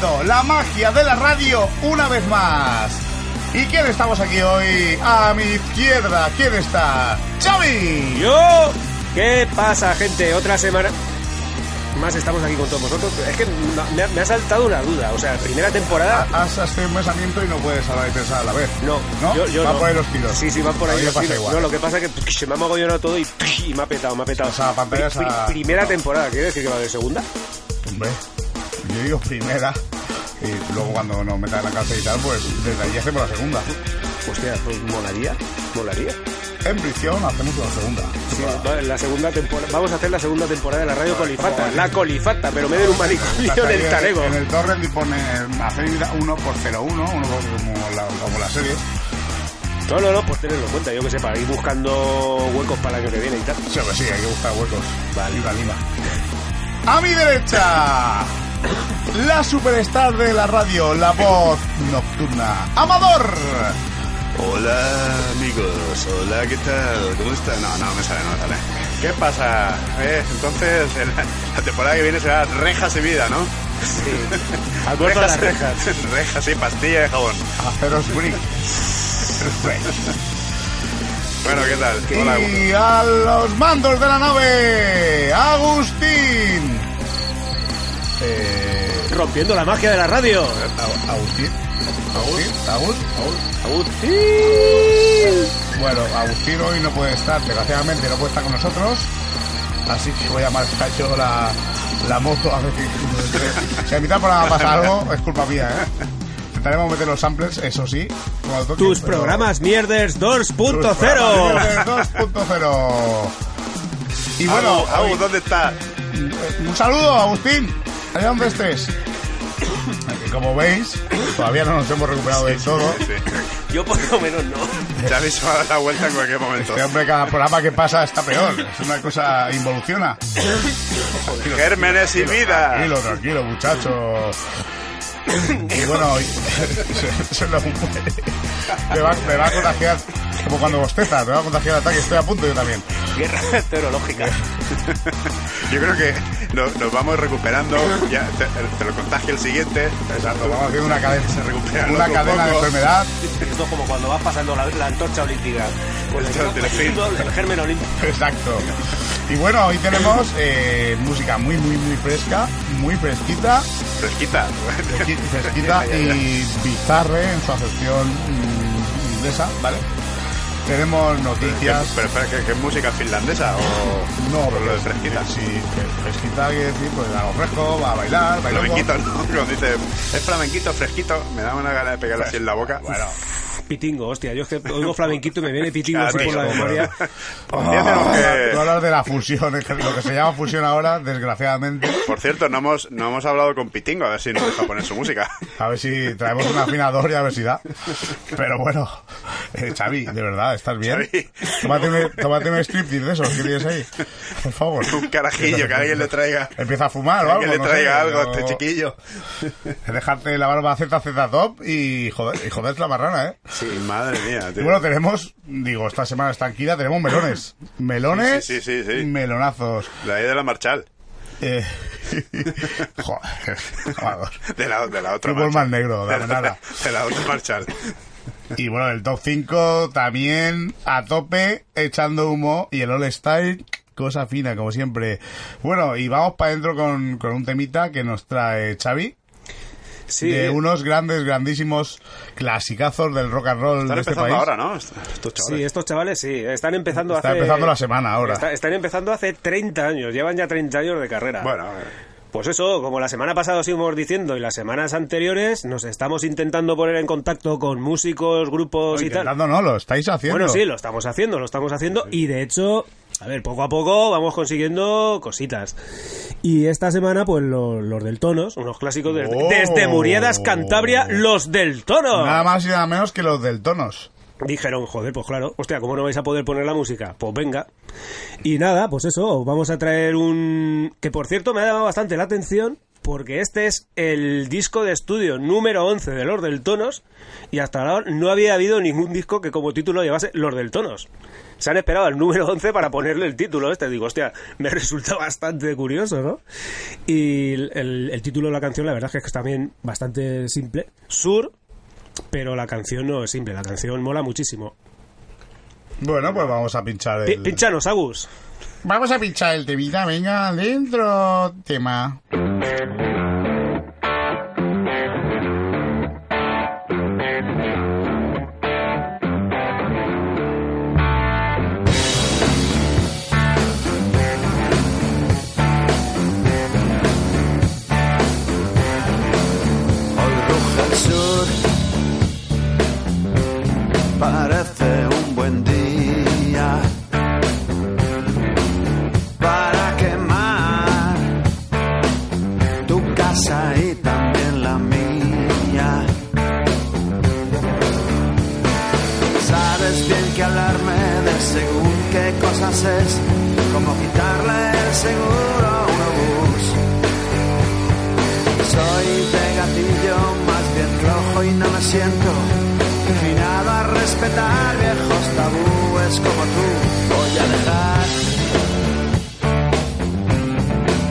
la magia de la radio una vez más. ¿Y quién estamos aquí hoy? A mi izquierda, ¿quién está? ¡Xavi! ¡Yo! ¿Qué pasa, gente? Otra semana más estamos aquí con todos vosotros. Es que me ha, me ha saltado una duda. O sea, primera temporada. Has este un mesamiento y no puedes hablar y pensar a la vez. No, ¿No? yo, yo Van no. por ahí los tiros. Sí, sí, van por ahí los igual. No, lo que pasa es que se me ha mogollonado todo y, y me ha petado, me ha petado. O sea, la pantalla Pri- pri- esa- primera no. temporada, ¿quiere decir que va haber segunda? Hombre, yo digo primera y luego cuando nos metan en la cárcel y tal, pues desde allí hacemos la segunda. Hostia, pues molaría, molaría. En prisión hacemos la segunda. Sí, la segunda temporada. Vamos a hacer la segunda temporada de la radio Colifata. La Colifata, pero me den un manicomio Estás en ahí el talego. En el torrent y pone hacer uno por 01, uno como la, como la serie. No, no, no, pues tenerlo en cuenta. Yo que sé, para ir buscando huecos para el año que viene y tal. Sí, pues sí, hay que buscar huecos. Vale. Y lima. A mi derecha, la superstar de la radio, la voz nocturna, Amador. Hola amigos, hola, ¿qué tal? ¿Cómo están? No, no, me sale, no me sale. ¿Qué pasa? Eh, entonces, el- la temporada que viene será rejas y vida, ¿no? Sí. Almuerzo a las rejas. rejas y pastilla de jabón. Aceros Brick. Bueno, ¿qué tal? Hola, Y a los mandos de la nave, Agustín. Eh, Rompiendo la magia de la radio. Ag- Agustín. Agustín. Agustín. Agustín. Bueno, Agustín hoy no puede estar, desgraciadamente no puede estar con nosotros. Así que voy a marcar yo la, la moto a ver si, si a mitad por nada pasa algo, es culpa mía, ¿eh? Intentaremos meter los samplers, eso sí. toque, Tus pero- programas Mierders Tus 2.0. programas de 2.0. Y bueno, Agus, Agus, hoy- ¿dónde está? un saludo, Agustín, allá donde estés. Como veis, todavía no nos hemos recuperado del todo. Sí. Yo por lo menos no. Ya habéis dado la vuelta en cualquier momento. Este hombre, cada programa que pasa está peor. Es una cosa, involuciona. Gérmenes y vida. Tranquilo, tranquilo, muchacho. Y bueno, y- se lo- me, va, me va a contagiar, como cuando bosteza, me va a contagiar el ataque. Estoy a punto yo también. Guerra meteorológica. Yo creo que nos, nos vamos recuperando. Ya te, te lo contagia el siguiente. Exacto, vamos haciendo una cadena, Se recupera el una cadena de enfermedad. Esto es como cuando vas pasando la, la antorcha olímpica. Pues El telefilm. pasando el germen olímpico. Exacto. Y bueno, hoy tenemos eh, música muy, muy, muy fresca, muy fresquita, Fresquita. fresqui- fresquita y bizarre en su acepción inglesa, ¿vale? Tenemos ¿Qué- noticias. pero espera, ¿qué, qué música finlandesa? O, No, por lo de fresquita. Sí, fre- fresquita quiere decir, pues algo fresco, va a bailar, bailar. Flamenquito, ¿no? Cuando dice, es flamenquito, fresquito, me da una gana de pegarle así en la boca. Bueno, Pitingo, hostia. Yo es que oigo flamenquito y me viene pitingo Ah, así por la memoria. Día tenemos tú hablas de la fusión, lo que se llama fusión ahora, desgraciadamente. Por cierto, no hemos, no hemos hablado con Pitingo, a ver si nos deja poner su música. A ver si traemos un afinador y a ver si da. Pero bueno, eh, Xavi, de verdad, ¿estás bien? Tómate un, tómate un striptease de esos que tienes ahí. Por favor. Un carajillo, que alguien le traiga... Empieza a fumar o algo. Que le no traiga sé, algo a este chiquillo. Dejarte la barba ZZ top y joder, y joder la marrana, ¿eh? Sí, madre mía, Y tío. bueno, tenemos, digo, esta semana es tranquila, tenemos melones. Melones, Sí, sí, sí, sí. melonazos. De ahí de la Marchal. Eh, joder, joder. De la, de la otra Fútbol Marchal. más negro, de de, la la, nada. de la otra Marchal. Y bueno, el top 5 también a tope, echando humo. Y el All Style, cosa fina, como siempre. Bueno, y vamos para adentro con, con un temita que nos trae Xavi. Sí, De unos grandes, grandísimos clasicazos del rock and roll Están de este empezando país. ahora, ¿no? Estos chavales. Sí, estos chavales sí, están empezando Está hace... empezando la semana ahora. Está- están empezando hace 30 años, llevan ya 30 años de carrera. Bueno, a ver. Pues eso, como la semana pasada os íbamos diciendo y las semanas anteriores, nos estamos intentando poner en contacto con músicos, grupos y tal. Intentando no, lo estáis haciendo. Bueno, sí, lo estamos haciendo, lo estamos haciendo y de hecho, a ver, poco a poco vamos consiguiendo cositas. Y esta semana, pues lo- los del Tonos, unos clásicos de- Oh. desde Muriedas, Cantabria, los del Tonos. Nada más y nada menos que los del Tonos. Dijeron, joder, pues claro, hostia, ¿cómo no vais a poder poner la música? Pues venga. Y nada, pues eso, vamos a traer un... Que por cierto me ha llamado bastante la atención porque este es el disco de estudio número 11 de Los del Tonos y hasta ahora no había habido ningún disco que como título llevase Los del Tonos. Se han esperado al número 11 para ponerle el título este. Digo, hostia, me resulta bastante curioso, ¿no? Y el, el título de la canción, la verdad es que es también bastante simple. Sur, pero la canción no es simple, la canción mola muchísimo. Bueno, pues vamos a pinchar Pi- el... Pinchanos, Agus. Vamos a pinchar el temita, venga, dentro tema. Como quitarle el seguro a un obús. Soy de gatillo, más bien flojo y no me siento inclinado a respetar viejos tabúes como tú. Voy a dejar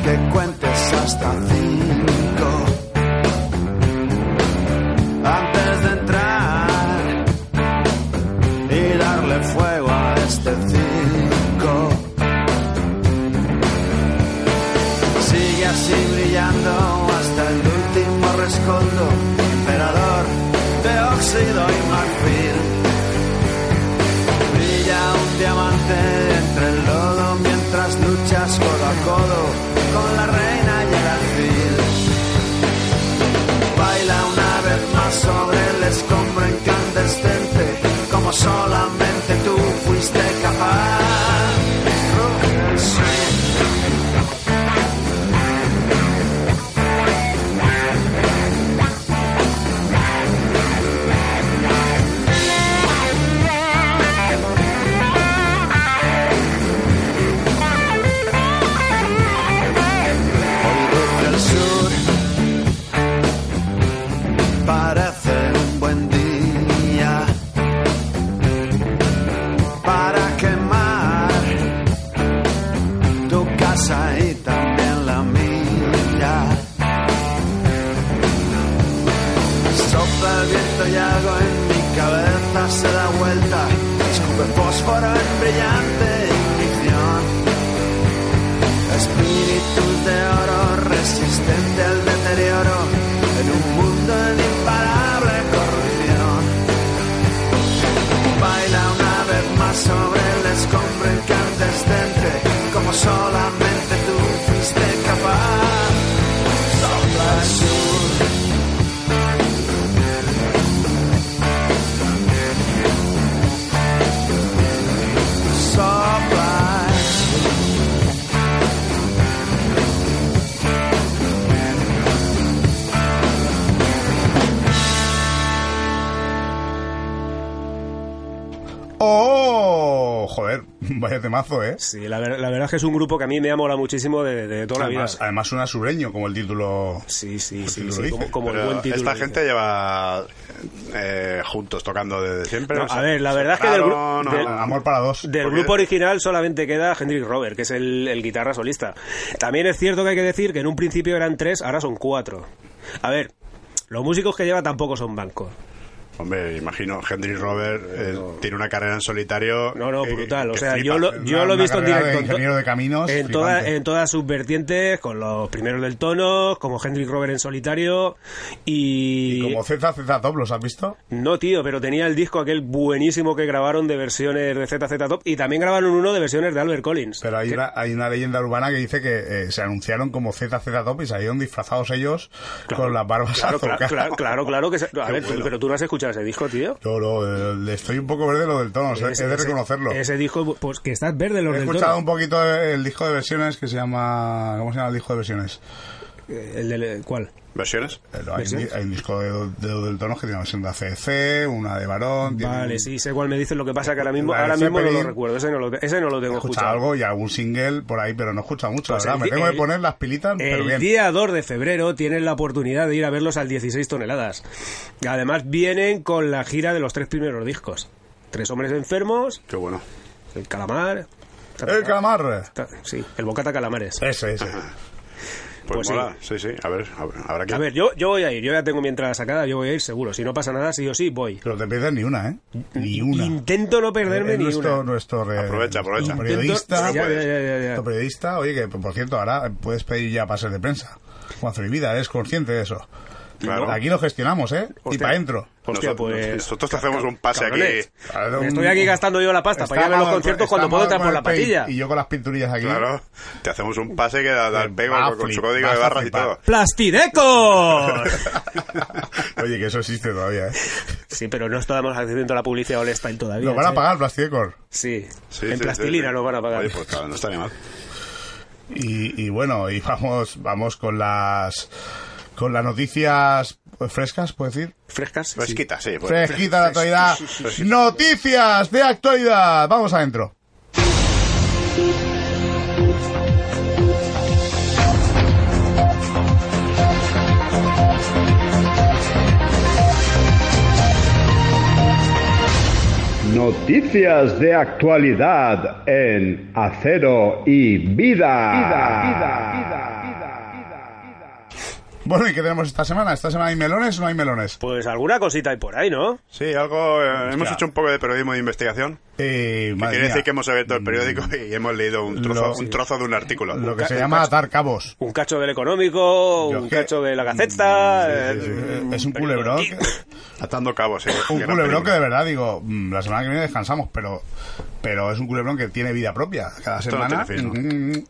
que cuentes hasta cinco último rescoldo, emperador de óxido y marfil. Brilla un diamante but I Vaya temazo, ¿eh? Sí, la, ver- la verdad es que es un grupo que a mí me ha molado muchísimo de, de toda la vida. Además, además suena sureño, como el título... Sí, sí, sí, sí, dice. como, como el buen título. esta dice. gente lleva eh, juntos tocando desde siempre. No, o sea, a ver, la verdad es que del, Amor para dos. del Porque- grupo original solamente queda Hendrik Robert, que es el, el guitarra solista. También es cierto que hay que decir que en un principio eran tres, ahora son cuatro. A ver, los músicos que lleva tampoco son bancos. Hombre, imagino, Henry Robert eh, tiene una carrera en solitario. No, no, eh, brutal. O sea, flipa. yo lo, Una- yo lo he visto en de directo. en to- ingeniero de caminos, En, toda- en todas sus vertientes, con los primeros del tono, como Hendrik Robert en solitario. Y. Y como ZZ Top, ¿los has visto? No, tío, pero tenía el disco aquel buenísimo que grabaron de versiones de ZZ Top y también grabaron uno de versiones de Albert Collins. Pero hay una, hay una leyenda urbana que dice que eh, se anunciaron como ZZ Top y salieron disfrazados ellos con las barbas Claro, claro, claro, claro, claro que... se- A ver, tú- pero tú no has escuchado ese disco, tío. Yo no, eh, le estoy un poco verde lo del tono, he Ese- de ese- reconocerlo. Ese disco, pues que estás verde, He del escuchado tono. un poquito el disco de versiones que se llama... ¿Cómo se llama el disco de versiones? Eh, El del... ¿Cuál? ¿Versiones? Pero hay, ¿Versiones? hay un disco de, de del Tono que tiene una versión de ACC, una de Varón. Vale, un- sí, sé cuál me dices. Lo que pasa que ahora mismo, ahora mismo no lo recuerdo. Ese no lo, ese no lo tengo escuchado algo y algún single por ahí, pero no he escuchado mucho, Pues la verdad. Me tengo que el- poner las pilitas, pero El bien. día 2 de febrero tienen la oportunidad de ir a verlos al 16 toneladas. Y además vienen con la gira de los tres primeros discos. Tres hombres enfermos, Qué bueno. el calamar. El calamar. Sí, el bocata calamares. Ese, ese. Pues, Pues sí. mola, sí. sí, A ver, a ver, habrá que... A ver, yo, yo voy a ir, yo ya tengo mi entrada sacada, yo voy a ir seguro. Si no pasa nada, sí o sí, voy. Pero te pierdes ni una, ¿eh? Ni una. Intento no perderme Es ni nuestro, una. nuestro re- Aprovecha, aprovecha. nuestro periodista. Intento- ya, ya, ya, periodista, oye, que por cierto, ahora puedes pedir ya pases de prensa. Juan Vida, eres consciente de eso. Claro. Aquí lo gestionamos, ¿eh? Y Hostia. para adentro. Hostia, nosotros, pues... nosotros te hacemos un pase cabrones. aquí. Me estoy aquí gastando yo la pasta para ir a ver los conciertos cuando puedo entrar por la patilla. Y yo con las pinturillas aquí. Claro. Te hacemos un pase que da, da el pego con, con su código de barras y todo. ¡Plastidecos! Oye, que eso existe todavía, ¿eh? sí, pero no estamos haciendo la publicidad All Style todavía. Nos van a che. pagar Plasticor. Sí, Sí, en sí, plastilina sí. nos van a pagar. Oye, pues claro, no estaría mal. Y, y bueno, y vamos, vamos con las con las noticias frescas, ¿puedo decir? ¿Frescas? Sí. Fresquita, sí. pues. Fresquita de actualidad. Noticias de actualidad. Vamos adentro. Noticias de actualidad en Acero y Vida. Bueno, ¿y qué tenemos esta semana? ¿Esta semana hay melones o no hay melones? Pues alguna cosita hay por ahí, ¿no? Sí, algo... eh, hemos hecho un poco de periodismo de investigación. Eh, Que madre quiere mía, decir que hemos abierto el periódico y hemos leído un trozo, Lo- un trozo de un artículo. lo que se llama cacho- atar cabos. Un cacho del económico, Yo un que- cacho de la gaceta. Sí, sí, sí. eh, Es un culebrón. que- Atando cabos, sí. Un Gran culebrón que película. de verdad digo, mm, la semana que viene descansamos, pero pero es un culebrón que tiene vida propia. Cada Esto no semana tiene fin, mm, mm,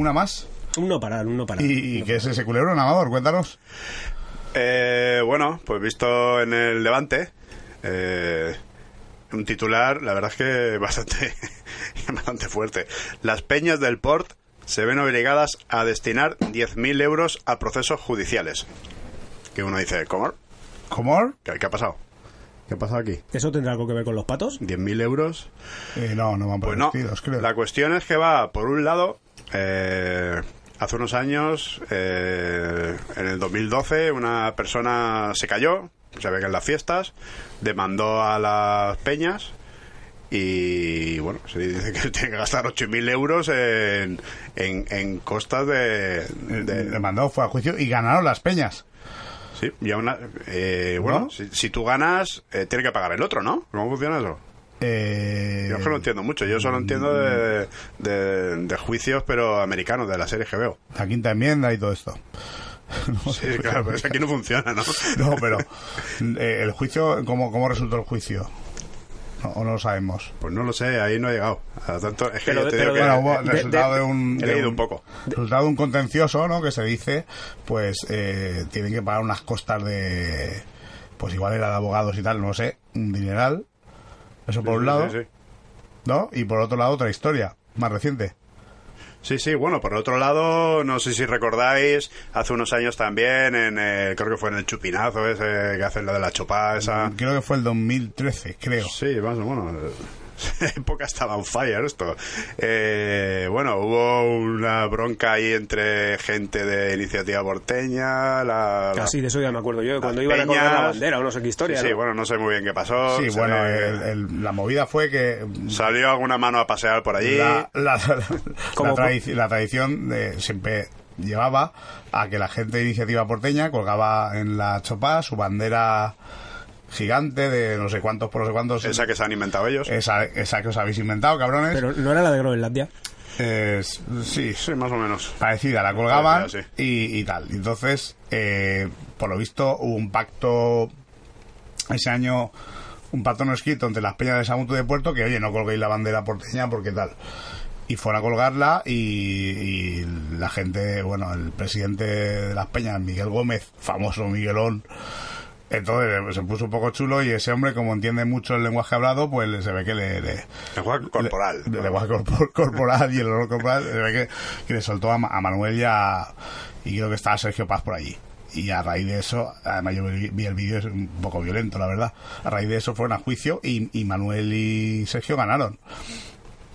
una más. Un no parar, un no parar. ¿Y, y qué es ese culebrón, Amador? Cuéntanos. Eh, bueno, pues visto en el Levante, eh, un titular, la verdad es que bastante, bastante fuerte. Las peñas del Port se ven obligadas a destinar 10.000 euros a procesos judiciales. Que uno dice, ¿cómo? ¿Comor? ¿Qué, qué ha pasado? ¿Qué ha pasado aquí? ¿Eso tendrá algo que ver con los patos? ¿10.000 euros? Eh, no, no van por Pues no. creo. La cuestión es que va, por un lado, eh, hace unos años, eh, en el 2012, una persona se cayó, se ve que en las fiestas, demandó a las peñas y, bueno, se dice que tiene que gastar 8.000 euros en, en, en costas de... De- Le mandó, fue a juicio y ganaron las peñas. sí, y aún, eh, bueno, ¿No? si, si tú ganas, eh, tiene que pagar el otro, ¿no? ¿Cómo funciona eso? Eh, Yo es que no entiendo mucho, yo solo entiendo de, de, de juicios, pero americanos, de la serie que veo. la quinta enmienda y todo esto. No Sí, sé, claro, pero es que aquí no funciona, ¿no? No, pero eh, el juicio, ¿cómo, ¿cómo resultó el juicio? No, o no lo sabemos. Pues no lo sé, ahí no he llegado. A tanto, es que Pero- te digo que Bueno, hubo de- resultado de- de, un... he de leído un poco. Resultado de un contencioso, ¿no? Que se dice, pues eh, tienen que pagar unas costas de... Pues igual era de abogados y tal, no sé, un dineral. Eso por un lado, Sí, sí. ¿no? Y por otro lado otra historia, más reciente. Sí, sí, bueno, por otro lado, no sé si recordáis, hace unos años también, en el- creo que fue en el chupinazo ese que hacen la de la chopa esa. Creo que fue el 2013, creo. Sí, más o menos. época estaba on fire esto. Eh, bueno, hubo una bronca ahí entre gente de iniciativa porteña, la, la- Casi de eso ya me acuerdo yo, cuando iban a colgar la peñas. bandera o no sé qué historia. Sí, sí, ¿no? bueno, no sé muy bien qué pasó. Sí, bueno, el- el- la movida fue que Salió alguna mano a pasear por allí. la, la- la- Como la por- tradici- la tradición de, siempre llevaba a que la gente de iniciativa porteña colgaba en la chopa su bandera gigante de no sé cuántos por no sé cuántos. Esa que se han inventado ellos. esa, esa que os habéis inventado, cabrones. Pero no era la de Groenlandia. Es- sí, Sí, más o menos. parecida, la colgaban Parecida, y, y tal. Entonces, eh, por lo visto, hubo un pacto ese año, un pacto no escrito entre las peñas de Sagunto de Puerto que, oye, no colguéis la bandera porteña porque tal. Y fueron a colgarla y, y la gente, bueno, el presidente de las peñas, Miguel Gómez, famoso Miguelón, entonces se puso un poco chulo y ese hombre, como entiende mucho el lenguaje hablado, pues le- se ve que le- le, Lenguaje corporal. lenguaje corpor- corporal y el olor corporal se ve que, que le soltó a, a Manuel y, a- y creo que estaba Sergio Paz por allí y a raíz de eso, además yo vi, vi el vídeo, es un poco violento, la verdad. A raíz de eso fueron a juicio y, y Manuel y Sergio ganaron.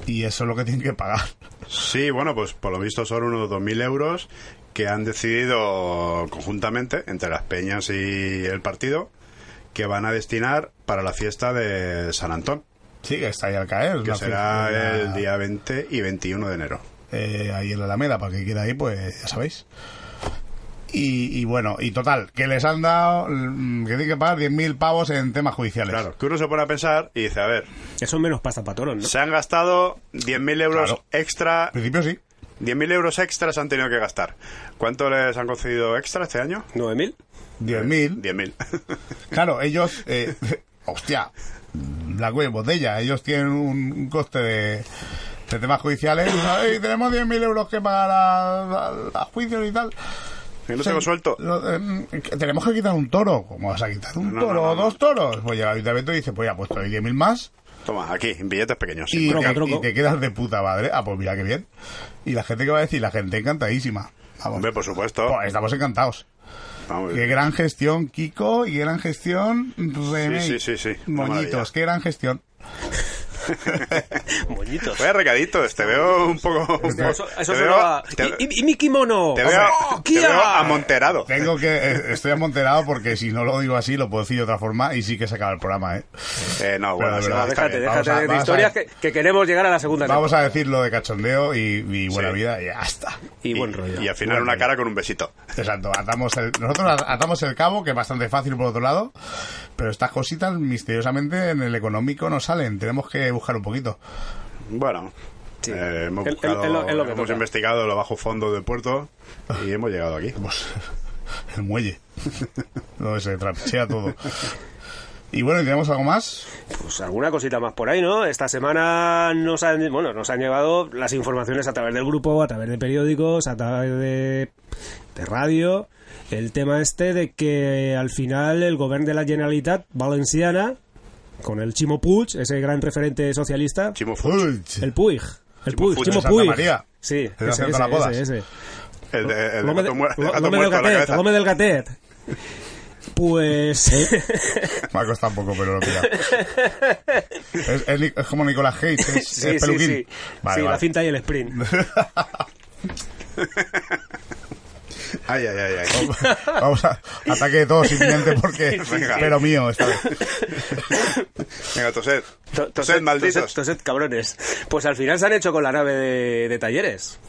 Y eso es lo que tienen que pagar. Sí, bueno, pues por lo visto son unos 2.000 euros que han decidido conjuntamente entre las peñas y el partido que van a destinar para la fiesta de San Antón, Sí, que está ahí al caer. que será el día 20 y 21 de enero. eh, ahí en la Alameda, para que quiera ahí, pues ya sabéis. Y, y bueno, y total, que les han dado, mm, que tienen que pagar 10.000 pavos en temas judiciales. Claro, que uno se pone a pensar y dice, a ver, Eso es menos pasta para toros, ¿no? se han gastado 10.000 euros Claro. extra, Al principio sí. 10.000 euros extras han tenido que gastar. ¿Cuánto les han concedido extra este año? ¿9.000? 10.000. 10.000. Claro, ellos, eh, hostia, la cueva botella, ellos tienen un, coste de, de temas judiciales. Ay, tenemos 10.000 euros que pagar a, a- a juicios y tal. ¿Y no Sí, tengo suelto? lo- eh, que tenemos que quitar un toro. ¿Cómo vas a quitar un No, toro no, no, o no. dos toros? Pues llega el ayuntamiento y dice, pues ya, pues te doy 10.000 más Toma, aquí, en billetes pequeños. y, Troco, te, troco. y te quedas de puta madre. Ah, pues mira qué bien. Y la gente que va a decir, la gente encantadísima. Vamos, Hombre, por supuesto. Pues estamos encantados. Vamos, Qué gran gestión, Kiko, y qué gran gestión, René. Sí, sí, sí, sí. Moñitos, qué gran gestión. Moñitos. Vaya recaditos, te veo un poco... Eso, eso te se veo- va... te- ¿Y, mi kimono? te veo, ¡Oh, te veo amonterado. Tengo que, eh, estoy amonterado porque si no lo digo así, lo puedo decir de otra forma y sí que se acaba el programa, ¿eh? Eh, no, Pero bueno, verdad, Déjate, déjate a- de a historias que, que queremos llegar a la segunda Vamos temporada. a decirlo de cachondeo y, y buena Sí. vida y ya está. Y buen rollo. Y al final Buen una rollo. cara con un besito. Exacto, atamos el, nosotros atamos el cabo, que es bastante fácil por otro lado, pero estas cositas misteriosamente en el económico no salen, tenemos que buscar un poquito. Bueno, Sí. eh, hemos, buscado- lo hemos investigado lo bajo fondo del puerto y hemos llegado aquí. Pues, el muelle, donde se trapechea todo. Y bueno, ¿y tenemos algo más? Pues alguna cosita más por ahí, ¿no? Esta semana nos han, bueno, nos han llegado las informaciones a través del grupo, a través de periódicos, a través de, de radio. El tema este de que al final el gobierno de la Generalitat Valenciana, con el Chimo Puig, ese gran referente socialista, Chimo Uy, el Puig, el Puig. Chimo Puig. Sí, El ese, ese, las bodas. ese, ese. el de, el del la gatet, l'home del gatet. Pues Me ha costado un poco, pero lo he pillado. Es, es es como Nicolas Cage, es, sí, es sí, peluquín. sí. Vale, sí, la vale. cinta y el sprint. Ay, ay, ay, ay. Vamos a ataque de todos inminente porque Venga. pero mío esta vez. Venga, tosed. To- Tosed, malditos. tosed, tosed, cabrones. Pues al final se han hecho con la nave de, de talleres.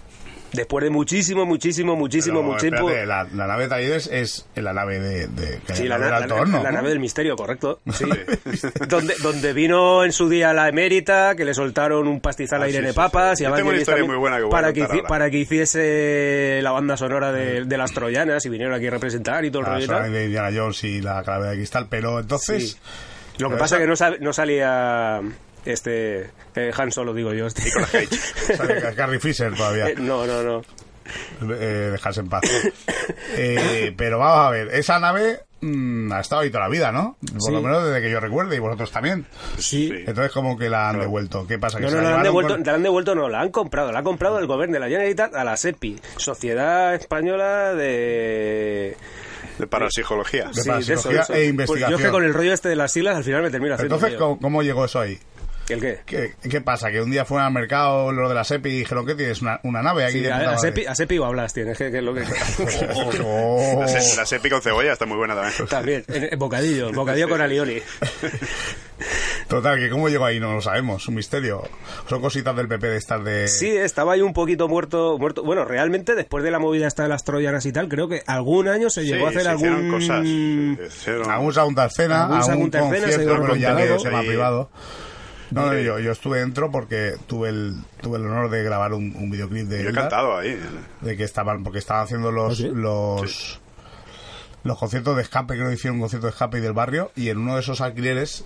Después de muchísimo, muchísimo, muchísimo, Pero, mucho tiempo. la, la nave de talleres es la nave de, de que Sí, la, la- la- Horno, la nave del misterio, correcto. Sí. donde, donde vino en su día la emérita, que le soltaron un pastizal Ah, a Irene sí, Papas. y tengo una historia muy buena que para, que ahora. para que hiciese la banda sonora de, de las troyanas y vinieron aquí a representar y todo el La rollo tal. de Indiana Jones y la calavera de cristal, pero entonces. Lo que pasa es que no, sal- no salía este eh, Han Solo, digo yo. Este. sale Carrie Fisher todavía. Eh, no, no, no. eh, dejarse en paz. Eh, pero vamos a ver, esa nave mm, ha estado ahí toda la vida, ¿no? Por Sí. lo menos desde que yo recuerde y vosotros también. Sí. Entonces, como que la han devuelto? ¿Qué pasa? ¿Que No, se no, la han, devuelto, con- la han devuelto, no, la han comprado. La ha comprado el gobierno de la Generalitat a la SEPI, Sociedad Española de... De parapsicología. De parapsicología e Pues yo es investigación. que con el rollo este de las siglas al final me termino haciendo Entonces, rollo. ¿cómo, cómo llegó eso ahí? ¿El qué? ¿Qué, qué pasa? ¿Que un día fueron al mercado los de la SEPI y dijeron que tienes una, una nave aquí Sí, de a, a madre"? Sepi, a Sepi o a Blas tienes, que, que es lo que... Oh. La, se- la sepi con cebolla está muy buena también. También, en, en bocadillo, bocadillo con alioli. Total, que cómo llegó ahí no lo sabemos, un misterio. Son cositas del PP de estas de... Sí, estaba ahí un poquito muerto, muerto. Bueno, realmente después de la movida esta de las troyanas y tal, creo que algún año se llegó a Sí, hacer se algún... hicieron cosas. se hicieron- Algún Cena, Algún algún concierto, pero ya privado. No, no, Sí. yo, yo estuve dentro porque tuve el, tuve el honor de grabar un, un videoclip de Yo he cantado ahí. de que estaban, porque estaban haciendo los, ¿Ah, sí? los, los conciertos de escape, creo que hicieron un concierto de escape y del barrio, y en uno de esos alquileres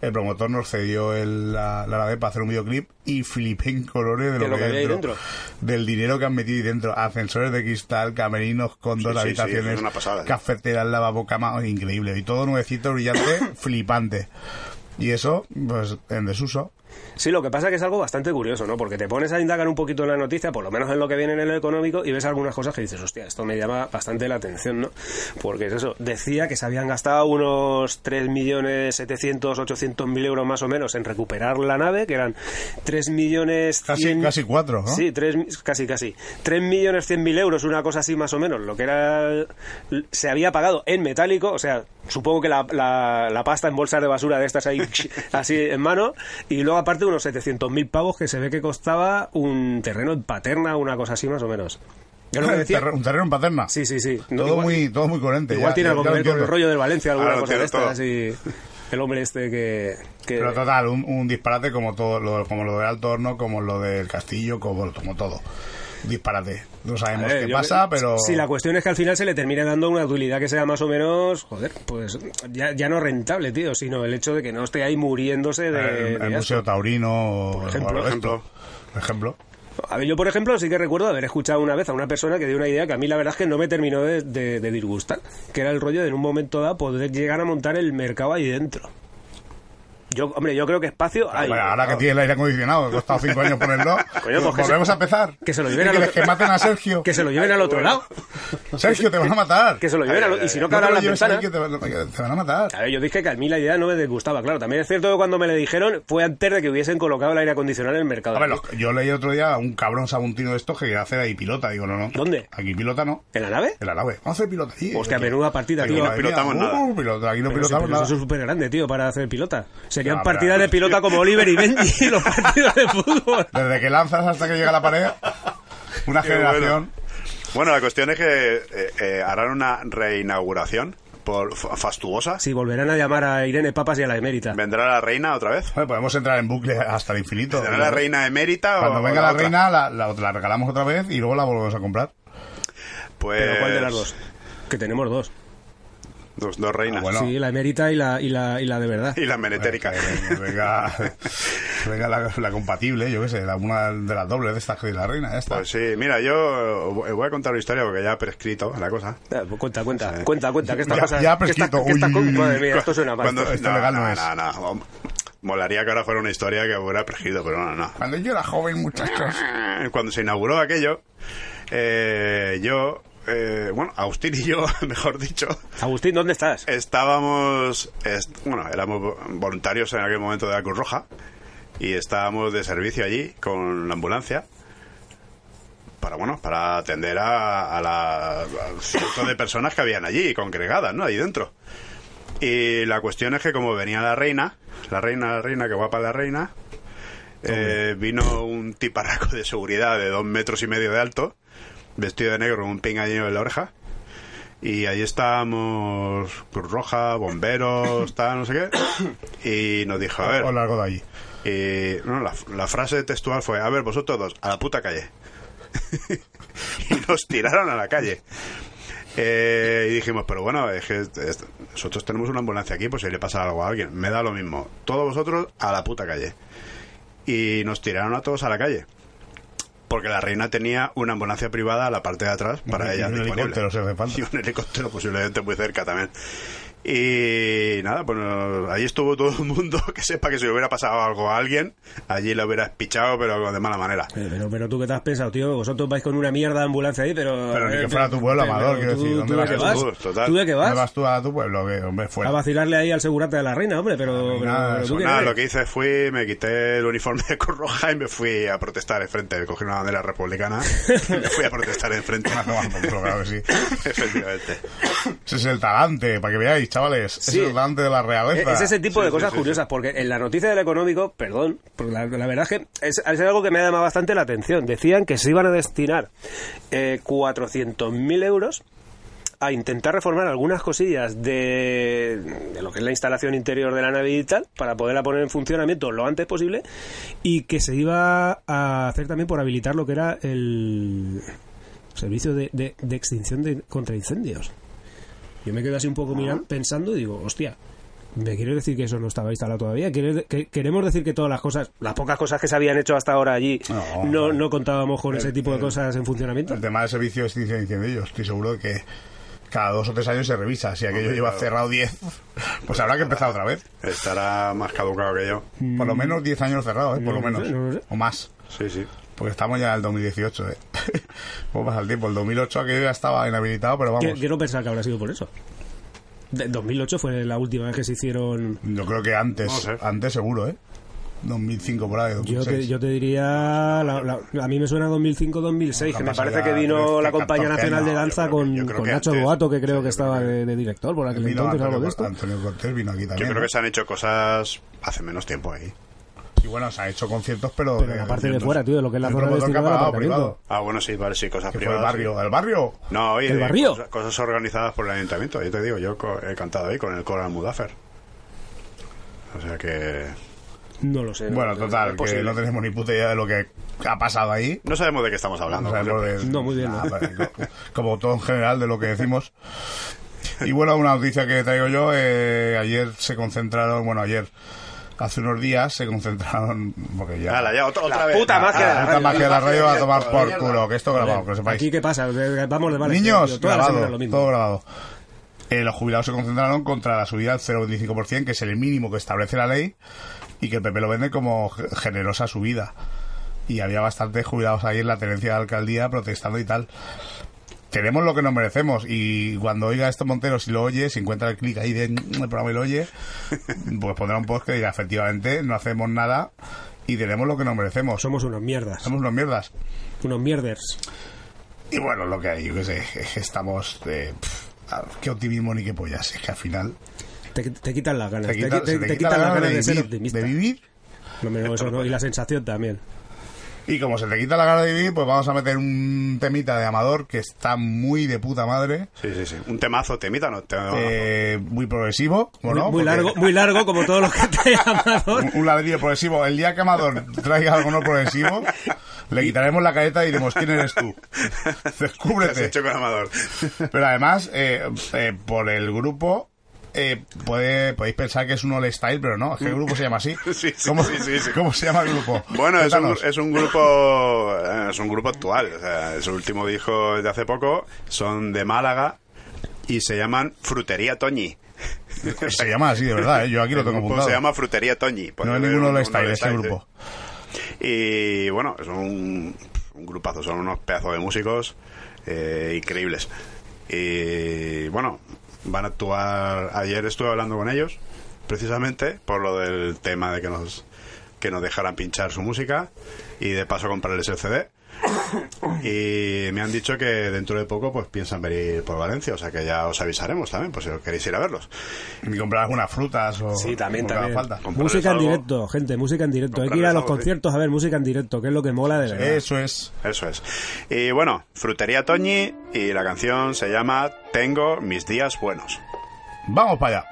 el promotor nos cedió el- la, la nave para hacer un videoclip y flipé en colores de lo, De lo que había ahí dentro. Del dinero que han metido ahí dentro. Ascensores de cristal, camerinos con Sí, dos sí, sí, habitaciones, es una pasada. cafeteras, lavabo, cama, increíble. Y todo nuevecito, brillante, flipante. Y eso, pues, en desuso. Sí, lo que pasa es que es algo bastante curioso, ¿no? Porque te pones a indagar un poquito en la noticia, por lo menos en lo que viene en el económico, y ves algunas cosas que dices, hostia, esto me llama bastante la atención, ¿no? Porque es eso, decía que se habían gastado unos 3.700.000, 800.000 euros más o menos en recuperar la nave, que eran 3 millones... Casi, 100 casi cuatro, ¿no? Sí, tres, casi, casi. 3 millones 100 mil euros, una cosa así más o menos. Lo que era. Se había pagado en metálico, o sea, supongo que la, la, la pasta en bolsas de basura de estas ahí, así en mano. Y luego, aparte, unos 700 mil pavos que se ve que costaba un terreno en paterna, una cosa así más o menos. Yo lo que decía. Terre- Un terreno en paterna. Sí, sí, sí. No, Todo, igual, muy, todo muy coherente. igual ya- tiene ya- algo que ver con el rollo del Valencia, alguna cosa de estas. Y el hombre este que. que Pero total, un, un disparate como todo, lo, como lo del Alto Horno, como lo del Castillo, como, como todo. Disparate. No sabemos ver, qué pasa, pero... Sí, la cuestión es que al final se le termine dando una utilidad que sea más o menos, joder, pues ya, ya no rentable, tío, sino el hecho de que no esté ahí muriéndose de. el, de el. Museo Taurino, Por ejemplo. de Ejemplo. Por ejemplo. A ver, yo por ejemplo sí que recuerdo haber escuchado una vez a una persona que dio una idea que a mí la verdad es que no me terminó de, de- de disgustar, que era el rollo de en un momento dado poder llegar a montar el mercado ahí dentro. Yo, hombre, yo creo que espacio hay. Bueno, ahora que tiene el aire acondicionado, que ha costado cinco años ponerlo, Coño, pues volvemos se- a empezar. que se lo lleven ¿Qué al otro- que maten a Sergio. Que se lo lleven al otro lado. Sergio, te van a matar. Que se lo lleven al otro Y si no, No que te abran lo las ventanas. te, van- te van a matar. A ver, yo dije que a mí la idea no me disgustaba, claro. También es cierto que cuando me le dijeron fue antes de que hubiesen colocado el aire acondicionado en el mercado. A ver, los- yo leí otro día a un cabrón sabuntino de estos que quería hacer ahí pilota. Digo, no, no. ¿Dónde? Aquí pilota no. ¿En la nave? En la nave. Vamos a hacer pilota. Hostia, Aquí- menuda partida, aquí tío. no pilotamos nada. Uh, pilota, aquí no pilotamos pero nada. eso es súper grande, tío, para hacer pilota. Serían Ya, partidas de pilota como Oliver y Benji los partidos de fútbol. Desde que lanzas hasta que llega la pared, una Qué generación. Bueno, la cuestión es que eh, eh, harán una reinauguración por fa- fastuosa. Sí, volverán a llamar a Irene Papas y a la emérita. ¿Vendrá la reina otra vez? Bueno, podemos entrar en bucle hasta el infinito. ¿Vendrá la reina emérita Cuando o venga la, otra? reina, la, la, la regalamos otra vez y luego la volvemos a comprar. Pues... ¿Pero cuál de las dos? Que tenemos dos. Dos, dos reinas. Ah, bueno. Sí, la emérita y la, y la, y la de verdad. Y la menetérica. Que venga, venga la, la compatible, yo qué sé, la, una de las dobles de estas que de la reina, ya está. Pues sí, mira, yo voy a contar una historia porque ya ha prescrito la cosa. Pues Cuenta, cuenta, Sí. cuenta, cuenta. Que esta Ya- cosa, ya ha esta- prescrito. que esta Uy, co- uy, uy. Madre mía, esto suena mal. Cuando- esto legal no es. no, no. Molaría que ahora fuera una historia que hubiera prescrito, pero no, no. Cuando yo era joven, muchachos. Cuando se inauguró aquello, eh, yo, eh, bueno, Agustín y yo, mejor dicho, Agustín, ¿dónde estás? estábamos, est- bueno, éramos voluntarios en aquel momento de la Cruz Roja y estábamos de servicio allí con la ambulancia para, bueno, para atender a, a la al ciento de personas que habían allí congregadas, ¿no? Ahí dentro. Y la cuestión es que como venía la reina, la reina, la reina, que guapa la reina, eh, vino un tiparraco de seguridad de dos metros y medio de alto, vestido de negro con un pingaño en la oreja. Y ahí estábamos, Cruz Roja, bomberos, tal, no sé qué. Y nos dijo, a ver, O largo de allí. y no, la, la frase textual fue, a ver, vosotros dos, a la puta calle. y nos tiraron a la calle. Eh, y dijimos, pero bueno, es que es- nosotros tenemos una ambulancia aquí, pues si le pasa algo a alguien, me da lo mismo. Todos vosotros a la puta calle. Y nos tiraron a todos a la calle. Porque la reina tenía una ambulancia privada a la parte de atrás para Y ella. un disponible. helicóptero, si hace falta. Y un helicóptero posiblemente muy cerca también. Y nada, pues ahí estuvo todo el mundo que sepa que si le hubiera pasado algo a alguien, allí lo hubieras pichado, pero de mala manera. Eh, Pero, pero tú qué te has pensado, tío, vosotros vais con una mierda de ambulancia ahí, pero... Pero ni que eh, fuera tu pueblo, pero Amador, quiero decir, ¿dónde ¿tú de vas tú? vas? Total. ¿Tú de qué ¿Dónde vas? vas tú a tu pueblo? Que, hombre, A fuera. vacilarle ahí al segurante de la reina, hombre, pero... pero- nada, pero lo que hice fui, me quité el uniforme de Cruz Roja y me fui a protestar enfrente. Cogí una bandera republicana y me fui a protestar enfrente. Claro que sí. Efectivamente. Ese es el talante, para que veáis, chavales. Sí. es el talante de la realeza. Es ese tipo Sí, de cosas sí, curiosas, porque en la noticia del económico, perdón, porque la, la verdad es que es, es algo que me ha llamado bastante la atención. Decían que se iban a destinar eh, 400.000 euros a intentar reformar algunas cosillas de, de lo que es la instalación interior de la nave y tal, para poderla poner en funcionamiento lo antes posible, y que se iba a hacer también por habilitar lo que era el servicio de, de- de extinción de, contra incendios. Yo me quedo así un poco mirando, pensando y digo, hostia, ¿me quieres decir que eso no estaba instalado todavía? ¿Quieres de- que- ¿Queremos decir que todas las cosas, las pocas cosas que se habían hecho hasta ahora allí, No, no, no contábamos con ese tipo de el- cosas en funcionamiento? El tema del servicio de extinción de incendios, estoy seguro de que, cada dos o tres años se revisa. Si aquello Hombre, lleva claro. cerrado 10, pues habrá que empezar otra vez. Estará más caducado que yo. Por lo menos 10 años cerrado, ¿eh? por lo No lo menos. sé, no lo sé. O más. Sí, sí. Porque estamos ya en el 2018, ¿eh? ¿Cómo pasa el tiempo? El 2008 aquello ya estaba inhabilitado, pero vamos. Quiero pensar que habrá sido por eso. De 2008 fue la última vez que se hicieron. Yo creo que antes, No sé. antes seguro, ¿eh? 2005 por ahí, Yo 2006. te, yo te diría. la- la- a mí me suena 2005-2006, No, que me parece que vino 13, la Compañía 14 Nacional de. Danza Yo creo con, yo creo Nacho antes. Boato, que creo Sí, que yo estaba creo de, de director por aquel entonces, Antonio, algo de esto. Antonio Cortés vino aquí Yo también. creo ¿no? que se han hecho cosas hace menos tiempo ahí. Y bueno, se han hecho conciertos, pero. Pero de- la parte de fuera, tío, de lo que es la El zona ha destinada al pagado, privado. Ah, bueno, sí, vale, sí, cosas fue el privadas. barrio. ¿El barrio? No, oye, ¿El de barrio? Cosas, cosas organizadas por el ayuntamiento. Yo te digo, yo he cantado ahí con el coro Almudáfer. O sea que. No lo sé. no Bueno, total, que posible. no tenemos ni puta idea de lo que ha pasado ahí. No sabemos de qué estamos hablando. No sabemos de- No, muy bien, nada, ¿no? pero co- como todo en general de lo que decimos. Y bueno, una noticia que traigo yo, eh, ayer se concentraron, bueno, ayer, hace unos días se concentraron, porque ya... Hala, ya, otra, otra La vez. puta magia de la la magia de la radio va a tomar por Mierda. culo, que esto grabado, que lo sepáis. Aquí, ¿qué pasa? Vamos de vale, Niños, tío, toda la semana grabado, lo mismo. todo grabado. Eh, los jubilados se concentraron contra la subida del 0,25%, que es el mínimo que establece la ley, y que el PP lo vende como ge- generosa subida. Y había bastantes jubilados ahí en la tenencia de la alcaldía protestando y tal. Tenemos lo que nos merecemos, y cuando oiga esto Montero, si lo oye, si encuentra el clic ahí del programa y lo oye, pues pondrá un post que dirá, efectivamente, no hacemos nada y tenemos lo que nos merecemos. Somos unos mierdas. Somos unos mierdas. Unos mierders. Y bueno, lo que hay, yo qué sé, es que estamos... eh, pff, qué optimismo ni qué pollas, es que al final Te, te quitan las ganas. te quita, te- te quitan las ganas de, de ser vivir, optimista. de vivir. No, eso no, y la sensación también. Y como se te quita la gana de vivir, pues vamos a meter un temita de Amador que está muy de puta madre, Sí, sí, sí. Un temazo, temita, no. Temazo. eh, muy progresivo, Muy, no? muy Porque largo, muy largo, como todo lo que te Amador. Un, un ladrillo progresivo. El día que Amador traiga algo no progresivo, le quitaremos la careta y diremos quién eres tú. ¿Qué has Descúbrete. hecho con Amador? Pero además, eh, eh, por el grupo, eh, puede, podéis pensar que es un all style, pero no, es que el grupo se llama así. Sí, sí, ¿Cómo, sí, sí, sí. ¿Cómo se llama el grupo? Bueno, es un, es un grupo eh, es un grupo actual. O sea, su último disco de hace poco. Son de Málaga y se llaman Frutería Toñi. Se llama así, de verdad, ¿eh? yo aquí lo tengo grupo apuntado. se llama Frutería Toñi. No es ninguno un- all style, ese all-style, grupo. sí. Y bueno, es un, un grupazo, son unos pedazos de músicos eh, increíbles. Y bueno, van a actuar. Ayer estuve hablando con ellos, precisamente por lo del tema de que nos que nos dejaran pinchar su música y de paso comprarles el CD. Y me han dicho que dentro de poco pues piensan venir por Valencia, o sea que ya os avisaremos también, pues si os queréis ir a verlos. Y comprar algunas frutas o Sí, también, también. falta. Música en algo. directo, gente, música en directo. Hay que ir a los algo, sí. conciertos a ver música en directo, que es lo que mola de verdad. Eso es. Eso es. Y bueno, Frutería Toñi y la canción se llama Tengo mis días buenos. Vamos para allá.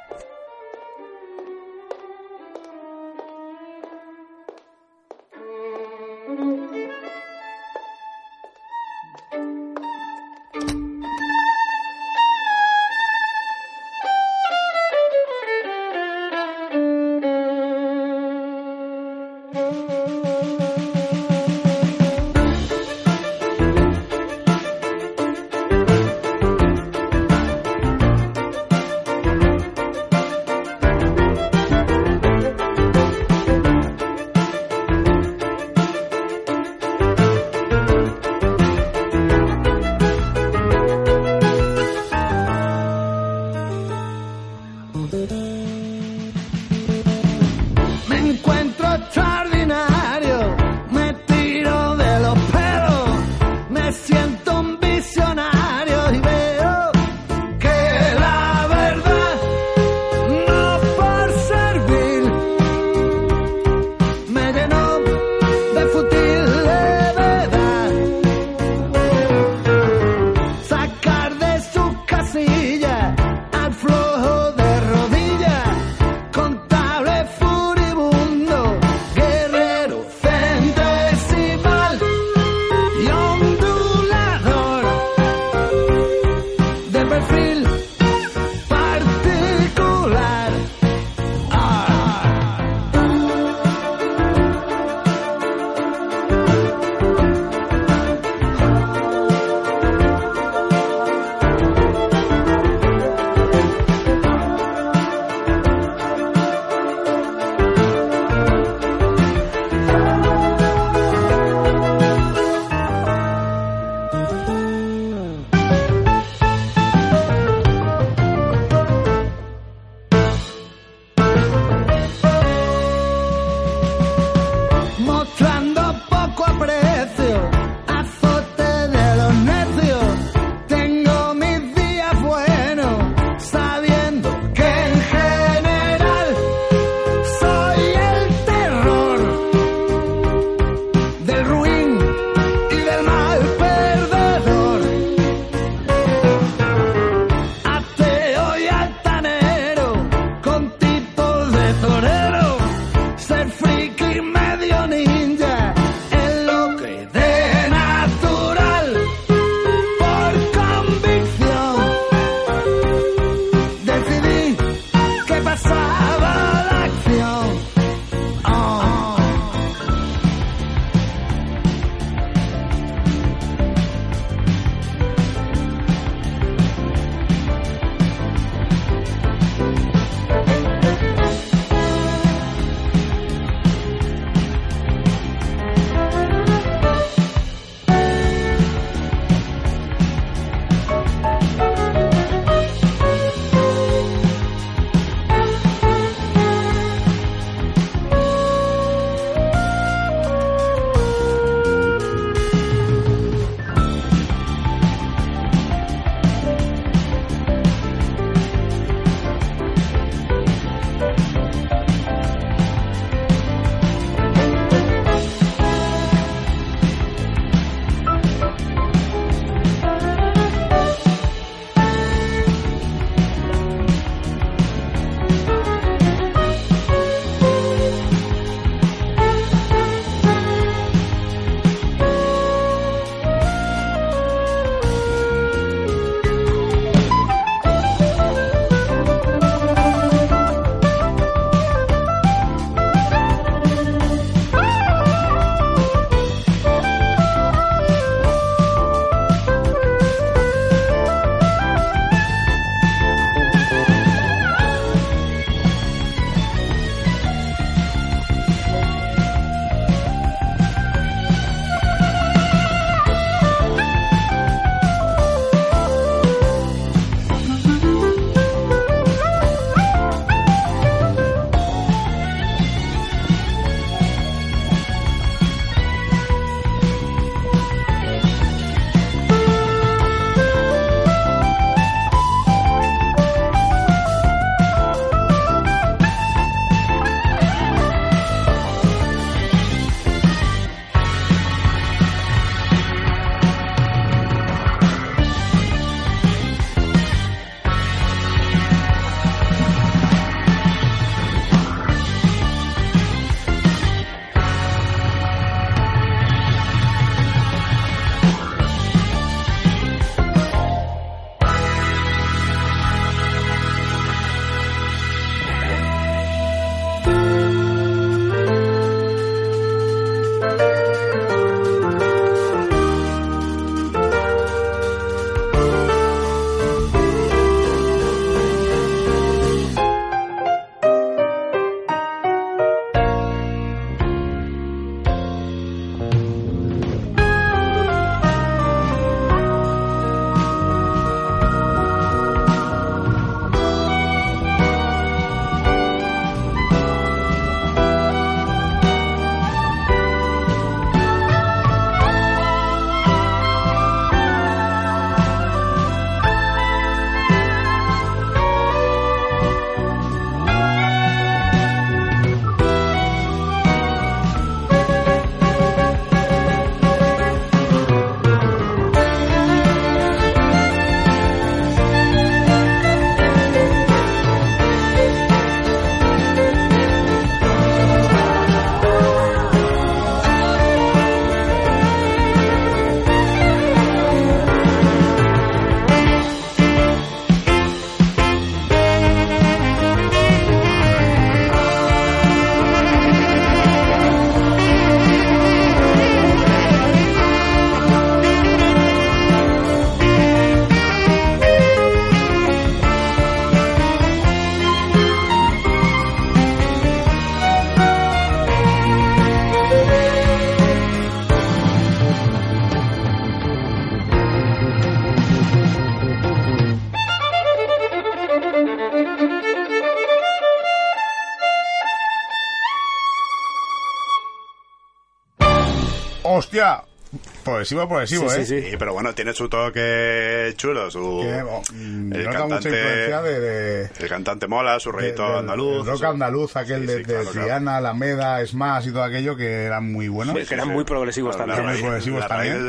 Progresivo, progresivo, Sí, ¿eh? sí, Sí, pero bueno, tiene su toque chulo, su... Que, oh, mm, el nota mucha cantante- influencia de... de- El cantante mola, su de- del- andaluz. el rock su- andaluz, aquel Sí, de, sí, de claro. Triana, Alameda, Smash y todo aquello que eran muy buenos. que eran muy progresivos Claro, también. Muy progresivos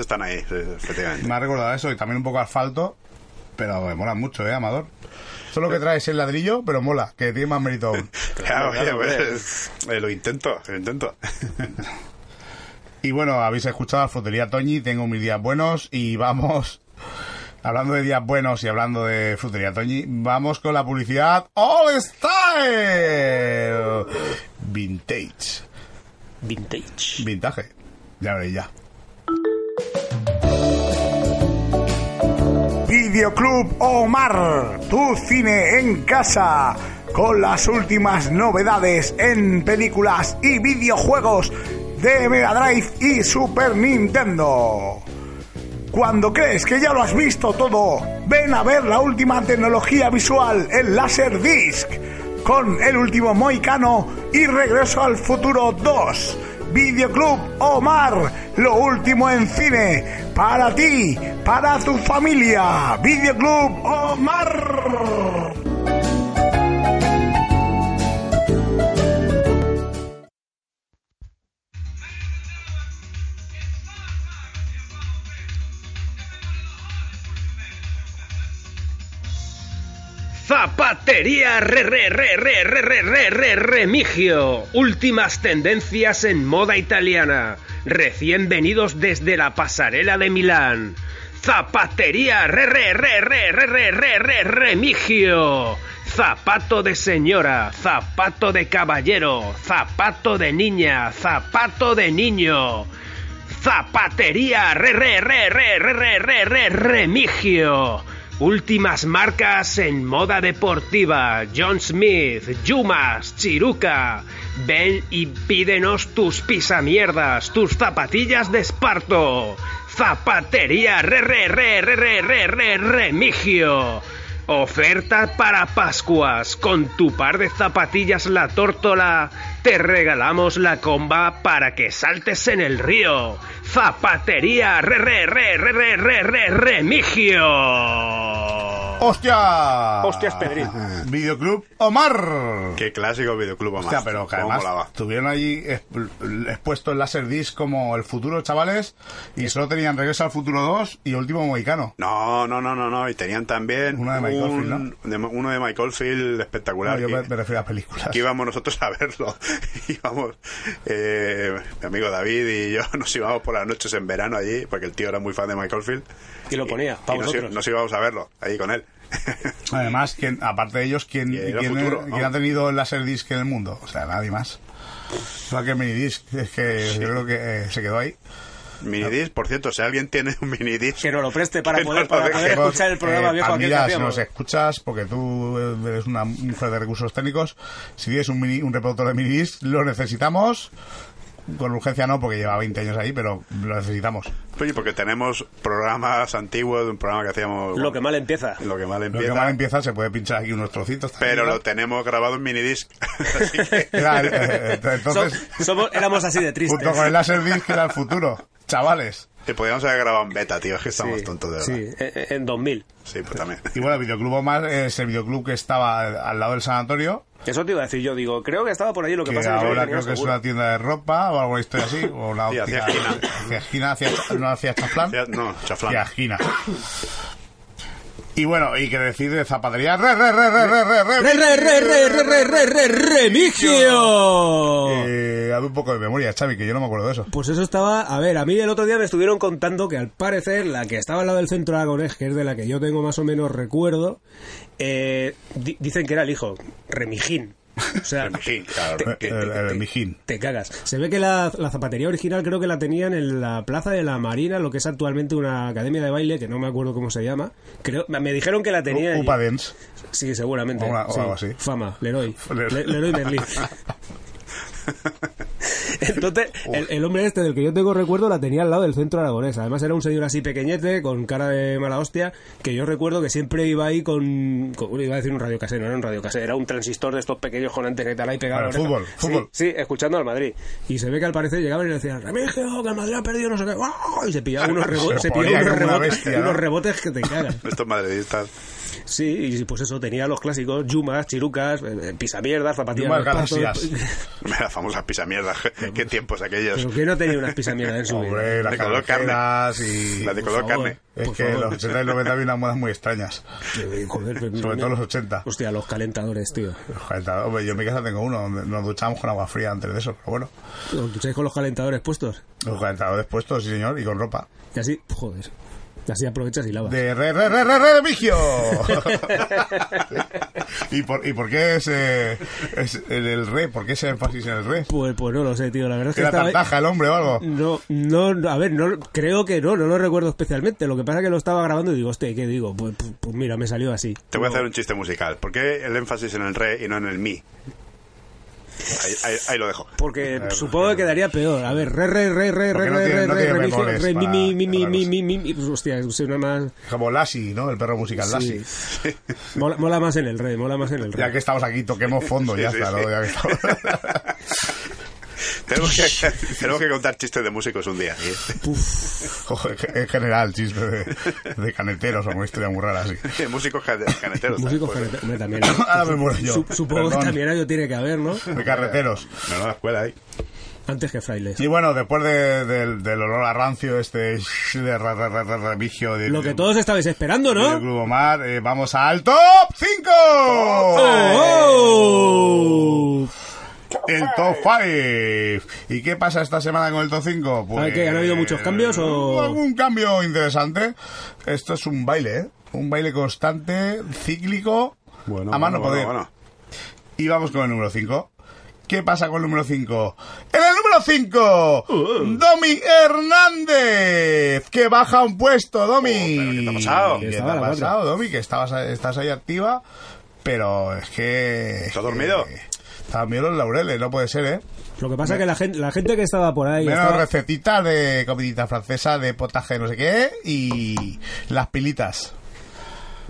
están ahí, sí, efectivamente. Me ha recordado eso y también un poco asfalto, pero me mola mucho, ¿eh, Amador? Solo que traes el ladrillo, pero mola, que tiene más mérito aún. Claro, claro, oye, hombre. pues, eh, lo intento, lo intento. Y bueno, habéis escuchado a Frutería Toñi, tengo mis días buenos y vamos, hablando de días buenos y hablando de Frutería Toñi, vamos con la publicidad All Style Vintage. Vintage. Vintage. Ya veréis ya. Videoclub Omar, tu cine en casa, con las últimas novedades en películas y videojuegos de Mega Drive y Super Nintendo. Cuando crees que ya lo has visto todo, ven a ver la última tecnología visual, el Laserdisc, con el último Moicano y Regreso al Futuro 2. Videoclub Omar, lo último en cine, para ti, para tu familia. Videoclub Omar. Zapatería re re re re re re re re remigio. Últimas tendencias en moda italiana. Recién venidos desde la pasarela de Milán. Zapatería re re re re re re re re remigio. Zapato de señora, zapato de caballero, zapato de niña, zapato de niño. Zapatería re re re re re re re re remigio. Últimas marcas en moda deportiva. John Smith, Yumas, Chiruca. Ven y pídenos tus pisamierdas, tus zapatillas de esparto. Zapatería re re re re re re re remigio. Oferta para Pascuas. Con tu par de zapatillas la tórtola, te regalamos la comba para que saltes en el río. Zapatería Re Re Re Re Re Re Remigio. ¡Hostia! Hostias, Pedrín. Videoclub Omar. Qué clásico videoclub más. Hostia, pero que además molaba. tuvieron allí exp- expuesto el Laserdisc como el futuro, chavales, y solo tenían Regreso al Futuro 2 y Último Mohicano. No, no, no, no, no. Y tenían también Uno de Mike un- de- uno de Oldfield espectacular. No, yo que, me, refiero a películas. que íbamos nosotros a verlo. íbamos, eh, mi amigo David y yo nos íbamos por las noches en verano allí, porque el tío era muy fan de Mike Oldfield. Y lo ponía, y nos, nos íbamos a verlo ahí con él. Además, ¿quién, aparte de ellos, ¿quién, era quién- futuro, quién vamos. ha tenido el Laserdisc en el mundo? O sea, nadie más. Solo que el minidisc, es que yo creo que eh, se quedó ahí. Minidisc, por cierto, si alguien tiene un minidisc... Que nos lo preste para poder, lo para poder escuchar el programa Eh, viejo que si nos escuchas, porque tú eres una mujer de recursos técnicos, si tienes un, mini, un reproductor de minidisc, lo necesitamos. Con urgencia no, porque lleva 20 años ahí, pero lo necesitamos. Oye, porque tenemos programas antiguos, un programa que hacíamos... Lo que mal empieza. Lo que mal Lo empieza. que mal empieza, se puede pinchar aquí unos trocitos. también, pero ¿no? lo tenemos grabado en minidisc. Así que... Era, eh, eh, entonces, So- somos, éramos así de tristes. junto con el Laserdisc era el futuro. Chavales. Que podíamos haber grabado en beta, tío. Es que estamos Sí, tontos de verdad. Sí, en, en 2000. Sí, pues también. Y bueno, el Videoclub Omar es el videoclub que estaba al lado del sanatorio, Eso te iba a decir yo, digo, creo que estaba por allí, lo que, que pasa es que ahora tenía creo que es seguro. una tienda de ropa o alguna historia así, o una Sí, óptica. hacía esquina. Hacía- no hacía chaflán. No, chaflán. Hacía esquina. Y bueno, y que decide zapatería. Re, re, re, re, re, re, re, ¡Re, re, re, re, re, re, re, re, remigio! Eh, un poco de memoria, Xavi, que yo no me acuerdo de eso. Pues eso estaba, a ver, a mí el otro día me estuvieron contando que al parecer la que estaba al lado del centro Aragonés, que es de la que yo tengo más o menos recuerdo, eh, di- dicen que era el hijo, Remigín. O sea, Remigín, claro. te- te- El, te- el te- Mijín. te cagas. Se ve que la, la zapatería original creo que la tenían en la Plaza de la Marina, lo que es actualmente una academia de baile, que no me acuerdo cómo se llama. Creo, me dijeron que la tenían... Upa Dance. Sí, seguramente. O una- o sí. algo así. Fama, Leroy. Leroy. Le- Leroy Merlin. Entonces, el, el hombre este del que yo tengo recuerdo la tenía al lado del centro aragonés. Además era un señor así pequeñete, con cara de mala hostia, que yo recuerdo que siempre iba ahí con... con- iba a decir un radio no era un radio era un transistor de estos pequeños con antena y pegado. Fútbol, fútbol. Sí, sí, escuchando al Madrid. Y se ve que al parecer llegaban y le decían, Remigio, que el Madrid ha perdido no sé qué. ¡guau! Y se pillaba unos, rebo- Se se pillaba unos, rebotes, bestia, ¿no? unos rebotes que te cagan. Estos madridistas. Sí, y pues eso, tenía los clásicos, yumas, chirucas, eh, eh, pisamierdas, zapatillas Yumas, de pato, galaxias. La. ¿Qué tiempos aquellos? Pero que no tenía unas pisamierdas en su vida. Hombre, las De color carne. y... La de color favor. carne. Es que favor. los 80 y 90 había unas modas muy extrañas. Joder, pero Sobre todo los 80. Hostia, los calentadores, tío. Joder, Hombre, yo en mi casa tengo uno donde nos duchamos con agua fría antes de eso, pero bueno. ¿Os ducháis con los calentadores puestos? Los calentadores puestos, sí señor, y con ropa. Y así, joder. Y así aprovechas y lavas. De re, re, re, re, re, Vigio. ¿Y, por, ¿Y por qué es, eh, es el, el re? ¿Por qué ese énfasis en el re? Pues, pues no lo sé, tío. La verdad es que ¿Era estaba tartaja el hombre o algo? No, no, a ver, no, creo que no, no lo recuerdo especialmente. Lo que pasa es que lo estaba grabando y digo, hostia, ¿qué digo? Pues, pues, pues mira, me salió así. Te voy a hacer un chiste musical. ¿Por qué el énfasis en el re y no en el mi? Ahí, ahí- ahí lo dejo. Porque supongo que quedaría peor. A ver, re, re, re, re, re, no re, tiene- re, no re, remigio, bemoles re, mi, mi, mi, mi, mi, mi, mi, mi. Pues, hostia, suena más... Como Lassie, ¿no? El perro musical Lassie. Sí. Mola, mola más en el re, mola más en el re. Ya que estamos aquí, toquemos fondo, ya Sí, está, sí, ¿no? Ya que estamos... Tenemos que, tenemos que contar chistes de músicos un día. Joder, en general, chistes de, de caneteros o historia muy rara así. músicos cane- caneteros. Músicos pues. que hombre, también. Ahora me muero yo. Su- supongo Perdón. que también ello tiene que haber, ¿no? De carreteros. Menuda escuela ahí. Antes que frailes. Y bueno, después de- del, del olor a rancio, este de remigio de, Lo que todos estabais esperando, del ¿no? Grupo Mar, eh, vamos al top 5. ¡Oh! El top 5. ¿Y qué pasa esta semana con el top 5? A ver, ¿qué? ¿Han habido muchos cambios o...? Algún cambio interesante. Esto es un baile, ¿eh? Un baile constante, cíclico, a mano bueno, poder. bueno. Y vamos con el número 5. ¿Qué pasa con el número 5? En el número 5, Uh. Domi Hernández, que baja un puesto, Domi. Oh, pero ¿qué te ha pasado? ¿Qué te Estaba ha pasado, Domi? Que estabas, estás ahí activa, pero es que... ¿Estás dormido? Dormido los laureles, no puede ser, ¿eh? Lo que pasa es que la gente, la gente que estaba por ahí... Menos estaba- recetitas de comidita francesa, de potaje no sé qué, y las pilitas.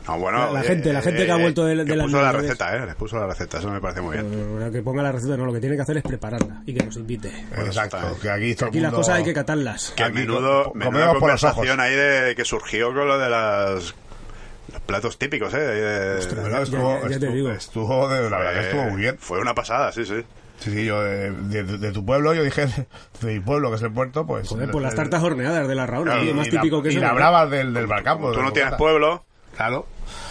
No, bueno, La- la gente- la gente que ha vuelto de- de que las puso la receta, ¿eh? Les puso la receta, eso me parece muy bien. Que ponga la receta, no, lo que tiene que hacer es prepararla y que nos invite. Exacto, ¿eh? que aquí todo Aquí las cosas hay que catarlas. Que Aquí menudo, co- menuda comemos por los ojos. conversación ahí de que surgió con lo de las los platos típicos, ¿eh? De- Bueno, Ya- estuvo, ya te estuvo- digo. estuvo de, la verdad que estuvo muy bien. Fue una pasada, sí, sí. Sí, sí, yo de, de- de tu pueblo, yo dije de mi pueblo, que es el puerto, pues... Joder, el- pues las tartas horneadas de la Rauna, Claro, tío, más y la- típico que y eso. la ¿no? brava del, del Barcampo. Tú del no tienes pueblo, Claro.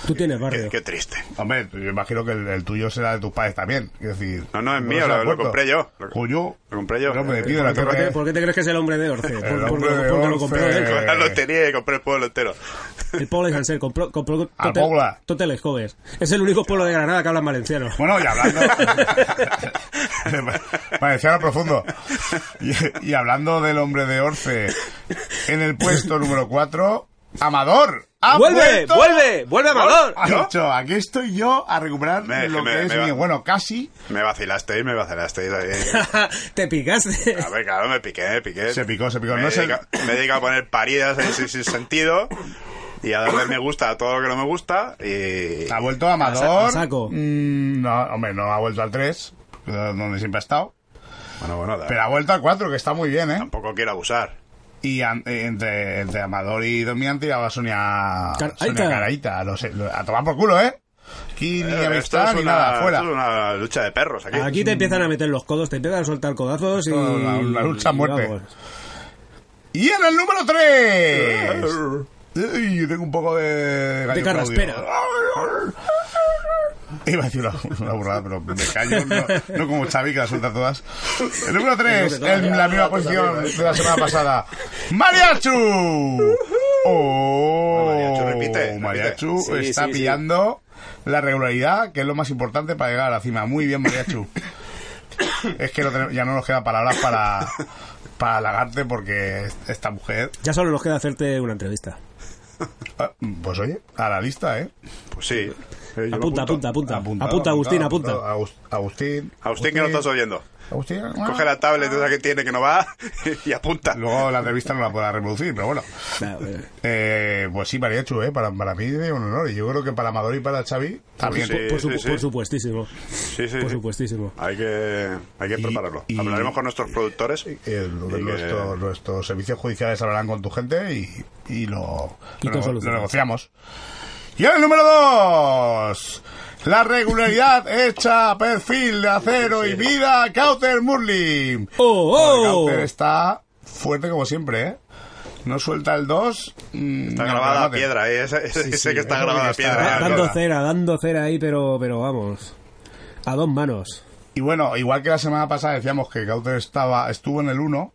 Tú tienes qué, barrio. qué triste. Hombre, yo imagino que el, el tuyo será de tus padres también. Quiero decir... No, no, es ¿no mío, será lo, compré yo. Lo, Coño. lo compré yo. El hombre de Eh, piedra, ¿Por qué, por te crees que es el hombre de Orce? Por- por- hombre de porque lo Orce. él. La lotería y compré el pueblo entero. El pueblo de Hansel compró, compró. Toteles Joves. Es el único pueblo de Granada que hablan valenciano. Bueno, y hablando... Valenciano profundo. Y, y hablando del hombre de Orce, en el puesto número 4, Amador. ¡Ha ¡Vuelve! vuelto! ¡Vuelve! ¡Vuelve Amador! Ha dicho, aquí estoy yo a recuperar Me- lo me- que es me mío. Bueno, casi Me vacilasteis, me vacilasteis. ahí. Te picaste. A ver, claro, me piqué, me piqué. Se picó, se picó. Me, No sé- dedica- me he dedicado a poner paridas sin, sin sentido y a darle me gusta a todo lo que no me gusta y... ha vuelto Amador. A saco. Mm, no, hombre, no ha vuelto al 3, donde siempre ha estado. Bueno, bueno, da- Pero ha vuelto al 4, que está muy bien, ¿eh? tampoco quiero abusar. Y an- eh, entre, entre Amador y Domi han tirado a Sonia, Sonia Aita. Caraita. a tomar por culo, ¿eh? Aquí ni Eh, amistad ni una, nada, fuera. esto es una lucha de perros aquí. Aquí te empiezan a meter los codos, te empiezan a soltar codazos y... La lucha a y muerte. vamos. Y en el número 3. Uy, tengo un poco de... gallo carraspera. Iba a decir una, una burrada, pero me callo, no, no como Xavi, que la suelta todas. El número 3, en la misma posición de la semana pasada. ¡Mariachu! ¡Oh! Mariachu repite. Mariachu está sí, sí. pillando la regularidad, que es lo más importante para llegar a la cima. Muy bien, Mariachu. es que no tenemos- ya no nos quedan palabras para, para halagarte porque esta mujer... Ya solo nos queda hacerte una entrevista. Ah, Pues oye, a la lista, ¿eh? Pues sí. Eh, Apunta, apunta, apunta. Apuntado, Apunta, Agustín, apunta. Agus- Agustín. Agustín, que no estás oyendo. Agustín. ah. Coge la tablet esa que tiene que no va y apunta. Luego la entrevista no la podrá reproducir, pero bueno. Eh, Eh, pues sí, Mariachu, ¿eh? Para, para mí es un honor. Y yo creo que para Amador y para Xavi también. Sí. por, sí, sí. por supuestísimo. Sí, sí, Por sí. supuestísimo. Hay que, hay que Y- prepararlo. y- Hablaremos con nuestros productores. Que- nuestro- nuestros servicios judiciales hablarán con tu gente y, y lo, Y lo, lo solucionado. negociamos. Y el número 2, la regularidad hecha perfil de acero y vida, Cauter Murlim. ¡Oh, oh! Cauter está fuerte como siempre, ¿eh? No suelta el 2. Está grabada a piedra, ¿eh? Ese, ese- Sí, ese sí, que está eso grabada a está- piedra. Ah, Dando cera, dando cera ahí, pero, pero vamos. A dos manos. Y bueno, igual que la semana pasada decíamos que Cauter estaba, estuvo en el 1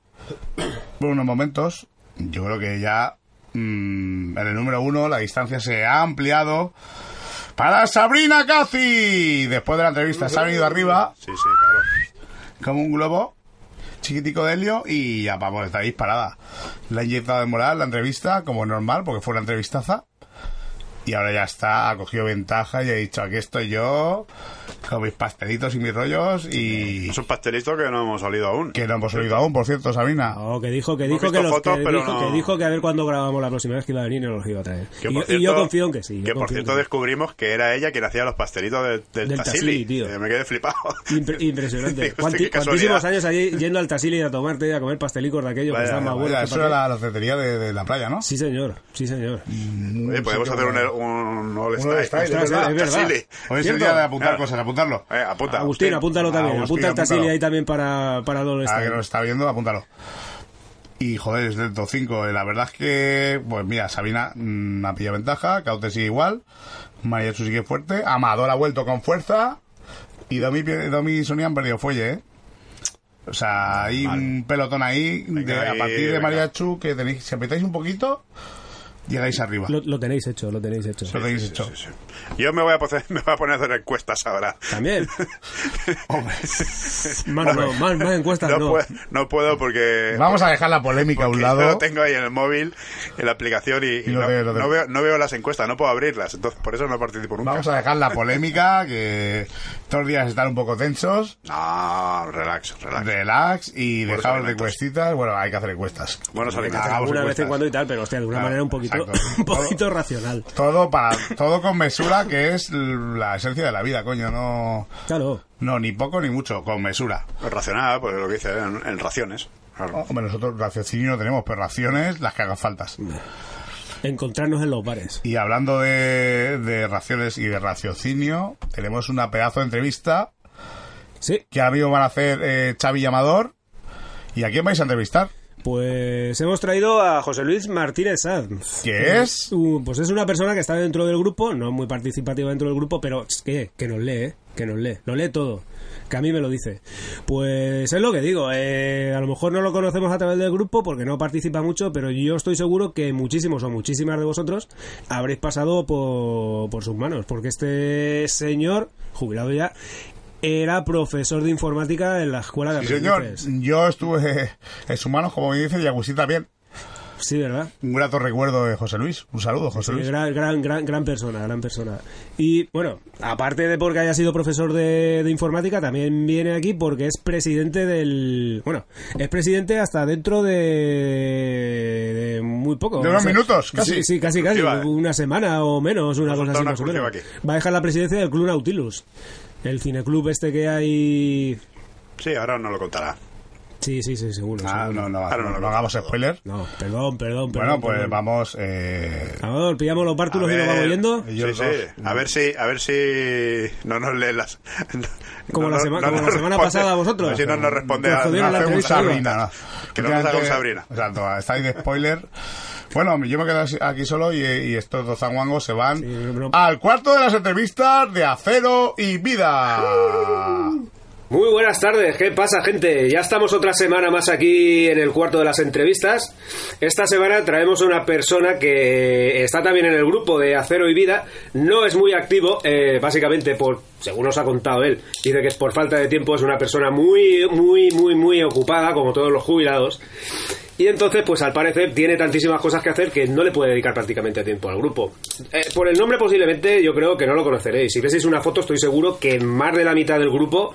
por unos momentos, yo creo que ya mm, en el número 1 la distancia se ha ampliado para Sabrina Cazzi. Después de la entrevista se ha venido arriba Sí, sí, claro. como un globo chiquitico de helio y ya vamos, está disparada. Le ha inyectado de moral la entrevista como normal porque fue una entrevistaza. Y ahora ya está, ha cogido ventaja y ha dicho, aquí estoy yo, con mis pastelitos y mis rollos y... Es un pastelito que no hemos salido aún. Que no hemos oído aún, por cierto, Sabina. No, que dijo que dijo que, los, fotos, que, pero dijo, no- que dijo que a ver cuándo grabamos la próxima vez que iba a venir y nos los iba a traer. Que Y, yo- y yo cierto- confío en que sí. Que por cierto que descubrimos que era ella quien hacía los pastelitos del, del, Del Tassili. Tassili, tío. Eh, me quedé flipado. Impre- impresionante. Digo, Cuanti- cuantísimos años allí yendo al Tasili a tomarte y a comer pastelicos de aquellos que Vaya, estaban más buenos. que eso era la, la cetería de, de la playa, ¿no? Sí, señor. Sí, señor. Oye, podemos hacer un, un All Un All Style. Style, es verdad. Hoy es el día de apuntar Claro. Cosas, apuntarlo. Eh, apunta. Agustín, apúntalo también. Agustín, Apunta Tasili apúntalo. ahí también para, para Dolores. Ahora que nos está viendo, apúntalo. Y joder, es del top 5. La verdad es que, pues mira, Sabina mm, ha pillado ventaja, Caute sigue igual, Mariachu sigue fuerte, Amador ha vuelto con fuerza y Domi, Domi y Sonia han perdido fuelle, ¿eh? O sea, hay un pelotón ahí, Venga de- a partir de venga. Mariachu que tenéis, si apretáis un poquito, llegáis arriba. Lo, lo tenéis hecho, lo tenéis hecho. Lo tenéis Sí, hecho. sí, sí. Yo me voy, a poner, me voy a poner a hacer encuestas ahora. También. Hombre, Más, no, más, más encuestas No, no. puedo, no puedo porque... vamos a dejar la polémica a un lado. yo lo tengo ahí en el móvil, en la aplicación y, y lo no, veo, no veo las encuestas, no puedo abrirlas. Entonces, por eso no participo nunca. Vamos a dejar la polémica, que todos los días están un poco tensos. No, relax, relax. Relax y dejaros de encuestitas. Bueno, hay que hacer encuestas. Hagamos Una vez en cuando y tal, pero hostia, de una Claro, manera un poquito, exacto. un poquito racional. Todo para todo con mesura, que es la esencia de la vida, coño. No, Claro. no ni poco ni mucho, con mesura. Racional, pues lo que dice, en, en raciones. Claro. Hombre, nosotros raciocinio no tenemos, pero raciones las que hagan faltas. Encontrarnos en los bares. Y hablando de, de raciones y de raciocinio, tenemos una pedazo de entrevista Sí, que ahora mismo van a hacer eh, Xavi y Amador. ¿Y a quién vais a entrevistar? Pues hemos traído a José Luis Martínez Sanz. ¿Qué es? Uh, Pues es una persona que está dentro del grupo, no muy participativa dentro del grupo, pero es que, que nos lee, que nos lee, lo lee todo, que a mí me lo dice. Pues es lo que digo, eh, a lo mejor no lo conocemos a través del grupo porque no participa mucho, pero yo estoy seguro que muchísimos o muchísimas de vosotros habréis pasado por, por sus manos, porque este señor, jubilado ya, era profesor de informática en la escuela de Sí, señor. Yo estuve en sus manos, como me dice, y Agustín también. Sí, ¿verdad? Un grato recuerdo de José Luis. Un saludo, José Sí, Luis. gran, gran, gran, gran persona, gran persona. Y bueno, aparte de porque haya sido profesor de, de informática, también viene aquí porque es presidente del. Bueno, es presidente hasta dentro de, de muy poco. De unos O sea, minutos, casi. Sí, sí, casi, casi. Una semana o menos, una Nos cosa así una más o menos. Va a dejar la presidencia del Club Nautilus. El cineclub este que hay. Sí, ahora no lo contará. Sí, sí, sí, seguro. Ah, seguro. no, no, Ahora no, no lo no hagamos spoiler. No, perdón, perdón, perdón. Bueno, pues perdón. vamos. Eh, Vamos, pillamos los bártulos y nos ver, vamos yendo. Sí, sí. A ver si, a ver si no nos leen las. Como la sema- como la semana responde- pasada a vosotros. A ver si no nos responde a. Sabrina, ¿no? Que no nos haga un Sabrina. Exacto, estáis de spoiler. Bueno, yo me quedo así- aquí solo y, y estos dos zanguangos se van Sí, al cuarto de las entrevistas de Acero y Vida. Muy buenas tardes, ¿qué pasa gente? Ya estamos otra semana más aquí en el cuarto de las entrevistas. Esta semana traemos a una persona que está también en el grupo de Acero y Vida. No es muy activo, eh, básicamente por, según nos ha contado él, dice que es por falta de tiempo, es una persona muy, muy, muy, muy ocupada, como todos los jubilados. Y entonces, pues al parecer tiene tantísimas cosas que hacer que no le puede dedicar prácticamente tiempo al grupo. Eh, por el nombre posiblemente yo creo que no lo conoceréis. Si veis una foto estoy seguro que más de la mitad del grupo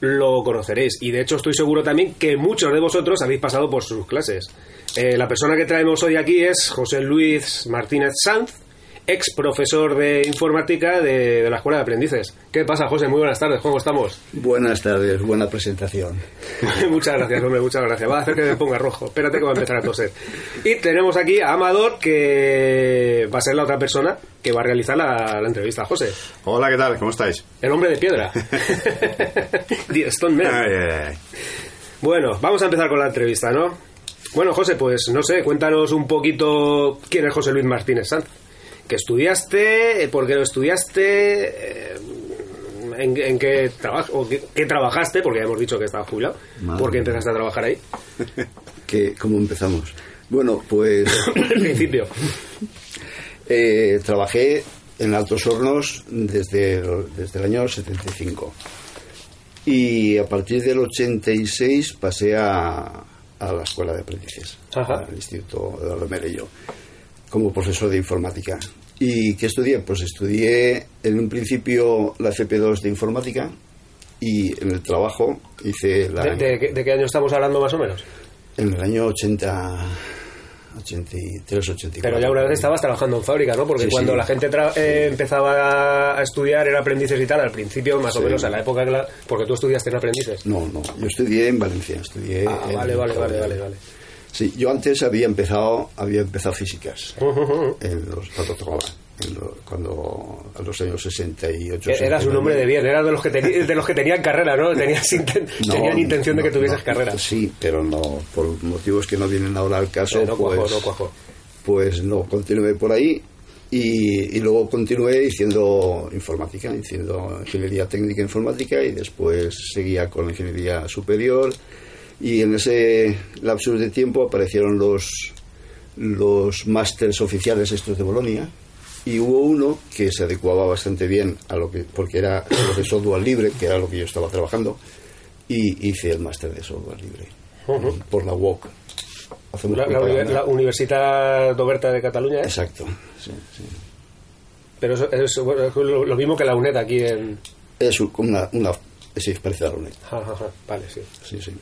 lo conoceréis. Y de hecho estoy seguro también que muchos de vosotros habéis pasado por sus clases. Eh, la persona que traemos hoy aquí es José Luis Martínez Sanz, ex profesor de informática de, de la Escuela de Aprendices. ¿Qué pasa, José? Muy buenas tardes, ¿cómo estamos? Buenas tardes, buena presentación. muchas gracias, hombre, muchas gracias. Va a hacer que me ponga rojo. Espérate que va a empezar a toser. Y tenemos aquí a Amador, que va a ser la otra persona que va a realizar la, la entrevista. José, Hola, ¿qué tal? ¿Cómo estáis? el hombre de piedra. Stone Man. Ay, ay, ay. Bueno, vamos a empezar con la entrevista, ¿no? Bueno, José, pues no sé, cuéntanos un poquito quién es José Luis Martínez Sanz. ¿Qué estudiaste? eh, ¿Por qué lo estudiaste? eh, ¿En, en qué, trabajo, o qué, qué trabajaste? Porque ya hemos dicho que estaba jubilado. Madre ¿Por qué empezaste a trabajar ahí? ¿Qué, ¿Cómo empezamos? Bueno, pues Al principio. eh, trabajé en Altos Hornos desde, el- desde el año 75. Y a partir del 86 pasé a, a la Escuela de Aprendices, Ajá. al Instituto de Merello, como profesor de informática. ¿Y qué estudié? Pues estudié en un principio la FP2 de informática y en el trabajo hice la... ¿De, de qué- de qué año estamos hablando más o menos? En el año 80, 83, 84. Pero ya una vez estabas trabajando en fábrica, ¿no? Porque Sí, cuando sí. la gente tra- eh, empezaba a estudiar, era aprendices y tal, al principio, más o menos, a la época que la... Porque tú estudiaste en aprendices. No, no, yo estudié en Valencia, estudié... Ah, en- vale, vale, vale, vale, vale. Sí, yo antes había empezado, había empezado físicas, en los, cuando trabajaba, en lo- cuando, a los años 68. Eras un 69. hombre de bien, eras de los que, teni- de los que tenían carrera, ¿no? Tenías inten- No, tenían intención de que tuvieses no, carrera. Sí, pero no, por motivos que no vienen ahora al caso, Eh, no pues, cuajo, no cuajo. pues no, continué por ahí y, y luego continué haciendo informática, haciendo ingeniería técnica informática y después seguía con la ingeniería superior y en ese lapsus de tiempo aparecieron los los másters oficiales estos de Bolonia y hubo uno que se adecuaba bastante bien a lo que porque era lo de software libre que era lo que yo estaba trabajando y hice el máster de software libre por la UOC La, la, la Universitat Oberta de Cataluña, ¿eh? Exacto, sí, sí. Pero eso es bueno, es lo, lo mismo que la UNED aquí en... Es un- una, una sí, es parecida a la UNED. Ja. Vale, sí. Sí, sí.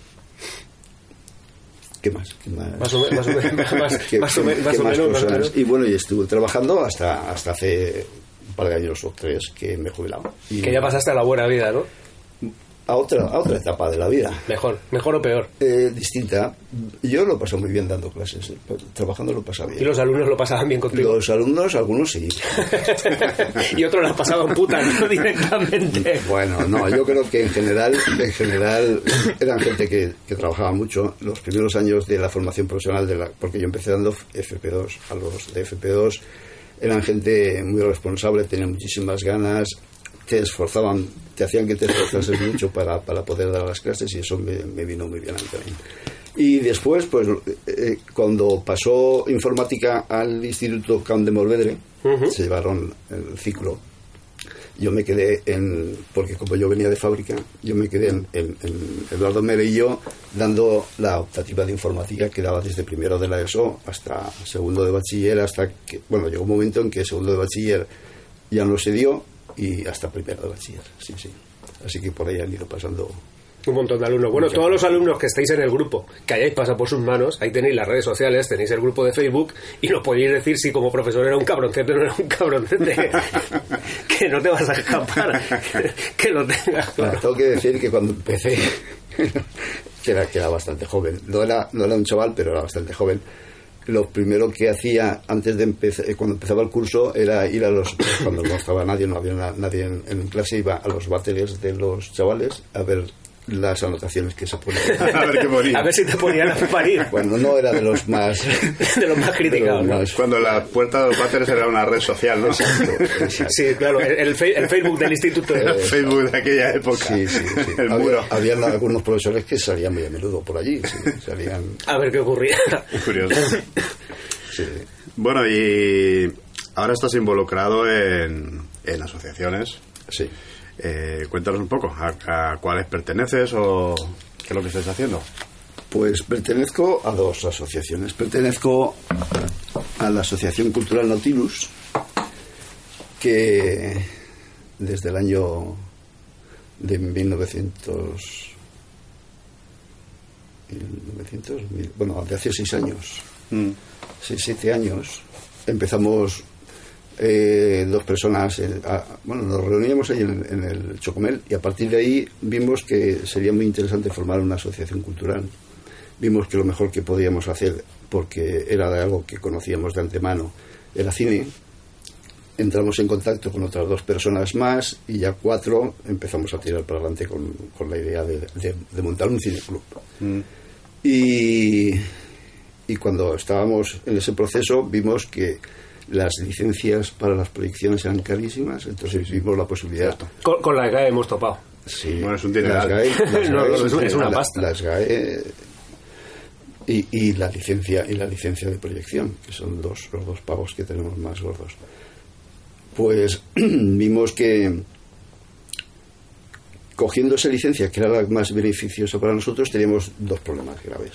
¿Qué más? ¿Qué más? Más o me- más o me- más- ¿Qué- más o me- qué más o más menos, más menos. Y bueno, y estuve trabajando hasta, hasta hace un par de años o tres que me he jubilado. Y Que ya pasaste a la buena vida, ¿no? A otra, a otra etapa de la vida. Mejor, mejor o peor. Eh, distinta. Yo lo paso muy bien dando clases. eh, Trabajando lo pasa bien. Y los alumnos lo pasaban bien contigo. Los alumnos, algunos sí. y otros las pasaban putas, ¿no? Directamente. Bueno, no, yo creo que en general, en general eran gente que, que trabajaba mucho. Los primeros años de la formación profesional, de la, porque yo empecé dando FP2, a los de FP2 eran gente muy responsable, tenían muchísimas ganas, te esforzaban, te hacían que te esforzases mucho para, para poder dar las clases y eso me, me vino muy bien a mí también. Y después, pues, eh, cuando pasó informática al Instituto Camp de Morvedre, Ujú. se llevaron el ciclo yo me quedé en, porque como yo venía de fábrica, yo me quedé en, en- en Eduardo Merello dando la optativa de informática que daba desde primero de la ESO hasta segundo de bachiller, hasta que, bueno, llegó un momento en que segundo de bachiller ya no se dio y hasta primero de bachiller, sí, sí. Así que por ahí han ido pasando. Un montón de alumnos. Bueno, todos los alumnos que estéis en el grupo, que hayáis pasado por sus manos, ahí tenéis las redes sociales, tenéis el grupo de Facebook y nos podéis decir si como profesor era un cabroncete o no era un cabroncete. que no te vas a escapar. que, lo tengas Bueno, tengo que decir que cuando empecé, que era, que era bastante joven, no era, no era un chaval, pero era bastante joven, lo primero que hacía antes de empezar, cuando empezaba el curso, era ir a los, cuando no estaba nadie, no había na- nadie en, clase, iba a los váteres de los chavales a ver las anotaciones que se ponían. A ver qué ponía. A ver si te ponían a parir. Bueno, no era de los más... De los más criticados, Cuando la puerta de los váteres era una red social, ¿no? Exacto. Sí, claro, el, Facebook del instituto. El Facebook de aquella época. Sí, sí, sí. El Había, muro. habían algunos profesores que salían muy a menudo por allí, sí, salían... A ver qué ocurría. Curioso. sí. Bueno, y ahora estás involucrado en, en asociaciones. Sí. Eh, cuéntanos un poco, ¿a, a cuáles perteneces o qué es lo que estás haciendo? Pues pertenezco a dos asociaciones. Pertenezco a la Asociación Cultural Nautilus, que desde el año de 1900, 1900 bueno, de hace seis años, Mm. seis, siete años, empezamos eh, dos personas, eh, a- bueno, nos reuníamos ahí en, en el Chocomel y a partir de ahí vimos que sería muy interesante formar una asociación cultural. Vimos que lo mejor que podíamos hacer, porque era de algo que conocíamos de antemano, era cine. Entramos en contacto con otras dos personas más y ya cuatro empezamos a tirar para adelante con, con la idea de, de- de montar un cineclub. Y, y cuando estábamos en ese proceso vimos que las licencias para las proyecciones eran carísimas, entonces vimos la posibilidad. Con, con la GAE hemos topado. Sí, Bueno, es un las. GAE, las No, GAE- no, es un- es una la- pasta. Las GAE y, y la licencia y la licencia de proyección, que son dos, los dos pagos que tenemos más gordos. Pues vimos que cogiendo esa licencia, que era la más beneficiosa para nosotros, teníamos dos problemas graves.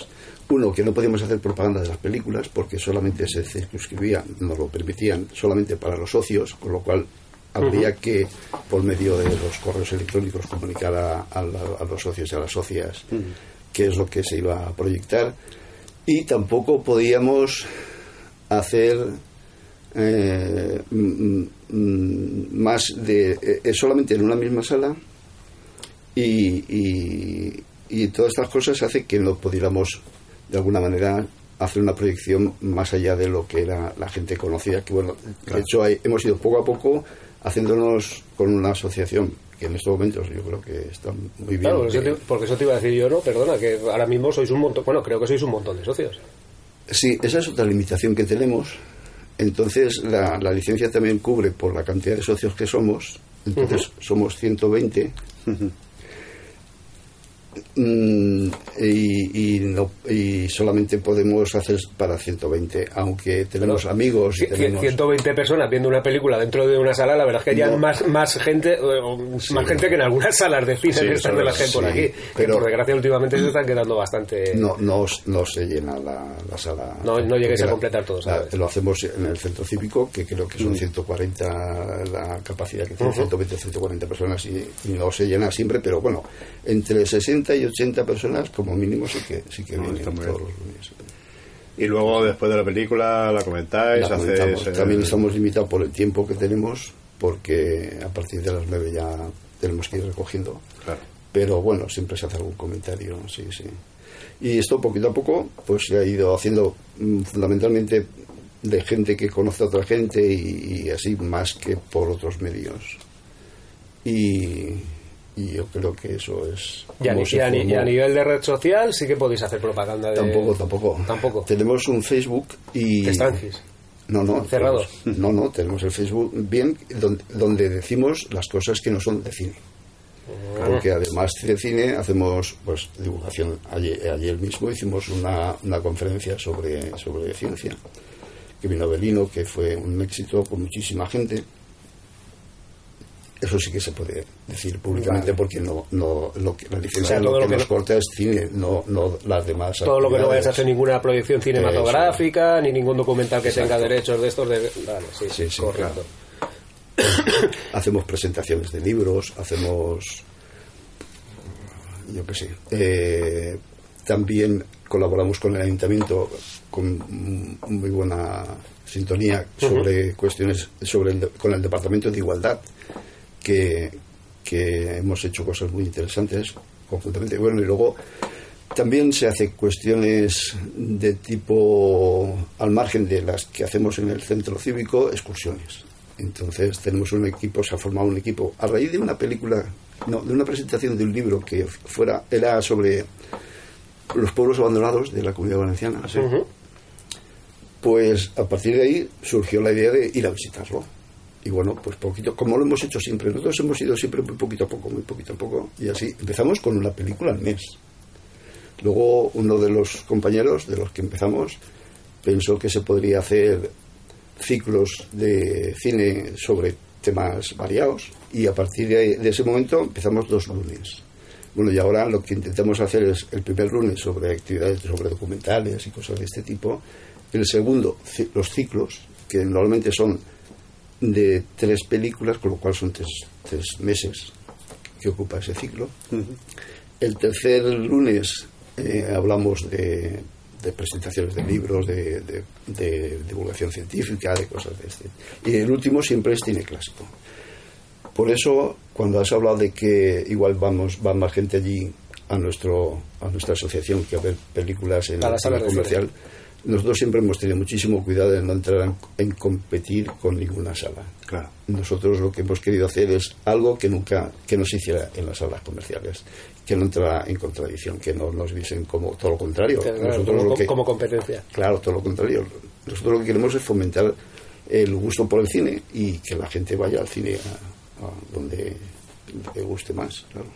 Uno, que no podíamos hacer propaganda de las películas porque solamente se circunscribía, nos lo permitían, solamente para los socios, con lo cual habría que, por medio de los correos electrónicos, comunicar a, a la- a los socios y a las socias qué es lo que se iba a proyectar. Y tampoco podíamos hacer eh, mm, mm, más de eh, solamente en una misma sala y, y, y todas estas cosas hace que no pudiéramos de alguna manera hacer una proyección más allá de lo que la gente conocida que bueno de hecho hay- hemos ido poco a poco haciéndonos con una asociación que en estos momentos yo creo que está muy bien Claro, porque que- eso te- porque eso te iba a decir yo, no, perdona, que ahora mismo sois un montón, bueno, creo que sois un montón de socios. Sí, esa es otra limitación que tenemos. Entonces, la, la licencia también cubre por la cantidad de socios que somos. Entonces, somos 120. Mm, y, y, no, y solamente podemos hacer para 120, aunque tenemos amigos y tenemos... 120 personas viendo una película dentro de una sala, la verdad es que hay No. más, más gente eh, más gente que en algunas salas de cine Sí, están de la gente por aquí. Que pero- por desgracia últimamente se están quedando bastante... No, no, no se llena la, la sala. No- no lleguéis a completar todo, la- ¿sabes? Lo hacemos en el centro cívico, que creo que Mm. son 140 la capacidad que tiene, 120, 140 personas, y, y no se llena siempre, pero bueno, entre 60 y 80 personas como mínimo sí que, sí que No, vienen todos los lunes. Y luego, después de la película, la comentáis, La hacéis... eh, También estamos limitados por el tiempo que tenemos, porque a partir de las 9 ya tenemos que ir recogiendo. Claro. pero bueno, siempre se hace algún comentario, sí, sí. Y esto poquito a poco, pues se ha ido haciendo mm, fundamentalmente de gente que conoce a otra gente y, y así más que por otros medios. Y, y yo creo que eso es. Y a, y a y a nivel de red social sí que podéis hacer propaganda de... Tampoco, tampoco. Tampoco. Tenemos un Facebook y. De Estanquis. No, no. Cerrado. tenemos- no, no, tenemos el Facebook bien, donde, donde decimos las cosas que no son de cine. Porque además de cine hacemos pues divulgación. Ayer, ayer mismo hicimos una, una conferencia sobre, sobre ciencia, que vino Belino, que fue un éxito con muchísima gente. Eso sí que se puede decir públicamente porque no, no lo que, la licencia O sea, todo lo lo que que nos no- corta es cine, no, no las demás. Todo lo que no vayas a hacer ninguna proyección cinematográfica, ni ningún documental que tenga derechos de estos de... Vale, sí, Sí, sí, correcto. hacemos presentaciones de libros, hacemos, yo qué sé, eh, también colaboramos con el ayuntamiento con muy buena sintonía sobre cuestiones, sobre el con el departamento de igualdad, que, que hemos hecho cosas muy interesantes conjuntamente. Bueno, y luego también se hace cuestiones de tipo, al margen de las que hacemos en el centro cívico, excursiones. Entonces tenemos un equipo, se ha formado un equipo a raíz de una película, no, de una presentación de un libro que fuera, era sobre los pueblos abandonados de la comunidad valenciana. Pues a partir de ahí surgió la idea de ir a visitarlo. Y bueno, pues poquito, como lo hemos hecho siempre, nosotros hemos ido siempre muy poquito a poco, muy poquito a poco, y así empezamos con una película al mes. Luego uno de los compañeros de los que empezamos pensó que se podría hacer ciclos de cine sobre temas variados y a partir de, ese momento empezamos dos lunes. Bueno, y ahora lo que intentamos hacer es el primer lunes sobre actividades, sobre documentales y cosas de este tipo. El segundo, los ciclos, que normalmente son de tres películas, con lo cual son tres, tres meses que ocupa ese ciclo. El tercer lunes eh, hablamos de, de presentaciones de libros, de, de- de divulgación científica, de cosas de este. Y el último siempre es cine clásico. Por eso, cuando has hablado de que igual vamos va más gente allí a nuestro a nuestra asociación que a ver películas en la sala comercial, nosotros siempre hemos tenido muchísimo cuidado de no entrar en, en competir con ninguna sala. Claro. Nosotros lo que hemos querido hacer es algo que nunca que no se hiciera en las salas comerciales, que no entrara en contradicción, que no nos viesen como todo lo contrario. Claro, Nosotros como, lo que- como competencia. Claro, todo lo contrario. Nosotros lo que queremos es fomentar el gusto por el cine y que la gente vaya al cine a, a donde le guste más, claro.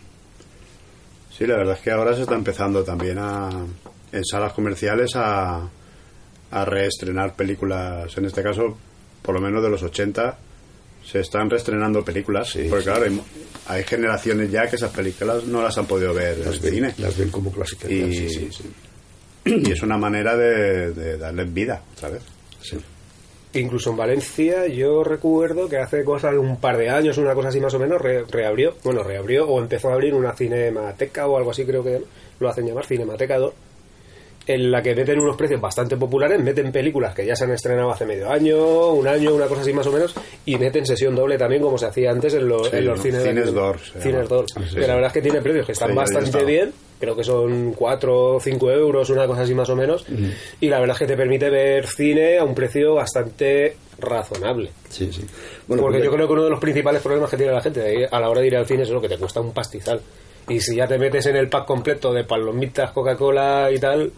Sí, la verdad es que ahora se está empezando también a, en salas comerciales a, a reestrenar películas, en este caso, por lo menos de los 80, se están reestrenando películas, Sí, porque sí. claro, hay, hay generaciones ya que esas películas no las han podido ver en Las ven, cine. las ven como clásicas. Y- sí, sí, sí. Y es una manera de, de darles vida, otra vez. Sí. Incluso en Valencia yo recuerdo que hace cosa de un par de años, una cosa así más o menos, re- reabrió, bueno, reabrió o empezó a abrir una cinemateca o algo así creo que lo hacen llamar, Cinemateca 2, en la que meten unos precios bastante populares, meten películas que ya se han estrenado hace medio año, un año, una cosa así más o menos, y meten sesión doble también como se hacía antes en los, Sí, en los cines. Cines d'Or se Cines. Ah, sí, que la verdad es que tiene precios que están bastante bien, creo que son 4 o 5 euros, una cosa así más o menos, y la verdad es que te permite ver cine a un precio bastante razonable. Sí, sí. Bueno, Porque pues, yo creo que uno de los principales problemas que tiene la gente a la hora de ir al cine es lo que te cuesta un pastizal. Y si ya te metes en el pack completo de palomitas, Coca-Cola y tal,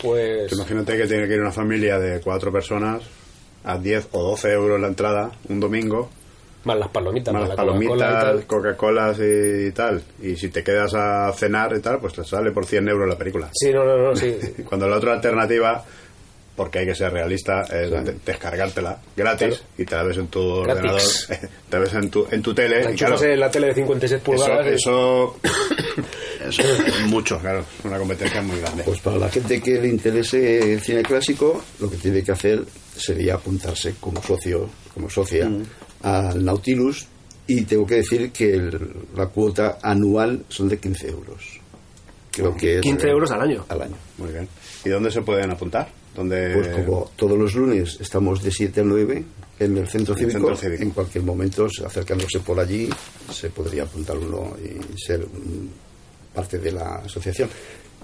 pues... Tú imagínate que tiene que ir una familia de cuatro personas a 10 o 12 euros la entrada un domingo, Más las palomitas, más más las la Coca-Cola y palomitas. Coca-Colas y tal. Y si te quedas a cenar y tal, pues te sale por 100 euros la película. Sí, no, no, no, sí. Cuando la otra alternativa, porque hay que ser realista, es de- descargártela gratis Claro. y te la ves en tu Gratis. ordenador, te ves en tu, en tu tele. La y claro, en la tele de 56 eso, pulgadas. eso, eso es mucho, claro. Una competencia muy grande. Pues para la gente que le interese el cine clásico, lo que tiene que hacer sería apuntarse como socio, como socia al Nautilus y tengo que decir que el- la cuota anual son de 15 euros. Creo que es 15 euros al año. Al año. Muy bien. ¿Y dónde se pueden apuntar? ¿Dónde... Pues como todos los lunes estamos de 7 a 9 en el centro En el cívico, centro cívico. en cualquier momento acercándose por allí se podría apuntar uno y ser mm, parte de la asociación.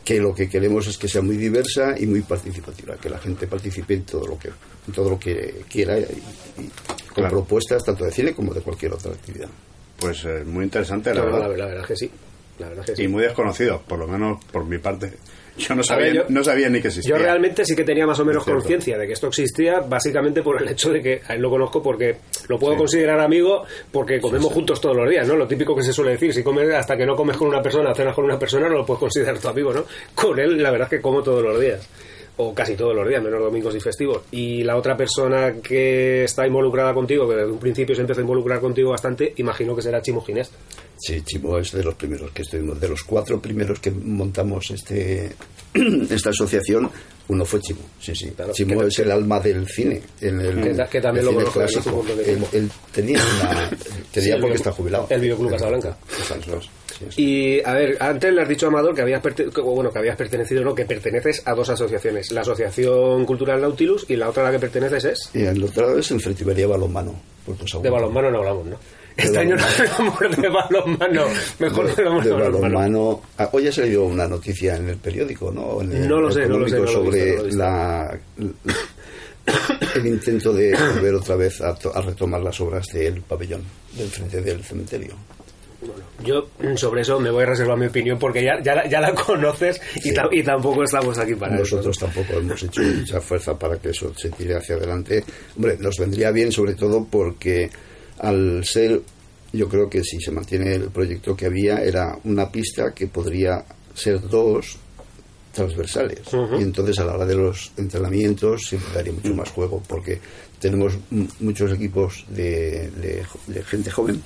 Que lo que queremos es que sea muy diversa y muy participativa, que la gente participe en todo lo que, en todo lo que quiera y, y con Claro. propuestas tanto de cine como de cualquier otra actividad. Pues eh, muy interesante, la No, verdad. la, la verdad que sí. La verdad que sí. Y muy desconocido, por lo menos por mi parte. Yo no sabía, ver, yo- no sabía ni que existía. Yo realmente sí que tenía más o menos conciencia de que esto existía, básicamente por el hecho de que a él lo conozco porque lo puedo Sí. considerar amigo porque comemos juntos todos los días, ¿no? Lo típico que se suele decir, si comes hasta que no comes con una persona, cenas con una persona, no lo puedes considerar tu amigo, ¿no? Con él, la verdad es que como todos los días. O casi todos los días, menos domingos y festivos. Y la otra persona que está involucrada contigo, que desde un principio se empezó a involucrar contigo bastante, imagino que será Chimo Ginés. Sí, Chimo es de los primeros que estuvimos, de los cuatro primeros que montamos este esta asociación, uno fue Chimo. Sí, sí. Claro, Chimo es el alma del cine, en el, Que ta- que también el lo cine clásico. Él, él tenía una, tenía el porque video- está jubilado. el videoclub Casablanca. Y a ver, antes le has dicho a Amador que habías, que, bueno, que habías pertenecido, no, que perteneces a dos asociaciones, la Asociación Cultural Nautilus y la otra a la que perteneces es Y el otro es el Fretibería Balonmano. De balonmano no hablamos, ¿no? Este año no hablamos de balonmano, mejor no hablamos de de balonmano. Ah, Hoy ha salido una noticia en el periódico, ¿no? En el No lo sé, no lo sé, no lo sobre no lo la, el intento de volver otra vez a, to- a retomar las obras del pabellón del frente del cementerio. Yo sobre eso me voy a reservar mi opinión porque ya, ya, la, ya la conoces y, Sí. ta- y tampoco estamos aquí para eso. Nosotros tampoco hemos hecho mucha fuerza para que eso se tire hacia adelante. Hombre, nos vendría bien sobre todo porque al ser, yo creo que si se mantiene el proyecto que había, era una pista que podría ser dos transversales. Y entonces a la hora de los entrenamientos siempre daría mucho más juego porque tenemos muchos equipos de, de gente joven.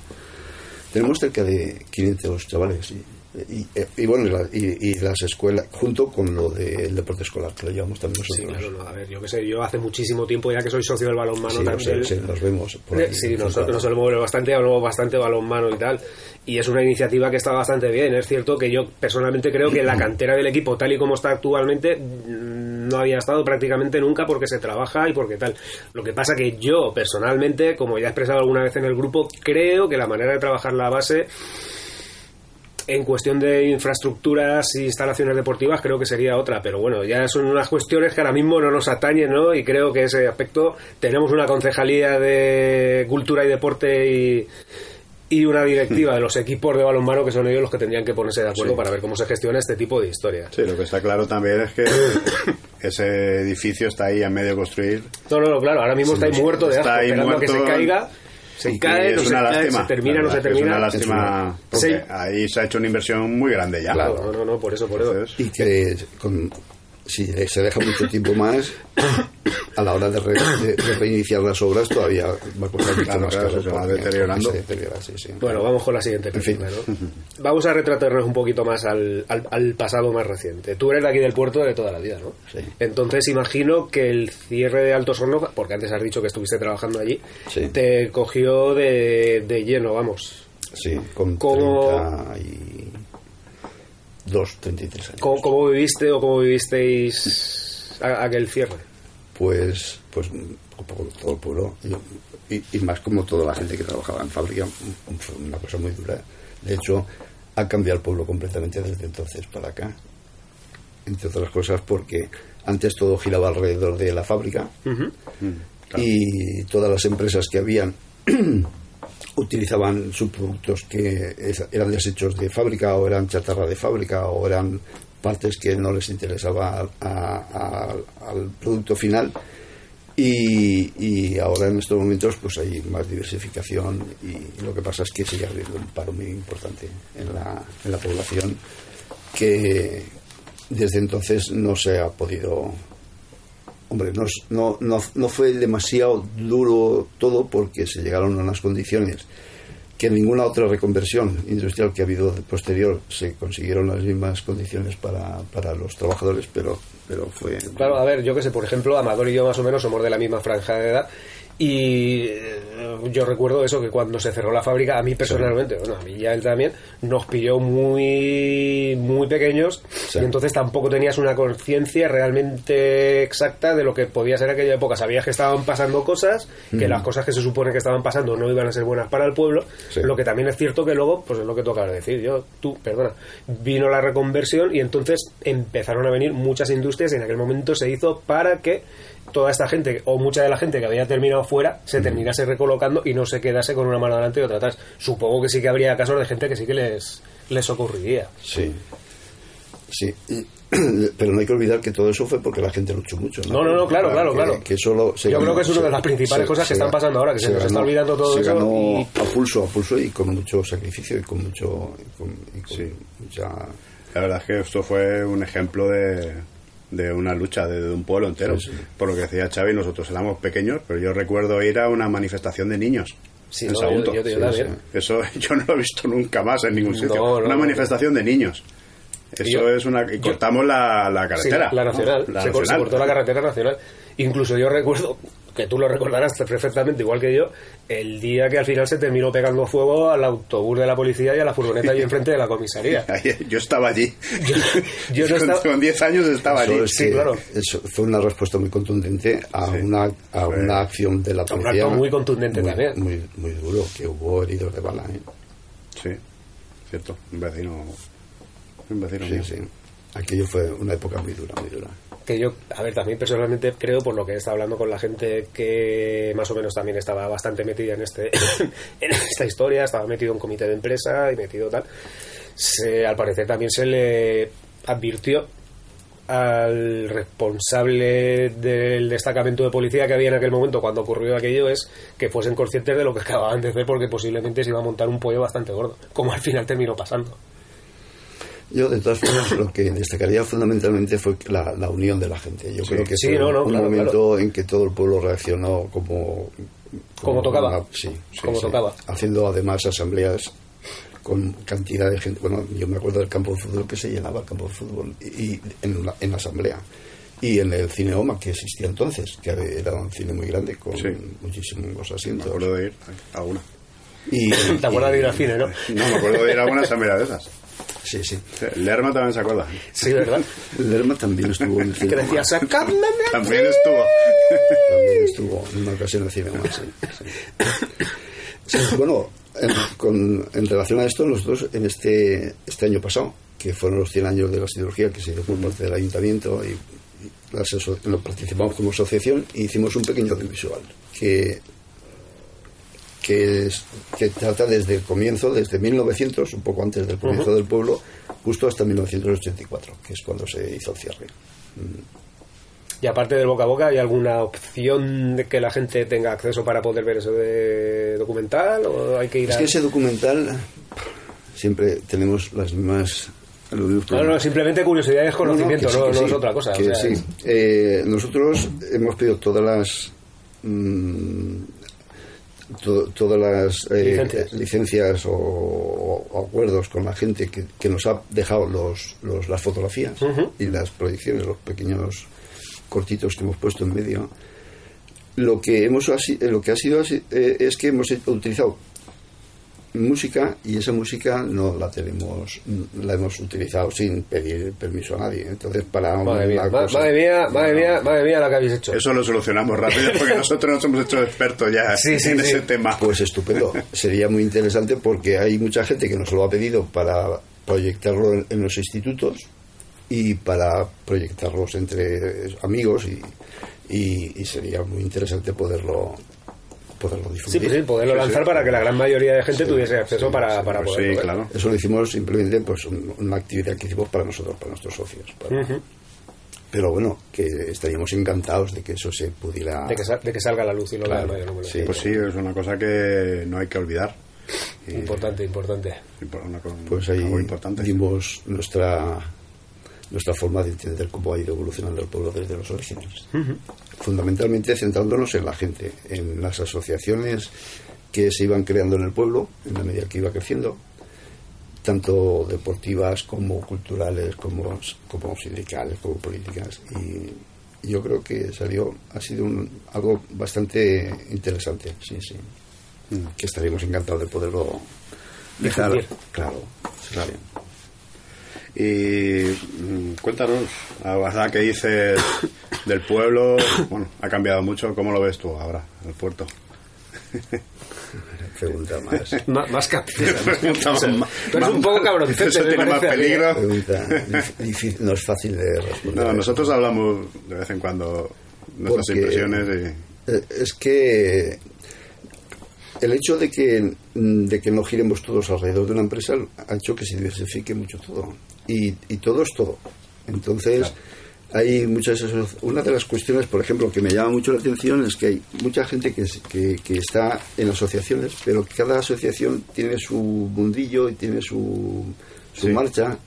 Tenemos cerca de 500 chavales y, Y, y bueno, y, la- y- y las escuelas, junto con lo del deporte escolar, que lo llevamos también Sí, nosotros. claro, no, a ver, yo qué sé, yo hace muchísimo tiempo ya que soy socio del balonmano Sí, también. sé, sí, nos vemos. por ahí, Sí, nos, juntados. nos solemos ver bastante, hablamos bastante balonmano y tal. Y es una iniciativa que está bastante bien. Es cierto que yo personalmente creo que la cantera del equipo, tal y como está actualmente, mm, no había estado prácticamente nunca porque se trabaja y porque tal. Lo que pasa que yo personalmente, como ya he expresado alguna vez en el grupo, creo que la manera de trabajar la base en cuestión de infraestructuras e instalaciones deportivas creo que sería otra, pero bueno, ya son unas cuestiones que ahora mismo no nos atañen, ¿no? Y creo que ese aspecto tenemos una concejalía de cultura y deporte y, y una directiva de los equipos de balonmano que son ellos los que tendrían que ponerse de acuerdo Sí. para ver cómo se gestiona este tipo de historias. Sí, lo que está claro también es que ese edificio está ahí a medio de construir. No, no, no, claro, ahora mismo está ahí muerto de asco, Está ahí esperando a que se muerto. caiga, se Y cae, es no se una cae, lástima. se termina, no se termina. Es una lástima porque Sí. ahí se ha hecho una inversión muy grande ya. Claro, no, no, no, por eso, por eso. Entonces, Y que con, si se deja mucho tiempo más, a la hora de, re- de- de reiniciar las obras todavía va a costar mucho Claro, más claro, caro se va deteriorando. se deteriora, sí, sí. Bueno, vamos con la siguiente En fin. película, ¿no? Vamos a retratarnos un poquito más al, al- al pasado más reciente. Tú eres de aquí del puerto de toda la vida, ¿no? Sí. Entonces imagino que el cierre de Altos Hornos, porque antes has dicho que estuviste trabajando allí, Sí. te cogió de, de lleno, vamos. Sí, con ¿Cómo- 32, 33 años. ¿Cómo, cómo viviste o cómo vivisteis aquel cierre? Pues, pues un poco todo el pueblo y, y- y más como toda la gente que trabajaba en fábrica, fue una cosa muy dura. De hecho, ha cambiado el pueblo completamente desde entonces para acá. Entre otras cosas porque antes todo giraba alrededor de la fábrica y todas las empresas que habían utilizaban subproductos que eran desechos de fábrica o eran chatarra de fábrica o eran partes que no les interesaba a- al producto final. Y, y ahora en estos momentos pues hay más diversificación y lo que pasa es que sigue habiendo un paro muy importante en la, en la población que desde entonces no se ha podido Hombre, no, no, no, no fue demasiado duro todo porque se llegaron a unas condiciones que ninguna otra reconversión industrial que ha habido posterior se consiguieron las mismas condiciones para, para los trabajadores, pero, pero fue... Claro, a ver, yo que sé, por ejemplo, Amador y yo más o menos somos de la misma franja de edad y eh, yo recuerdo eso, que cuando se cerró la fábrica, a mí personalmente, bueno, a mí y a él también, nos pilló muy, muy pequeños Sí. y entonces tampoco tenías una conciencia realmente exacta de lo que podía ser aquella época. Sabías que estaban pasando cosas, que las cosas que se supone que estaban pasando no iban a ser buenas para el pueblo, Sí. lo que también es cierto que luego, pues es lo que tú acabas de decir, yo, tú, perdona, vino la reconversión y entonces empezaron a venir muchas industrias y en aquel momento se hizo para que toda esta gente, o mucha de la gente que había terminado fuera, se terminase recolocando y no se quedase con una mano adelante y otra atrás. Supongo que sí que habría casos de gente que sí que les, les ocurriría. Sí. Sí. Y- pero no hay que olvidar que todo eso fue porque la gente luchó mucho. No, no, no, claro, claro, que, claro. que solo se Yo ganó- creo que es una de las principales cosas que están pasando ahora, que se nos está olvidando todo se eso ganó y- a pulso, a pulso y con mucho sacrificio y con mucho... y con- y con Sí. mucha- La verdad es que esto fue un ejemplo de, de una lucha de, de un pueblo entero. Sí, sí. Por lo que decía Xavi, nosotros éramos pequeños, pero yo recuerdo ir a una manifestación de niños Sí, en no, Sagunto. yo- sí. Eso yo no lo he visto nunca más en ningún sitio. No, no, una manifestación de niños. Eso Yo- es una... Y cortamos la, la carretera. la nacional. La se, cor- se nacional. cortó la carretera nacional. Incluso yo recuerdo, que tú lo recordarás perfectamente, igual que yo, el día que al final se terminó pegando fuego al autobús de la policía y a la furgoneta allí enfrente de la comisaría. Ahí- Yo estaba allí. Yo, yo no Con- estaba... Con 10 años estaba Eso allí. es Sí, claro. eso fue una respuesta muy contundente a, Sí. una, a Fue- una acción de la un policía. acto muy contundente muy- también. Muy, muy duro, que hubo heridos de bala. ¿eh? Sí, cierto. Un vecino... Un vecino Sí, mío. sí. Aquello fue una época muy dura, muy dura. que yo, a ver, también personalmente creo, por lo que he estado hablando con la gente que más o menos también estaba bastante metida en este en esta historia, estaba metido en comité de empresa y metido tal, se, al parecer también se le advirtió al responsable del destacamento de policía que había en aquel momento cuando ocurrió aquello es que fuesen conscientes de lo que acababan de hacer porque posiblemente se iba a montar un pollo bastante gordo, como al final terminó pasando. Yo, de todas formas, lo que destacaría fundamentalmente fue la, la unión de la gente. Yo creo que Sí, fue no, no, un claro, momento claro. en que todo el pueblo reaccionó como... Como tocaba. sí, sí, Como sí. tocaba. Haciendo además asambleas con cantidad de gente. Bueno, yo me acuerdo del campo de fútbol que se llenaba el campo de fútbol y en la, en la asamblea. Y en el Cineoma que existía entonces, que era un cine muy grande con Sí. muchísimos Me asientos. acuerdo de ir a alguna. Y, ¿Te acuerdas de ir al cine, no? No, me acuerdo de ir a alguna asamblea de esas. Sí, sí. Lerma también se acuerda. Sí, ¿verdad? Lerma también estuvo en el Que Cineoma. decía, sacadme de También estuvo. También estuvo en una ocasión en el Cineoma, sí. sí. Sí, bueno, en, con- en relación a esto, nosotros en este, este año pasado, que fueron los 100 años de la cirugía que se hizo por parte del ayuntamiento y, y las lo participamos como asociación e hicimos un pequeño audiovisual que que, es- que trata desde el comienzo, desde 1900, un poco antes del comienzo del pueblo, justo hasta 1984, que es cuando se hizo el cierre. Y aparte del boca a boca, ¿hay alguna opción de que la gente tenga acceso para poder ver eso de documental? ¿O hay que ir Es a.? que ese documental siempre tenemos las mismas... No, problemas. no, simplemente curiosidad y desconocimiento, no, que sí, no sí, es otra cosa. o sea, sí. Eh, nosotros hemos pedido todas las mm, to- todas las eh, Licencias. licencias o, o acuerdos con la gente que, que nos ha dejado los, los- las fotografías y las proyecciones, los pequeños cortitos que hemos puesto en medio. Lo que hemos lo que ha sido eh, es que hemos utilizado música y esa música no la tenemos la hemos utilizado sin pedir permiso a nadie entonces para Madre mía, cosa- madre mía, madre mía, madre mía lo que habéis hecho. Eso lo solucionamos rápido porque nosotros nos hemos hecho expertos ya Sí, sí, en sí. ese tema. pues estupendo sería muy interesante porque hay mucha gente que nos lo ha pedido para proyectarlo en, en los institutos y para proyectarlos entre amigos y, y- y sería muy interesante poderlo poderlo Sí, difundir pues sí, poderlo lanzar para que la gran mayoría de gente Sí, tuviese acceso sí, para, sí, para Pues sí, claro. Eso lo hicimos simplemente pues un- una actividad que hicimos para nosotros, para nuestros socios. para-. Pero bueno, que estaríamos encantados de que eso se pudiera... de, que sal- de que salga a la luz y lo Claro, vea sí. Pues sí, es una cosa que no hay que olvidar. Y- Importante, importante. una cosa- Pues ahí dimos nuestra nuestra forma de entender cómo ha ido evolucionando el pueblo desde los orígenes. Fundamentalmente centrándonos en la gente, en las asociaciones que se iban creando en el pueblo, en la medida que iba creciendo, tanto deportivas como culturales, como, como sindicales, como políticas. Y yo creo que salió, ha sido un- algo bastante interesante, sí, sí. Que estaríamos encantados de poderlo dejar claro. claro. Y mm, cuéntanos, la verdad que dices del pueblo, bueno, ha cambiado mucho. ¿Cómo lo ves tú ahora, el puerto? Pregunta más. Más capciosa. Pregunta O sea, más- tú eres un poco cabroncete, Eso tiene más peligro. Pregunta dif- difícil- no es fácil de responder. No, nosotros hablamos de vez en cuando nuestras Porque- impresiones y... Eh, Es que el hecho de que, de que no giremos todos alrededor de una empresa ha hecho que se diversifique mucho todo. Y, y todo es todo. Entonces, hay muchas. Una de las cuestiones, por ejemplo, que me llama mucho la atención es que hay mucha gente que, que, que está en asociaciones, pero cada asociación tiene su mundillo y tiene su, su Sí. marcha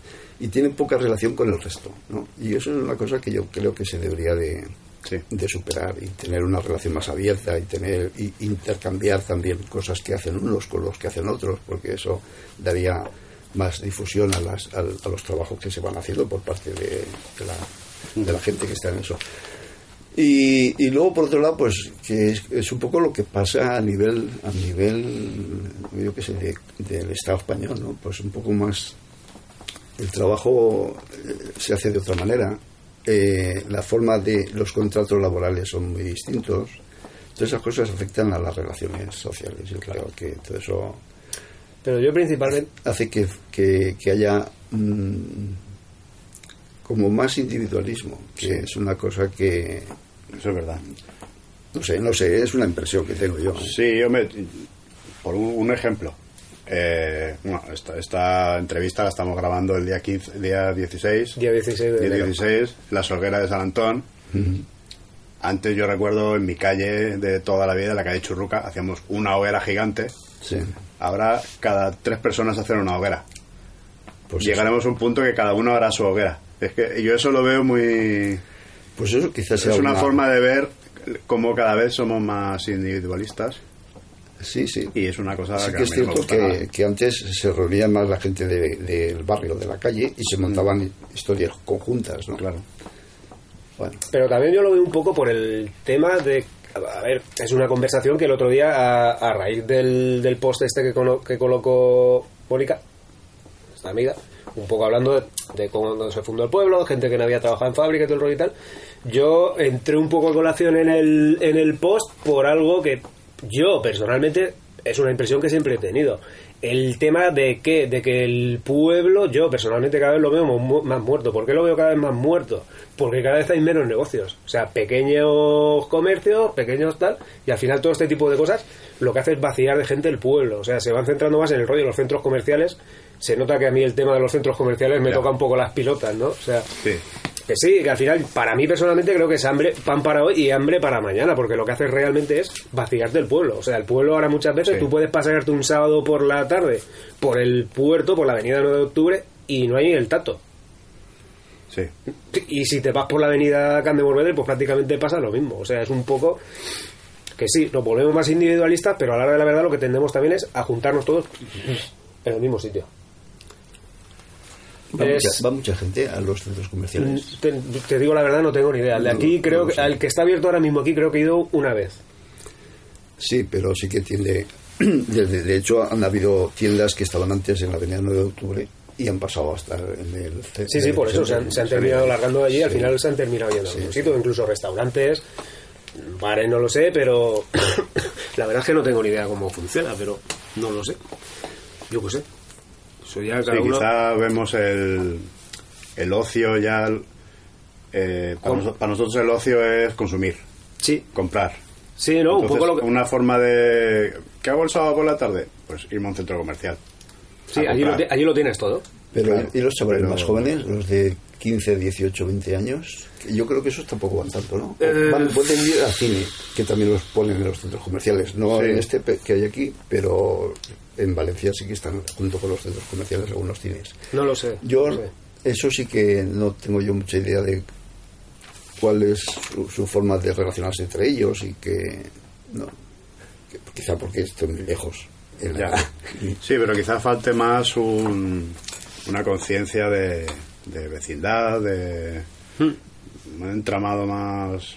y tiene poca relación con el resto. ¿no? Y eso es una cosa que yo creo que se debería de, Sí. de superar y tener una relación más abierta y tener y intercambiar también cosas que hacen unos con los que hacen otros porque eso daría más difusión a, las, al- a los trabajos que se van haciendo por parte de, la, de la gente que está en eso. Y, y luego por otro lado pues que es, un poco lo que pasa a nivel a nivel yo qué sé de- del Estado español no pues un poco más el trabajo eh, se hace de otra manera. Eh, la forma de los contratos laborales son muy distintos. Todas esas cosas afectan a las relaciones sociales yo creo que todo eso Pero yo principalmente... hace que, que, que haya mm, como más individualismo que es una cosa que Eso es verdad. no sé no sé es una impresión que tengo yo Sí, yo me... Por un, un ejemplo. eh, bueno, esta, esta entrevista la estamos grabando el día 15, el día 16. Día 16 de día enero. 16, la solguera de San Antón. Antes yo recuerdo en mi calle de toda la vida, en la calle Churruca, hacíamos una hoguera gigante. sí Ahora cada tres personas hacen una hoguera. pues Llegaremos a un punto que cada uno hará su hoguera. Es que yo eso lo veo muy... pues eso quizás sea Es una forma de ver cómo cada vez somos más individualistas. Sí, sí. Y es una cosa Sí que, que es cierto que, que antes se reunía más la gente de- del barrio, de la calle, y se montaban historias conjuntas, ¿no? Claro. Bueno, Pero también yo lo veo un poco por el tema de. A ver, es una conversación que el otro día, a, raíz del, del post este que, que colocó Mónica, esta amiga, un poco hablando de, de se fundó el pueblo, gente que no había trabajado en fábrica y todo el rollo y tal, yo entré un poco a colación en el, en el post por algo que yo personalmente es una impresión que siempre he tenido. El tema de que, de que el pueblo, yo personalmente cada vez lo veo más muerto. ¿Por qué lo veo cada vez más muerto? Porque cada vez hay menos negocios. O sea, pequeños comercios, pequeños tal, y al final todo este tipo de cosas lo que hace es vaciar de gente el pueblo. O sea, se van centrando más en el rollo de los centros comerciales. Se nota que a mí el tema de los centros comerciales me Ya. toca un poco las pilotas, ¿no? O sea, Sí. Que sí, que al final, para mí personalmente creo que es hambre, pan para hoy y hambre para mañana, porque lo que hace realmente es vaciarte el pueblo. O sea, el pueblo ahora muchas veces Sí. tú puedes pasearte un sábado por la tarde por el puerto, por la avenida 9 de octubre, y no hay ni el tato. Sí. Y si te vas por la avenida Candemorvede, pues prácticamente pasa lo mismo. O sea, es un poco que sí, nos volvemos más individualistas, pero a la hora de la verdad lo que tendemos también es a juntarnos todos en el mismo sitio. Va, Es- mucha, va mucha gente a los centros comerciales. Te, te digo la verdad, no tengo ni idea. De No, aquí no creo lo que, al que está abierto ahora mismo aquí creo que he ido una vez. Sí, pero sí que tiende. De, hecho, han habido tiendas que estaban antes en la Avenida 9 de Octubre y han pasado a estar en el. ce- Sí, sí, por eso se centro han, se han terminado largando de allí, al Sí. final se han terminado yendo a Sí, sí. sitio, incluso restaurantes, bares, no lo sé, pero la verdad es que no tengo ni idea cómo funciona, pero no lo sé. Yo qué sé. Eso ya cada Sí, uno... quizá vemos el, el ocio ya. eh, para, nosotros el ocio es consumir, Sí, comprar. sí, no, un poco lo que... Una forma de. ¿Qué hago el sábado por la tarde? Pues irme a un centro comercial. Sí, allí lo, allí lo tienes todo. Pero, Claro, ¿y los chavales pero- más jóvenes, los de 15, 18, 20 años? Que Yo creo que esos tampoco van tanto, ¿no? Eh, Van, pueden ir al cine, que también los ponen en los centros comerciales. No Sí. en este pe- que hay aquí, pero en Valencia sí que están junto con los centros comerciales algunos cines. No lo sé. Yo, no sé. eso sí que no tengo yo mucha idea de cuál es su, su forma de relacionarse entre ellos y que. No. que quizá porque estoy muy lejos. en la- Ya. Sí, pero quizá falte más un- una conciencia de, de vecindad, de Hmm. un entramado más,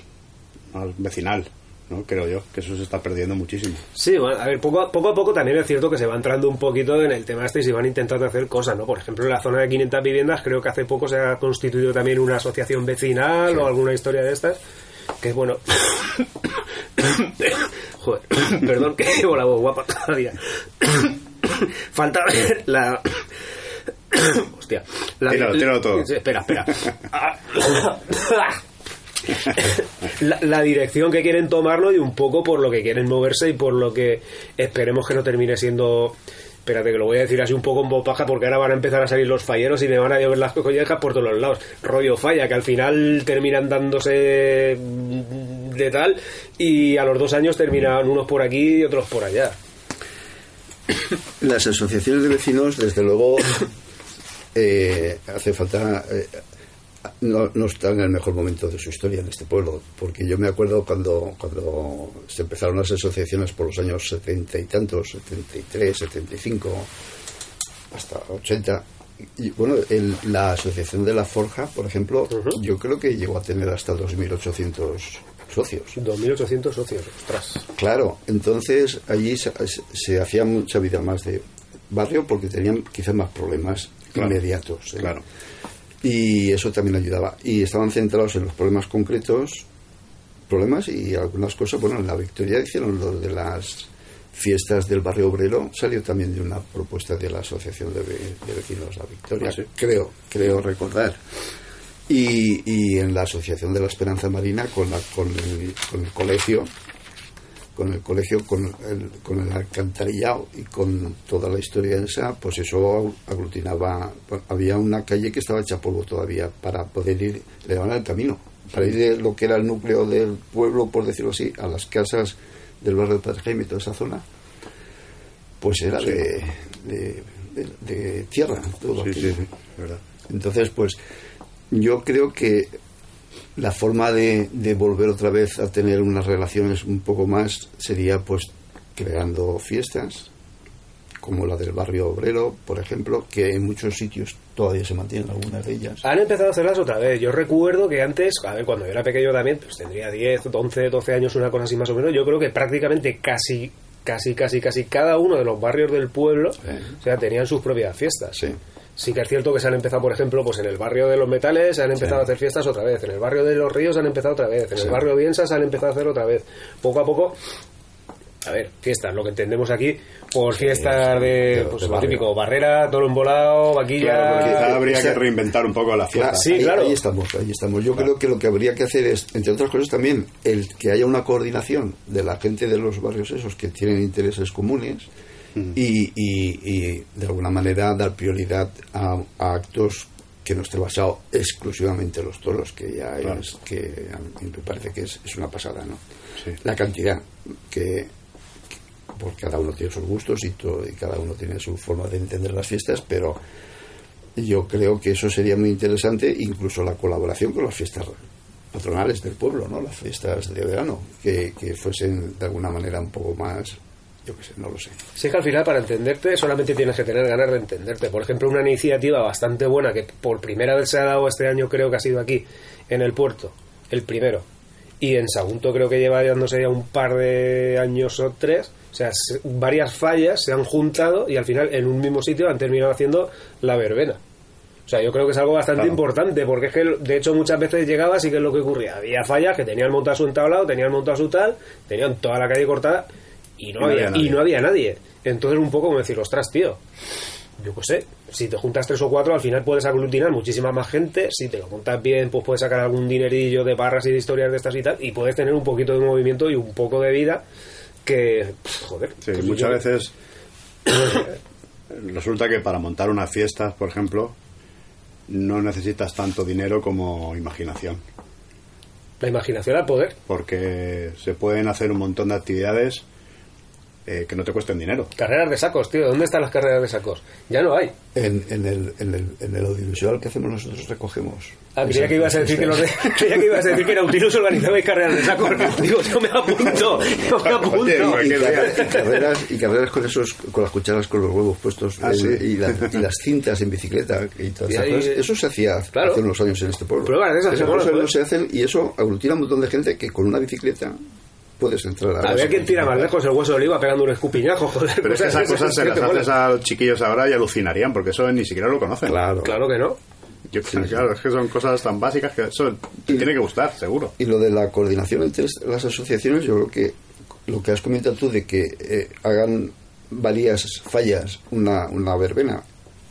más vecinal, ¿no? Creo yo, que eso se está perdiendo muchísimo. Sí, bueno, a ver, poco a, poco a poco también es cierto que se va entrando un poquito en el tema este y se van intentando hacer cosas, ¿no? Por ejemplo, en la zona de 500 viviendas creo que hace poco se ha constituido también una asociación vecinal o alguna historia de estas, que es bueno... Joder, perdón que llevo la voz guapa todavía. Falta ver la... Hostia. La, Tíralo, tíralo todo. Espera, espera. La, dirección que quieren tomarlo y un poco por lo que quieren moverse y por lo que esperemos que no termine siendo espérate que lo voy a decir así un poco en voz porque ahora van a empezar a salir los falleros y me van a llover las collejas por todos los lados rollo falla que al final terminan dándose de tal y a los dos años terminan unos por aquí y otros por allá Las asociaciones de vecinos, desde luego, eh, hace falta. eh, no, no están en el mejor momento de su historia en este pueblo, porque yo me acuerdo cuando, cuando se empezaron las asociaciones por los años setenta y tantos, 73, 75, hasta 80. Y bueno, el- la asociación de la Forja, por ejemplo, yo creo que llegó a tener hasta 2.800 socios. 2.800 socios ostras Claro, entonces allí se, se hacía mucha vida más de barrio porque tenían quizás más problemas Claro, inmediatos. ¿eh? claro. Y eso también ayudaba. Y estaban centrados en los problemas concretos, problemas y algunas cosas. Bueno, en la Victoria hicieron lo de las fiestas del barrio obrero, salió también de una propuesta de la Asociación de, de Vecinos La Victoria, Ah, sí. creo, creo recordar. Y, y en la Asociación de la Esperanza Marina con, la, con, el, con el colegio, con el colegio, con el, con el alcantarillado y con toda la historia esa, pues eso aglutinaba, había una calle que estaba hecha polvo todavía para poder ir, le daban el camino, para ir de lo que era el núcleo del pueblo, por decirlo así, a las casas del barrio de Padre Jaime y toda esa zona, pues era de, de, de- de tierra, todo sí, sí, verdad. Entonces, pues yo creo que la forma de, de volver otra vez a tener unas relaciones un poco más sería pues creando fiestas, como la del barrio obrero, por ejemplo, que en muchos sitios todavía se mantienen algunas de ellas. Han empezado a hacerlas otra vez. Yo recuerdo que antes, a ver, cuando yo era pequeño también, pues tendría 10, 11, 12 años, una cosa así más o menos. Yo creo que prácticamente casi, casi, casi, casi cada uno de los barrios del pueblo, o sea, tenían sus propias fiestas. Sí. Sí que es cierto que se han empezado, por ejemplo, pues en el barrio de los metales se han empezado a hacer fiestas otra vez, en el barrio de los ríos se han empezado otra vez, en el barrio Biensa se han empezado a hacer otra vez. Poco a poco, a ver, fiestas, lo que entendemos aquí por fiestas de, de- pues de lo típico, barrera, toro embolado, vaquilla... Claro, quizá habría que reinventar un poco la fiesta. Sí, ahí, claro. ahí estamos, ahí estamos. Yo creo que lo que habría que hacer es, entre otras cosas también, el que haya una coordinación de la gente de los barrios esos que tienen intereses comunes y, y- y, de alguna manera dar prioridad a, a actos que no esté basado exclusivamente en los toros, que ya Claro. es que a mí me parece que es, es una pasada, ¿no? Sí. La cantidad que porque cada uno tiene sus gustos y, todo, y cada uno tiene su forma de entender las fiestas, pero yo creo que eso sería muy interesante, incluso la colaboración con las fiestas patronales del pueblo, ¿no? Las fiestas de verano, que, que fuesen de alguna manera un poco más, yo qué sé, no lo sé. Sí que al final para entenderte solamente tienes que tener ganas de entenderte. Por ejemplo, una iniciativa bastante buena que por primera vez se ha dado este año, creo que ha sido aquí, en el puerto, el primero. Y en Sagunto creo que lleva dándose ya un par de años o tres. O sea, se- varias fallas se han juntado y al final en un mismo sitio han terminado haciendo la verbena. O sea, yo creo que es algo bastante Claro. importante, porque es que de hecho muchas veces llegaba, sí que es lo que ocurría. Había fallas que tenían montado su entablado, tenían montado su tal, tenían toda la calle cortada y no, Y había, y no había nadie. Entonces un poco como decir, ostras, tío, yo qué sé, si te juntas tres o cuatro al final puedes aglutinar muchísima más gente, si te lo montas bien pues puedes sacar algún dinerillo de barras y de historias de estas y tal, y puedes tener un poquito de movimiento y un poco de vida que, pff, joder, Sí, pues muchas yo- veces resulta que para montar una fiesta, por ejemplo, no necesitas tanto dinero como imaginación, La imaginación al poder. porque se pueden hacer un montón de actividades eh, que no te cuesten dinero. Carreras de sacos, tío, ¿dónde están las carreras de sacos? Ya no hay. En, en, el, en, el, en el audiovisual que hacemos nosotros recogemos. Ah, creía que ibas a decir que los de, creía que ibas a decir que Nautilus organizaba carreras de sacos. Digo, yo me apunto, yo me apunto. Oye, y, carreras, y carreras y carreras con esos con las cucharas con los huevos puestos Ah, eh, sí. y, la- y las cintas en bicicleta y todas Y esas ahí- cosas. eso se hacía Claro. hace unos años en este pueblo Pruebas de esas, esas cosas no joder. se hacen y eso aglutina un montón de gente que con una bicicleta puedes entrar a A ver quién tira más lejos el hueso de oliva pegando un escupiñajo, joder. Pero es que esas cosas se las haces a los chiquillos ahora y alucinarían, porque eso ni siquiera lo conocen. claro Claro que no. Yo- claro, es que son cosas tan básicas que eso te tiene que gustar, seguro. Y lo de la coordinación entre las asociaciones, yo creo que lo que has comentado tú de que eh, hagan varias fallas una, una verbena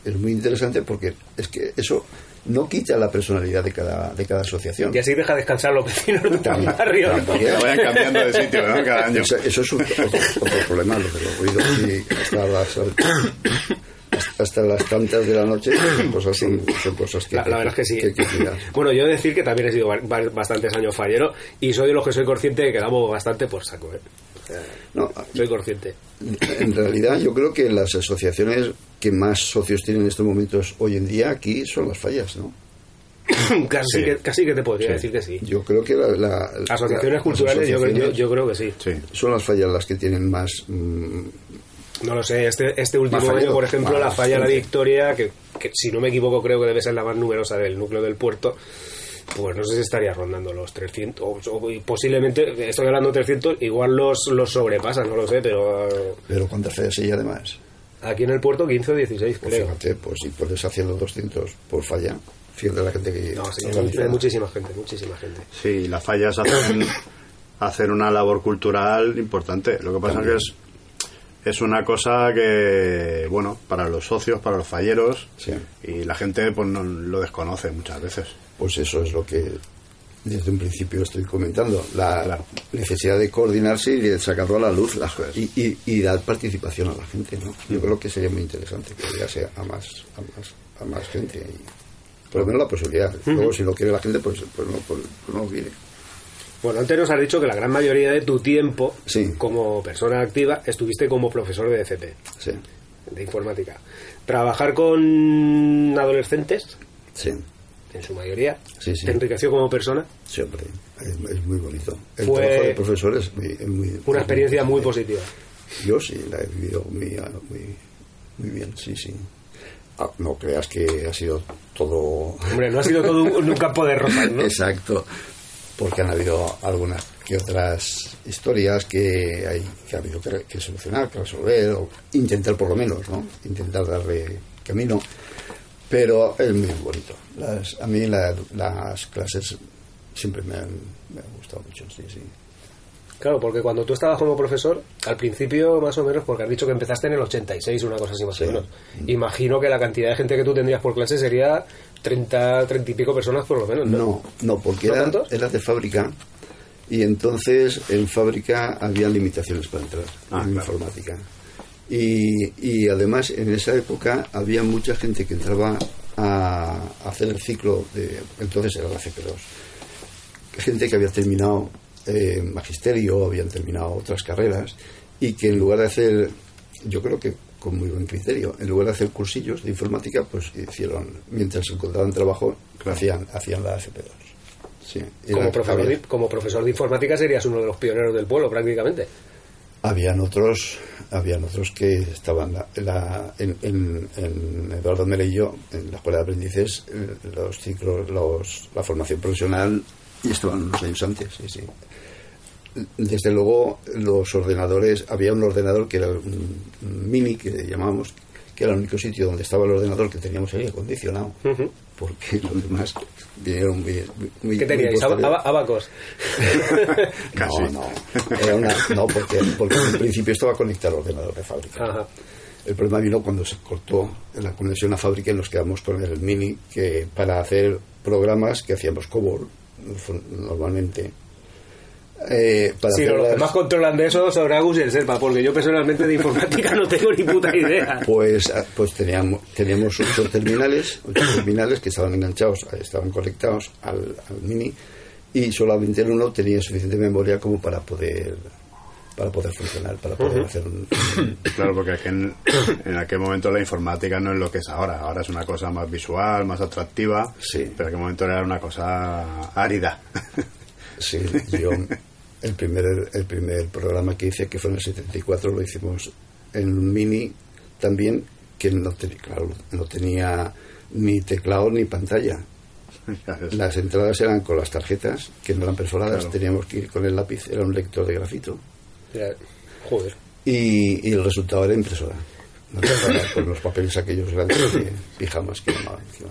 es muy interesante porque es que eso no quita la personalidad de cada, de cada asociación. Y así deja descansar los vecinos de tu También, barrio. también. Que vayan cambiando de sitio, ¿no? Cada año. Eso, eso es un- otro, otro problema, lo de los ruidos y hasta las, hasta las tantas de la noche son cosas, son, son cosas que, La, la verdad es que sí. que que bueno, yo he de decir que también he sido ba- ba- bastantes años fallero y soy de los que soy consciente de que damos bastante por saco. ¿eh? No, soy consciente. En realidad, yo creo que las asociaciones que más socios tienen en estos momentos hoy en día aquí son las fallas, ¿no? casi, Sí. que, casi que te podría Sí. decir que sí. Yo creo que la, la- Asociaciones culturales, yo, creo- yo, yo creo que sí. Sí. son las fallas las que tienen más. mm, No lo sé, este, este último año, por ejemplo, Más la falla La. Victoria, que, que si no me equivoco creo que debe ser la más numerosa del núcleo del puerto, pues no sé si estaría rondando los 300, o, posiblemente, estoy hablando de 300, igual los, los sobrepasan, no lo sé, pero pero ¿cuántas fallas hay además? Aquí en el puerto 15 o 16 Pues creo. fíjate, pues si puedes haciendo 200 por falla, fíjate la gente que. No, sí, hay muchísima gente, muchísima gente. Sí, las fallas hacen, hacen una labor cultural importante. Lo que pasa es que es, es una cosa que, bueno, para los socios, para los falleros, Sí. y la gente pues no lo desconoce muchas veces. Pues eso es lo que desde un principio estoy comentando, la Claro. necesidad de coordinarse y de sacarlo a la luz las cosas y, y- y dar participación a la gente. ¿no? Yo creo que sería muy interesante que llegase a más, a más, a más gente. Y por lo menos la posibilidad. Luego, si no quiere la gente, pues, pues no, pues, pues no quiere. Bueno, antes nos has dicho que la gran mayoría de tu tiempo Sí. como persona activa estuviste como profesor de DCP, Sí, de informática. Trabajar con adolescentes, sí, en su mayoría, Sí, sí. te enriqueció como persona. sí, hombre. Es, es muy bonito. El Fue trabajo de profesor es muy. es muy- Una experiencia muy positiva. positiva. Yo sí, la he vivido muy, muy, muy bien, sí, sí. Ah, no creas que ha sido todo Hombre, no ha sido todo un, un campo de rosas, ¿no? Exacto, porque han habido algunas que otras historias que hay que ha habido que, que solucionar, que resolver, o intentar por lo menos, ¿no? Intentar darle camino. Pero es muy bonito. Las- a mí la- las clases siempre me han, me han gustado mucho, sí, sí. Claro, porque cuando tú estabas como profesor, al principio más o menos, porque has dicho que empezaste en el 86, una cosa así más Sí. o menos. Imagino que la cantidad de gente que tú tendrías por clase sería 30, 30 y pico personas por lo menos, ¿no? No, no, porque ¿No era, tantos? era de fábrica y entonces en fábrica había limitaciones para entrar Ah, en claro. informática. Y, y además en esa época había mucha gente que entraba a, hacer el ciclo de entonces era la CP2. Gente que había terminado eh, magisterio, habían terminado otras carreras y que en lugar de hacer, yo creo que con muy buen criterio, en lugar de hacer cursillos de informática, pues hicieron, mientras encontraban trabajo, hacían, hacían la FP2. Sí, Como profesor, de, como profesor de informática serías uno de los pioneros del pueblo, prácticamente. Habían otros, habían otros que estaban la- la- en, en- en Eduardo Merello, en la escuela de aprendices, eh, los ciclos, los, la formación profesional, y estaban unos años antes, sí, sí. Desde luego, los ordenadores, había un ordenador que era un, mini, que llamábamos, que era el único sitio donde estaba el ordenador que teníamos ahí acondicionado. Porque los demás vinieron muy, muy ¿Qué teníais? Aba- Abacos. Casi. No, no. Era una, no, porque, porque en principio estaba conectado al ordenador de fábrica. Ajá. El problema vino cuando se cortó la conexión a fábrica y nos quedamos con el mini que para hacer programas que hacíamos COBOL normalmente. Eh, para Sí, no, los que las- más controlan de eso sobre Agus y el Serpa, porque yo personalmente de informática no tengo ni puta idea. Pues, ah, pues teníamos, teníamos ocho terminales, ocho terminales que estaban enganchados, eh, estaban conectados al, al mini y solamente el uno tenía suficiente memoria como para poder para poder funcionar, para poder hacer un, Claro, porque es que en, en aquel momento la informática no es lo que es ahora. Ahora es una cosa más visual, más atractiva. Sí. Pero en aquel momento era una cosa árida. Sí, yo el primer, el primer programa que hice, que fue en el 74, lo hicimos en un mini también, que no, te- claro, no tenía ni teclado ni pantalla. Las entradas eran con las tarjetas, que no eran perforadas, Claro. teníamos que ir con el lápiz, era un lector de grafito. Joder. Y, y el resultado era impresora. Con los papeles aquellos grandes de pijamas que llamaban encima.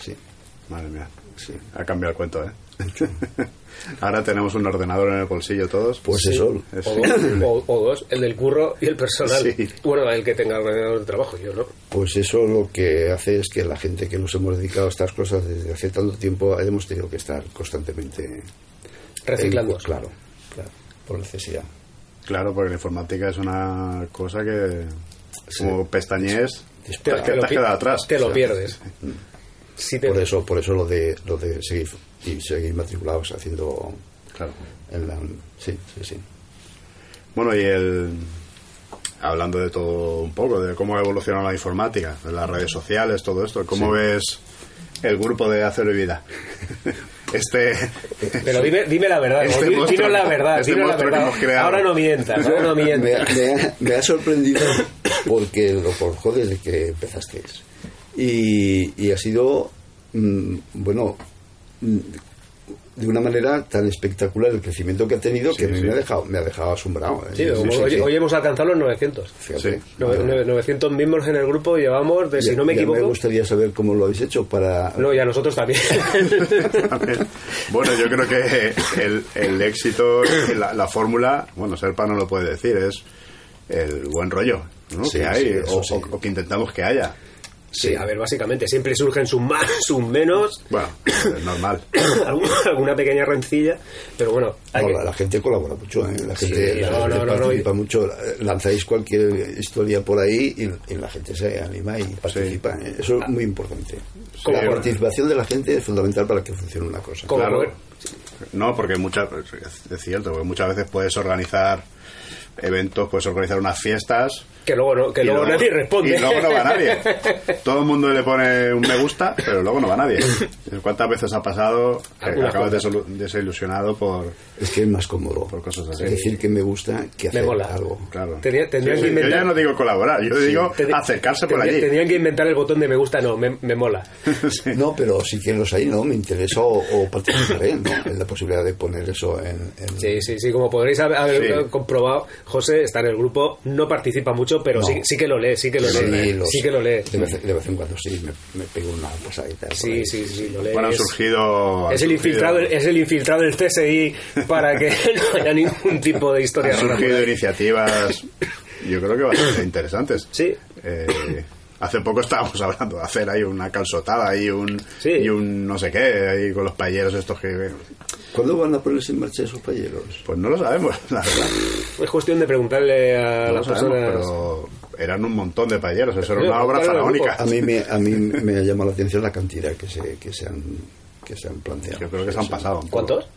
Sí, Madre mía. sí. Ha cambiado el cuento, ¿eh? Ahora tenemos un ordenador en el bolsillo todos. Pues Sí. eso, Es- O dos, o- o dos, el del curro y el personal. Sí. Bueno, el que tenga ordenador de trabajo, yo no. Pues eso lo que hace es que la gente que nos hemos dedicado a estas cosas desde hace tanto tiempo hemos tenido que estar constantemente Reciclando. claro, claro, por necesidad. Claro, porque la informática es una cosa que, como te, Dispara. has- te has quedado atrás. Te lo O sea, pierdes. Sí te- Por eso, por eso lo de lo de seguir y seguir matriculados haciendo Claro. en la sí, sí, sí. Bueno, y el. Hablando de todo un poco, de cómo ha evolucionado la informática, de las redes sociales, todo esto, ¿cómo ves el grupo de Acero y Vida? Este. Pero dime, dime la verdad, Este di- monstruo- dinos la verdad, este la verdad. Ahora no mientas, ahora no me, mientas. me ha, me ha sorprendido porque lo conozco desde que empezasteis. Y, y ha sido, mm, bueno, de una manera tan espectacular el crecimiento que ha tenido que sí. me, ha dejado, me ha dejado asombrado. ¿eh? Sí, hoy, hemos alcanzado los 900. fíjate, Sí. No- nueve- 900 miembros en el grupo llevamos, de, si no me equivoco... gustaría saber cómo lo habéis hecho para... No, y a nosotros también. bueno, yo creo que el, el éxito, la, la fórmula, bueno, Serpa no lo puede decir, es el buen rollo ¿no? Sí, que hay, sí, eso o, sí. o- o que intentamos que haya. Sí, a ver, básicamente, siempre surgen sus más, sus menos, Bueno, es normal. alguna, pequeña rencilla, pero bueno, hay No, que- la, la gente colabora mucho, ¿eh? la Sí, gente, la no, gente no, no, participa no, mucho. Lanzáis cualquier historia por ahí y, y la gente se anima y participa. ¿eh? Eso es muy importante. Como la participación de la gente es fundamental para que funcione una cosa. Claro. No, porque muchas es cierto, porque muchas veces puedes organizar eventos, puedes organizar unas fiestas Que luego, no, que Y luego, nadie responde. Y luego no va nadie. Todo el mundo le pone un me gusta, pero luego no va nadie. ¿Cuántas veces ha pasado que Algunas acabas desilusionado por, Es que es más cómodo por cosas así? decir que me gusta que hacer mola. algo. Claro. Tenía- Sí, que sí, Yo inventar- ya no digo colaborar, yo digo acercarse por allí. Tendrían que inventar el botón de me gusta, no, me, me mola. Sí. No, pero si tienes los ahí, ¿no? Me interesa o, participaré ¿no? en la posibilidad de poner eso en... en- Sí, sí, sí, como podréis haber, haber Sí. comprobado, José está en el grupo, no participa mucho, pero No. sí, sí que lo lee, sí que lo Sí, lee, los- sí que lo lee. De vez, de vez en cuando sí, me, me pego una pasadita. Sí, sí, sí, lo lee. Bueno, Es- surgido. Es el, surgido- infiltrado, es el infiltrado del CSI para que no haya ningún tipo de historia. Han surgido iniciativas, yo creo que bastante interesantes. Sí. Eh, hace poco estábamos hablando de hacer ahí una calzotada y un, Sí. y un no sé qué, ahí con los payeros estos que... ¿Cuándo van a ponerse en marcha esos payeros? Pues no lo sabemos, la verdad. Es cuestión de preguntarle a No las sabemos, personas. pero eran un montón de payeros, eso era una obra faraónica. A mí me, a mí me ha llamado la atención la cantidad que se, que se, han, que se han planteado. Yo creo que se han pasado. un poco. ¿Cuántos?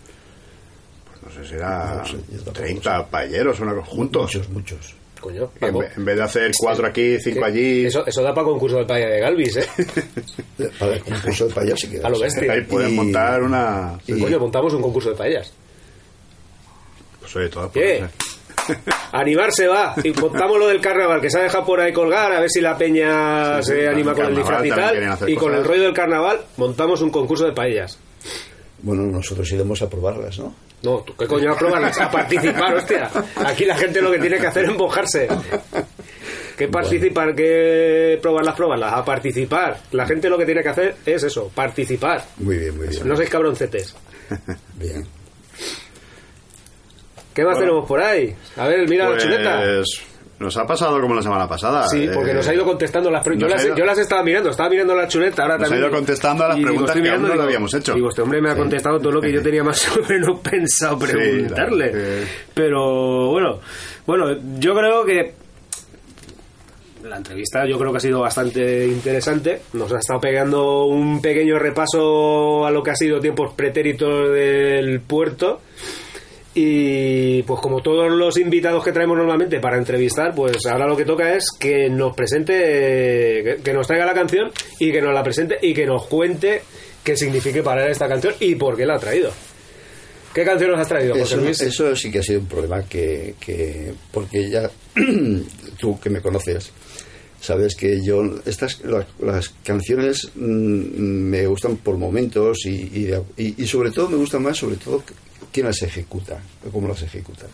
No sé si era No sé, yo tampoco 30 payeros, una juntos. Muchos, muchos. Coño, En, Paco. ve- en vez de hacer cuatro aquí, cinco allí, Eso, eso da para concurso de paya de Galvis, ¿eh? Para el concurso de payaso, si quieres. A lo bestia. ahí pueden Y- montar una... y- Coño, montamos un concurso de payas. Pues oye, todo ¿Qué? Animarse va. Y montamos lo del carnaval, que se ha dejado por ahí colgar, a ver si la peña Sí, sí, se anima con el disfraz y tal. Y con el rollo del carnaval montamos un concurso de paellas. Bueno, nosotros iremos a probarlas, ¿no? No, ¿tú qué coño a probarlas? A participar, hostia. Aquí la gente lo que tiene que hacer es mojarse. ¿Qué participar? ¿Qué probarlas? Probarlas. A participar. La gente lo que tiene que hacer es eso, participar. Muy bien, muy bien. No seis cabroncetes. Bien. ¿Qué más tenemos por ahí? A ver, mira la chuleta. Nos ha pasado como la semana pasada. Sí, porque eh, nos ha ido contestando las preguntas. Yo las, ido- yo las estaba mirando, estaba mirando la chuleta. Ahora Nos ha también. ido contestando a las Y digo, preguntas estoy que aún no le digo- habíamos hecho. Digo, este hombre me ha contestado todo lo que yo tenía más o menos pensado preguntarle. Pero bueno, bueno, yo creo que la entrevista yo creo que ha sido bastante interesante. Nos ha estado pegando un pequeño repaso a lo que ha sido tiempos pretéritos del puerto. Y pues como todos los invitados que traemos normalmente para entrevistar, pues ahora lo que toca es que nos presente, que, nos traiga la canción y que nos la presente y que nos cuente qué significa para él esta canción y por qué la ha traído. ¿Qué canción nos has traído, José Eso, Luis? eso sí que ha sido un problema que, que porque ya tú que me conoces sabes que yo estas las, las canciones mm, me gustan por momentos y, y, y- sobre todo me gusta más sobre todo quién las ejecuta cómo las ejecuta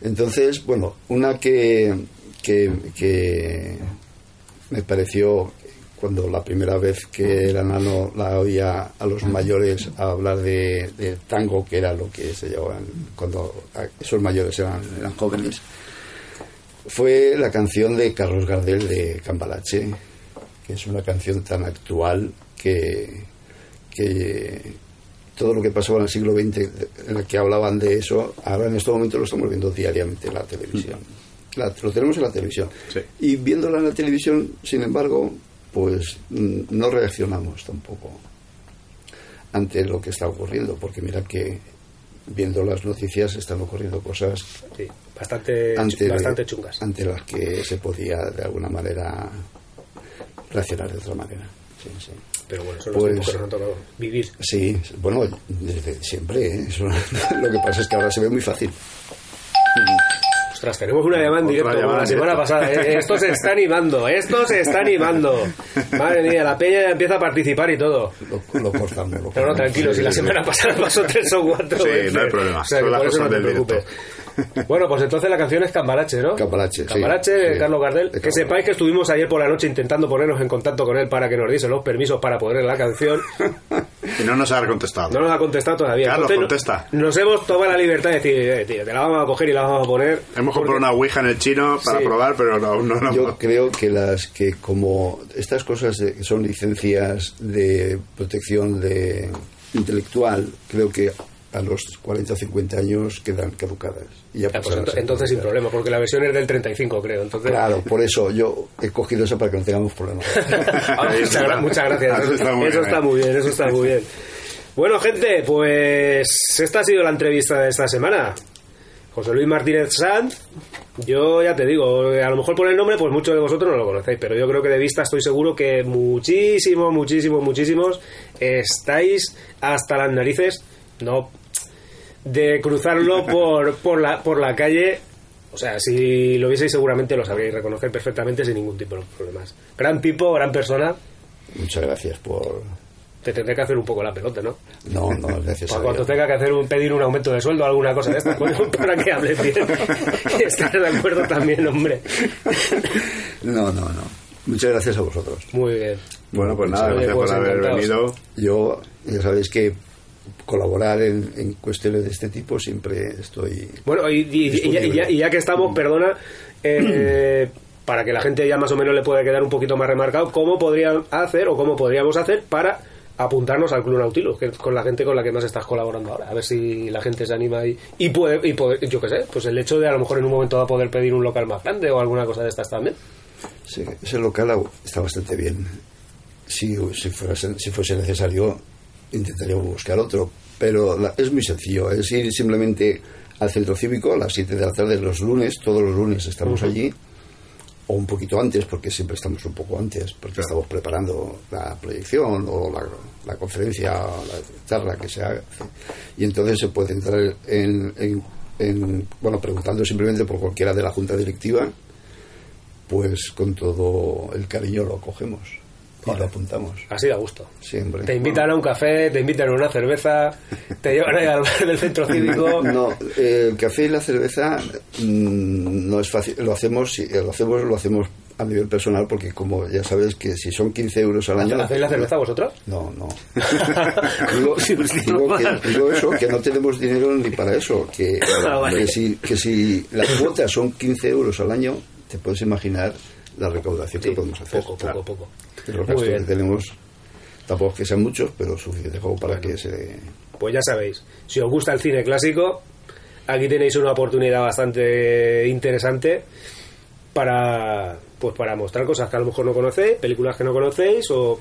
entonces bueno una que que, que me pareció cuando la primera vez que era nano la oía a los mayores hablar de, de tango, que era lo que se llevaban cuando esos mayores eran, eran jóvenes, fue la canción de Carlos Gardel de Cambalache, que es una canción tan actual que, que todo lo que pasaba en el siglo XX, en el que hablaban de eso, ahora en estos momentos lo estamos viendo diariamente en la televisión. La- lo tenemos en la televisión. Sí. Y viéndola en la televisión, sin embargo, pues mm, no reaccionamos tampoco ante lo que está ocurriendo, porque mira que viendo las noticias están ocurriendo cosas Sí, bastante, ante, bastante chungas. ante las que se podía de alguna manera reaccionar de otra manera. Sí, sí. Pero bueno, son los Pues- que nos han tocado vivir. Sí, bueno, desde siempre. ¿eh? Eso- lo que pasa es que ahora se ve muy fácil. Ostras, tenemos una llamada en directo como la semana directo. pasada. ¿eh? Esto se está animando, esto se está animando. Madre mía, la peña ya empieza a participar y todo. Lo, lo cortamos. Lo no, tranquilo, si la semana pasada pasó tres o cuatro Sí, veces. no hay problema. O sea, que Son las por eso no cosas te del preocupes. Bueno, pues entonces la canción es Cambalache, ¿no? Cambalache, sí. Cambalache, de Sí. Carlos Gardel. De Que sepáis que estuvimos ayer por la noche intentando ponernos en contacto con él para que nos diese los permisos para poner la canción. Y no nos ha contestado. No nos ha contestado todavía. Carlos, Entonces, contesta. Nos hemos tomado la libertad de decir, eh, tío, te la vamos a coger y la vamos a poner. Hemos comprado una Ouija en el chino para Sí. probar, pero no, no, no. Yo creo que las que como estas cosas de- que son licencias de protección de intelectual, creo que a los 40 o 50 años quedan caducadas. Y ya pues entonces sin problema, porque la versión es del 35, creo. Entonces, Claro, por eso yo he cogido eso para que no tengamos problemas. Ah, muchas, gra- muchas gracias. Eso está muy Eso bien. está muy bien, eso está muy bien. Bueno, gente, pues esta ha sido la entrevista de esta semana. José Luis Martínez Sanz, yo ya te digo, a lo mejor por el nombre, pues muchos de vosotros no lo conocéis, pero yo creo que de vista estoy seguro que muchísimos, muchísimos, muchísimos estáis hasta las narices, no, de cruzarlo por, por, la, por la calle. O sea, si lo vieseis seguramente lo sabríais reconocer perfectamente sin ningún tipo de problemas. Gran tipo, gran persona, Muchas gracias por... te tendré que hacer un poco la pelota, ¿no? No, no es necesario. Para cuando tenga que hacer un, pedir un aumento de sueldo o alguna cosa de estas, pues, para que hables bien. Estar de acuerdo también, hombre. No, no, no. Muchas gracias a vosotros. Muy bien. Bueno, pues nada, Oye, gracias pues por haber venido. Yo, ya sabéis que colaborar en, en cuestiones de este tipo siempre estoy... Bueno, y, y- y ya, y que estamos, perdona, eh, para que la gente ya más o menos le pueda quedar un poquito más remarcado, ¿cómo podrían hacer o cómo podríamos hacer para apuntarnos al Club Nautilus, que es con la gente con la que más estás colaborando ahora? A ver si la gente se anima y, y puede, y puede- yo qué sé, pues el hecho de a lo mejor en un momento va a poder pedir un local más grande o alguna cosa de estas también. Sí, ese local está bastante bien. Si, si, fuese, si fuese necesario, intentaríamos buscar otro. Pero la- es muy sencillo. Es ir simplemente al centro cívico a las 7 de la tarde los lunes. Todos los lunes estamos allí. O un poquito antes, porque siempre estamos un poco antes, porque estamos preparando la proyección o la, la conferencia o la charla que se haga. Y entonces se puede entrar en, en- en- bueno, preguntando simplemente por cualquiera de la junta directiva pues con todo el cariño lo cogemos y lo apuntamos Así da gusto. siempre. Te invitan a un café, te invitan a una cerveza, te llevan ahí al bar del centro cívico. No, eh, el café y la cerveza mm, no es fácil. Lo hacemos, sí, lo hacemos, lo hacemos a nivel personal porque como ya sabes que si son 15 euros al año. ¿Hacéis la cerveza vosotros? No, no. digo, digo que, digo eso, que no tenemos dinero ni para eso. Que, Ah, vale. que si, que si las cuotas son 15 euros al año, te puedes imaginar la recaudación que podemos hacer. Poco, Claro. poco, Que los Muy gastos bien. que tenemos tampoco es que sean muchos, pero suficiente como para que se... Pues ya sabéis, si os gusta el cine clásico, aquí tenéis una oportunidad bastante interesante para pues para mostrar cosas que a lo mejor no conocéis, películas que no conocéis o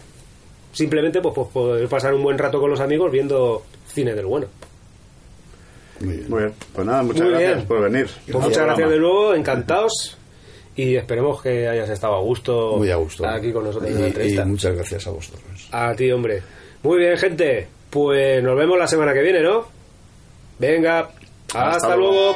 simplemente pues, pues poder pasar un buen rato con los amigos viendo cine del bueno. Muy bien. Muy bien, pues nada, muchas Muy gracias bien. por venir. Pues muchas gracias de nuevo, encantados y esperemos que hayas estado a gusto, Muy a gusto. aquí con nosotros en la Y- y, entrevista. muchas gracias a vosotros. A ti, hombre. Muy bien, gente. Pues nos vemos la semana que viene, ¿no? Venga, hasta, Hasta luego. luego.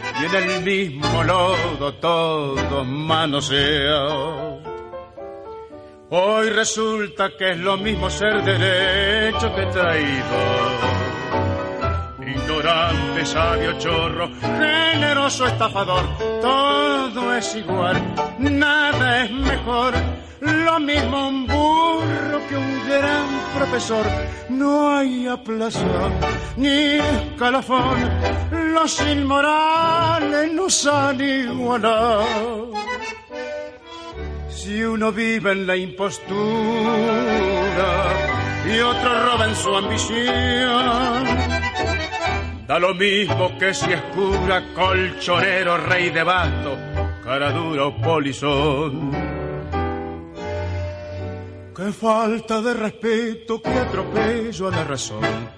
y en el mismo lodo todos manoseados. Hoy resulta que es lo mismo ser derecho que traidor. Ignorante, sabio, chorro, generoso, estafador, todo es igual, nada es mejor. Lo mismo un burro que un gran profesor. No hay aplazón ni escalafón. Los inmorales nos han igualado. Si uno vive en la impostura y otro roba en su ambición, da lo mismo que si es cura, colchonero, rey de basto, cara dura o polizón. Qué falta de respeto, qué atropello a la razón.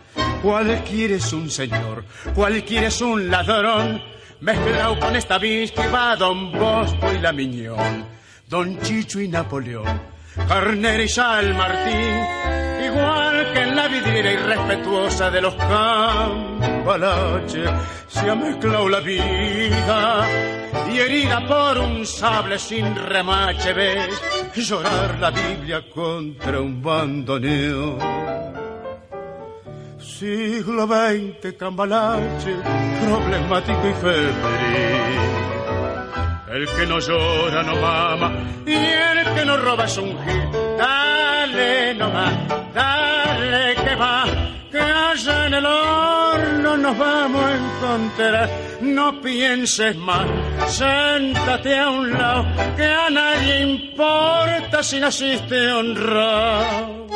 Cualquiera es un señor, cualquiera es un ladrón, mezclado con esta que va Don Bosco y la Miñón, Don Chicho y Napoleón, Carnera y San Martín, igual que en la vidriera irrespetuosa de los cambalaches, se ha mezclado la vida y herida por un sable sin remache ves llorar la Biblia contra un bandoneón. Siglo XX, cambalache, problemático y febril. El que no llora no mama y el que no roba es un gil. Dale nomás, dale que va, que allá en el horno nos vamos a encontrar. No pienses más, siéntate a un lado, que a nadie importa si naciste honrado.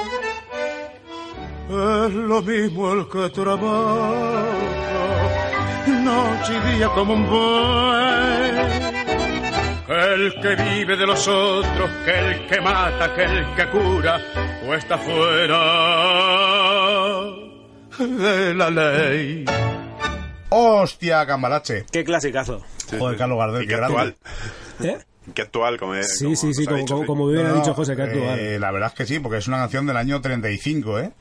Es lo mismo el que trabaja, noche y día como un buey. El que vive de los otros, que el que mata, que el que cura, o está fuera de la ley. ¡Hostia, Cambalache! Qué clasicazo. Joder, Carlos Gardel, qué qué actual. ¿Eh? Qué actual, como, Sí, sí, sí, ha como, dicho, como, sí. como bien No, ha dicho José, que actual. eh, la verdad es que sí, porque es una canción del año 35, ¿eh?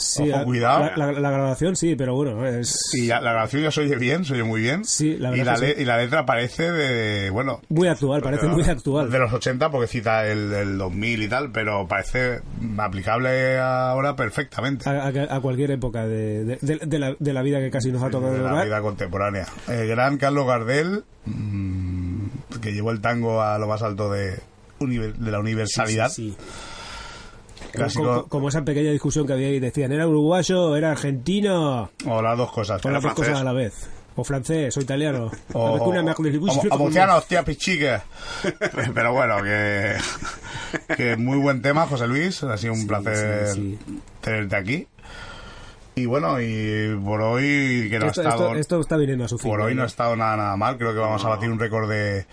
Sí, ojo, cuidado. La, la- la grabación sí, pero bueno, es Y ya- la grabación ya se oye bien, se oye muy bien. Sí, la y, la sí. y la letra parece de, bueno, muy actual, parece muy actual. de los 80 porque cita el, el 2000 y tal, pero parece aplicable ahora perfectamente. A, a- a cualquier época de, de- de- de la, de la vida que casi nos ha tocado de la vida contemporánea. El gran Carlos Gardel, mm, que llevó el tango a lo más alto de, de la universalidad. Sí, sí. Clásico- Como, como esa pequeña discusión que había y decían, ¿era uruguayo? ¿Era argentino? O las dos cosas. O las dos francés. cosas a la vez. O francés, o italiano. O, o- hostia, pichique. Pero bueno, que, que muy buen tema, José Luis. Ha sido un placer sí, tenerte aquí. Y bueno, y por hoy que no Esto, ha estado, esto- esto está viniendo a su fin. por hoy no ¿no? ha estado nada, nada mal. Creo que vamos a batir un récord de,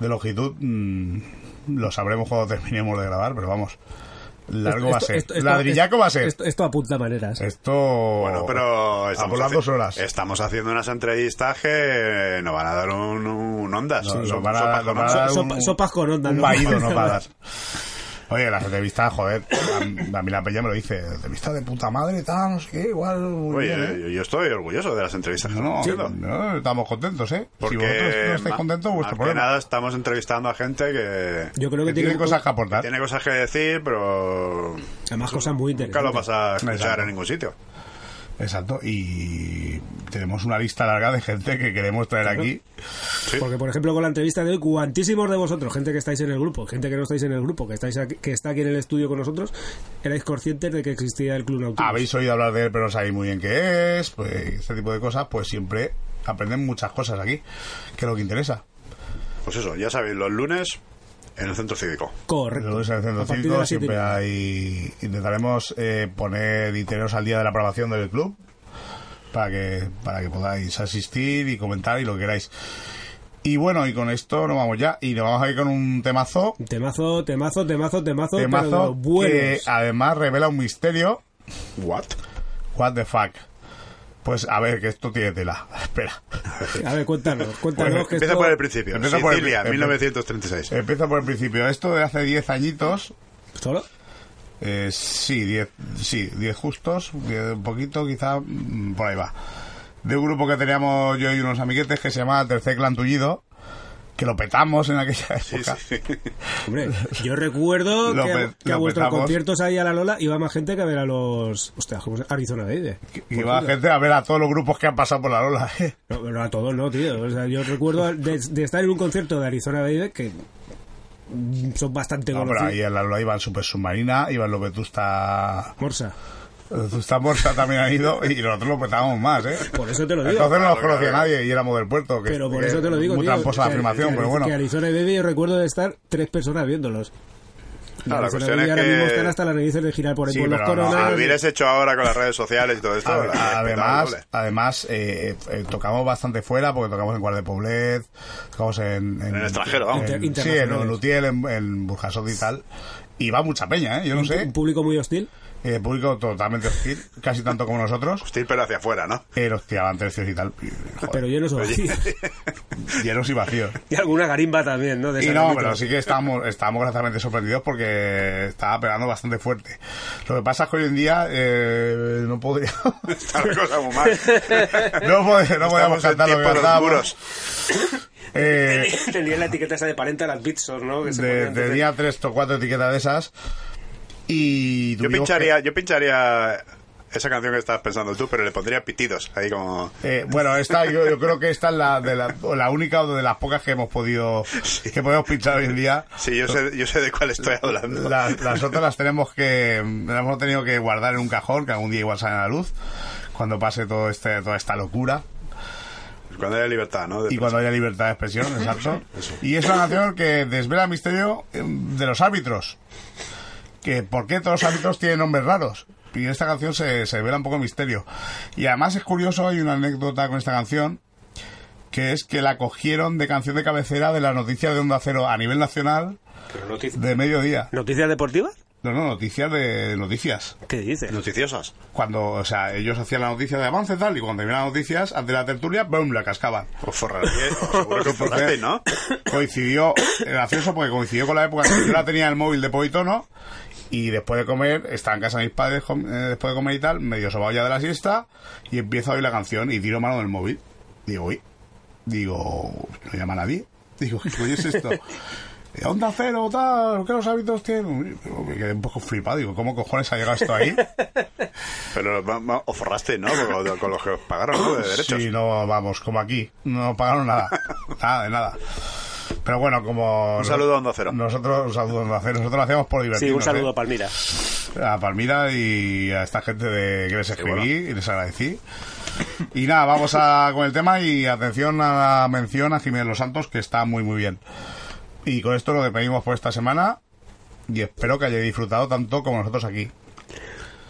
de longitud. Mm, Lo sabremos cuando terminemos de grabar, pero vamos. Largo va a ser. esto- esto- Ladrillaco va a ser. Esto, esto apunta maneras. Esto. Bueno, pero estamos, dos horas. estamos haciendo unas entrevistas que nos van a dar un, un ondas. No, nos sopas nos con ondas. un- sopas con onda, Un ¿no? Oye, las entrevistas, joder, a, a mí la peña me lo dice, entrevista de puta madre, tal, no sé qué, igual. muy Oye, bien, ¿eh? yo, yo estoy orgulloso de las entrevistas que No, estamos no, no, estamos contentos, ¿eh? Porque si vosotros no estáis contentos, vuestro problema. nada estamos entrevistando a gente que, Yo creo que que tiene tiene cosas que aportar. tiene cosas que decir, pero Además, cosas muy nunca lo interesantes. vas a escuchar Exacto. en ningún sitio. Exacto, y tenemos una lista larga de gente que queremos traer aquí. Porque, por ejemplo, con la entrevista de hoy, cuantísimos de vosotros, gente que estáis en el grupo, gente que no estáis en el grupo, que estáis aquí- que está aquí en el estudio con nosotros, erais conscientes de que existía el Club Nautilus. Habéis oído hablar de él, pero no sabéis muy bien qué es, pues este tipo de cosas, pues siempre aprenden muchas cosas aquí, que es lo que interesa. Pues eso, ya sabéis, los lunes en el centro cívico. Correcto. En el centro cívico siempre hay intentaremos eh, poner y teneros al día de la aprobación del club para que para que podáis asistir y comentar y lo que queráis. Y bueno, y con esto nos vamos ya y nos vamos a ir con un temazo, Temazo, temazo, temazo, temazo, pero temazo buenos. que además revela un misterio. What? What the fuck. Pues a ver, que esto tiene tela. Espera. A ver, cuéntanos, cuéntanos Bueno, que Empieza esto... por el principio. Empieza por el Sicilia, pri- 1936. Empiezo por el principio. Esto de hace 10 añitos ¿Solo? Eh, sí, 10 sí, 10 justos, 10 un poquito, quizá mm, por ahí va. De un grupo que teníamos yo y unos amiguetes que se llamaba Tercer Clan Tullido, que lo petamos en aquella época. sí. Hombre, yo recuerdo Lo que, que a lo vuestros petamos. conciertos ahí a la Lola iba más gente que a ver a los... Hostia, ¿cómo se- Arizona Baby. Y va gente a ver a todos los grupos que han pasado por la Lola. ¿eh? No, pero a todos no, tío. O sea, yo recuerdo de, de estar en un concierto de Arizona Baby que mm, son bastante No, pero conocidos. ahí en la Lola iban Super Submarina, iban los Vetusta... Morsa. Vetusta Morsa también han ido y nosotros lo petábamos más, ¿eh? Por eso te lo digo. Entonces no nos conocía nadie y éramos del puerto. Que, Pero por que eso te lo digo, Muy tío. tramposa la que- afirmación, que- pero bueno. Que Arizona Baby yo recuerdo de estar tres personas viéndolos. Y Claro, la Arizona cuestión es ahora que- mismo están hasta las narices de girar por ahí Sí, pero no, Ah, lo hubieras hecho ahora con las redes sociales y todo esto, la además, además eh, eh, tocamos bastante fuera porque tocamos en Guardia de Poblet, tocamos en, En el extranjero, vamos. en- Inter- sí, en. Lutiel, en, en Burjasot y tal. Y va mucha peña, ¿eh? Yo no Un sé. público muy hostil. Eh, público totalmente hostil, casi tanto como nosotros. Hostil, pero hacia afuera, ¿no? Eh, nos tiraban tercios y tal. y, joder, Pero soy así. llenos y vacíos. Y alguna garimba también, ¿no? De Y no, pero sí que estábamos, estábamos gratamente sorprendidos porque estaba pegando bastante fuerte. Lo que pasa es que hoy en día eh, no podría, Está la cosa muy mal. no, pod- no podíamos cantar lo que cantábamos. Eh, Tenía la etiqueta esa de parental Bitsos, ¿no? Que se de- tenía tres o cuatro etiquetas de esas y Yo pincharía, yo pincharía esa canción que estabas pensando tú, pero le pondría pitidos, ahí como... Eh, bueno, esta yo, yo creo que esta es la, de la, única o de las pocas que hemos podido que podemos pinchar hoy en día. Sí, yo sé, yo sé de cuál estoy hablando. Las, las otras las tenemos que las hemos tenido que guardar en un cajón que algún día igual sale a la luz cuando pase todo este toda esta locura Cuando haya libertad, ¿no? De y cuando haya libertad de expresión, exacto. Y es una canción que desvela el misterio eh, de los árbitros. Que por qué todos los árbitros tienen nombres raros. Y en esta canción se, se desvela un poco el misterio. Y además es curioso, hay una anécdota con esta canción, que es que la cogieron de canción de cabecera de las noticias de Onda Cero a nivel nacional Pero noticia- de mediodía. ¿Noticias deportivas? No, no, noticias de noticias. ¿Qué dices? Noticiosas. Cuando, o sea, ellos hacían la noticia de avance y tal, y cuando terminaban las noticias, antes de la tertulia, ¡boom!, la cascaban. Os forraríais, os seguro que os forrasteis, ¿no? coincidió, gracioso porque coincidió con la época que yo la tenía en el móvil de Poitono y después de comer, estaba en casa de mis padres eh, después de comer y tal, medio sobado ya de la siesta y empiezo a oír la canción y tiro mano del móvil. Digo, uy, digo, no llama nadie. Digo, ¿qué coño es esto? Eh, Onda cero, tal, ¿qué los hábitos tienen? Me quedé un poco flipado, digo, ¿cómo cojones ha llegado esto ahí? Pero os forrasteis, ¿no? Con, con los que os pagaron, ¿no? De derechos. Sí, no, vamos, como aquí. No pagaron nada. Nada, de nada. Pero bueno, como... Un saludo a Onda Cero. Nosotros, un saludo a Onda Cero. Nosotros lo hacemos por Sí, divertirnos. un saludo ¿eh? a Palmira. a Palmira y a esta gente de que les escribí bueno. y les agradecí. Y nada, vamos a, con el tema y atención a la mención a Jiménez Los Santos, que está muy, muy bien. Y con esto nos despedimos por esta semana y espero que hayáis disfrutado tanto como nosotros aquí.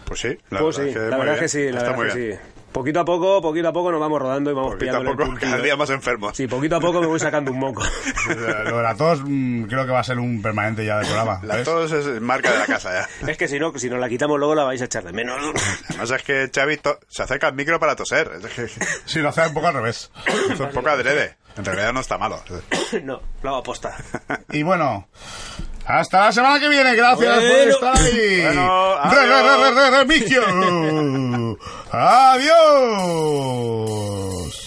Pues sí, la Pues verdad sí, es que la muy verdad es bien. que sí, la Está verdad que bien. sí. Poquito a poco, poquito a poco nos vamos rodando y vamos Poquito a pillando el poco, puntillo. cada día más enfermos. Sí, poquito a poco me voy sacando un moco. Lo de la tos mm, creo que va a ser un permanente ya del programa. La ¿ves? tos es marca de la casa ya. es que si no, si nos la quitamos luego la vais a echar de menos. Además es que Xavi se acerca al micro para toser. Es que Sí, lo hace un poco al revés. es un poco adrede. En realidad no está malo. no, lo hago aposta. Y bueno, hasta la semana que viene. Gracias por estar ahí. Bueno, Re, re, re, adiós. re, re, remigio. Adiós.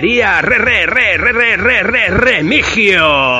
Librería Re Re Re Re Re Re Remigio.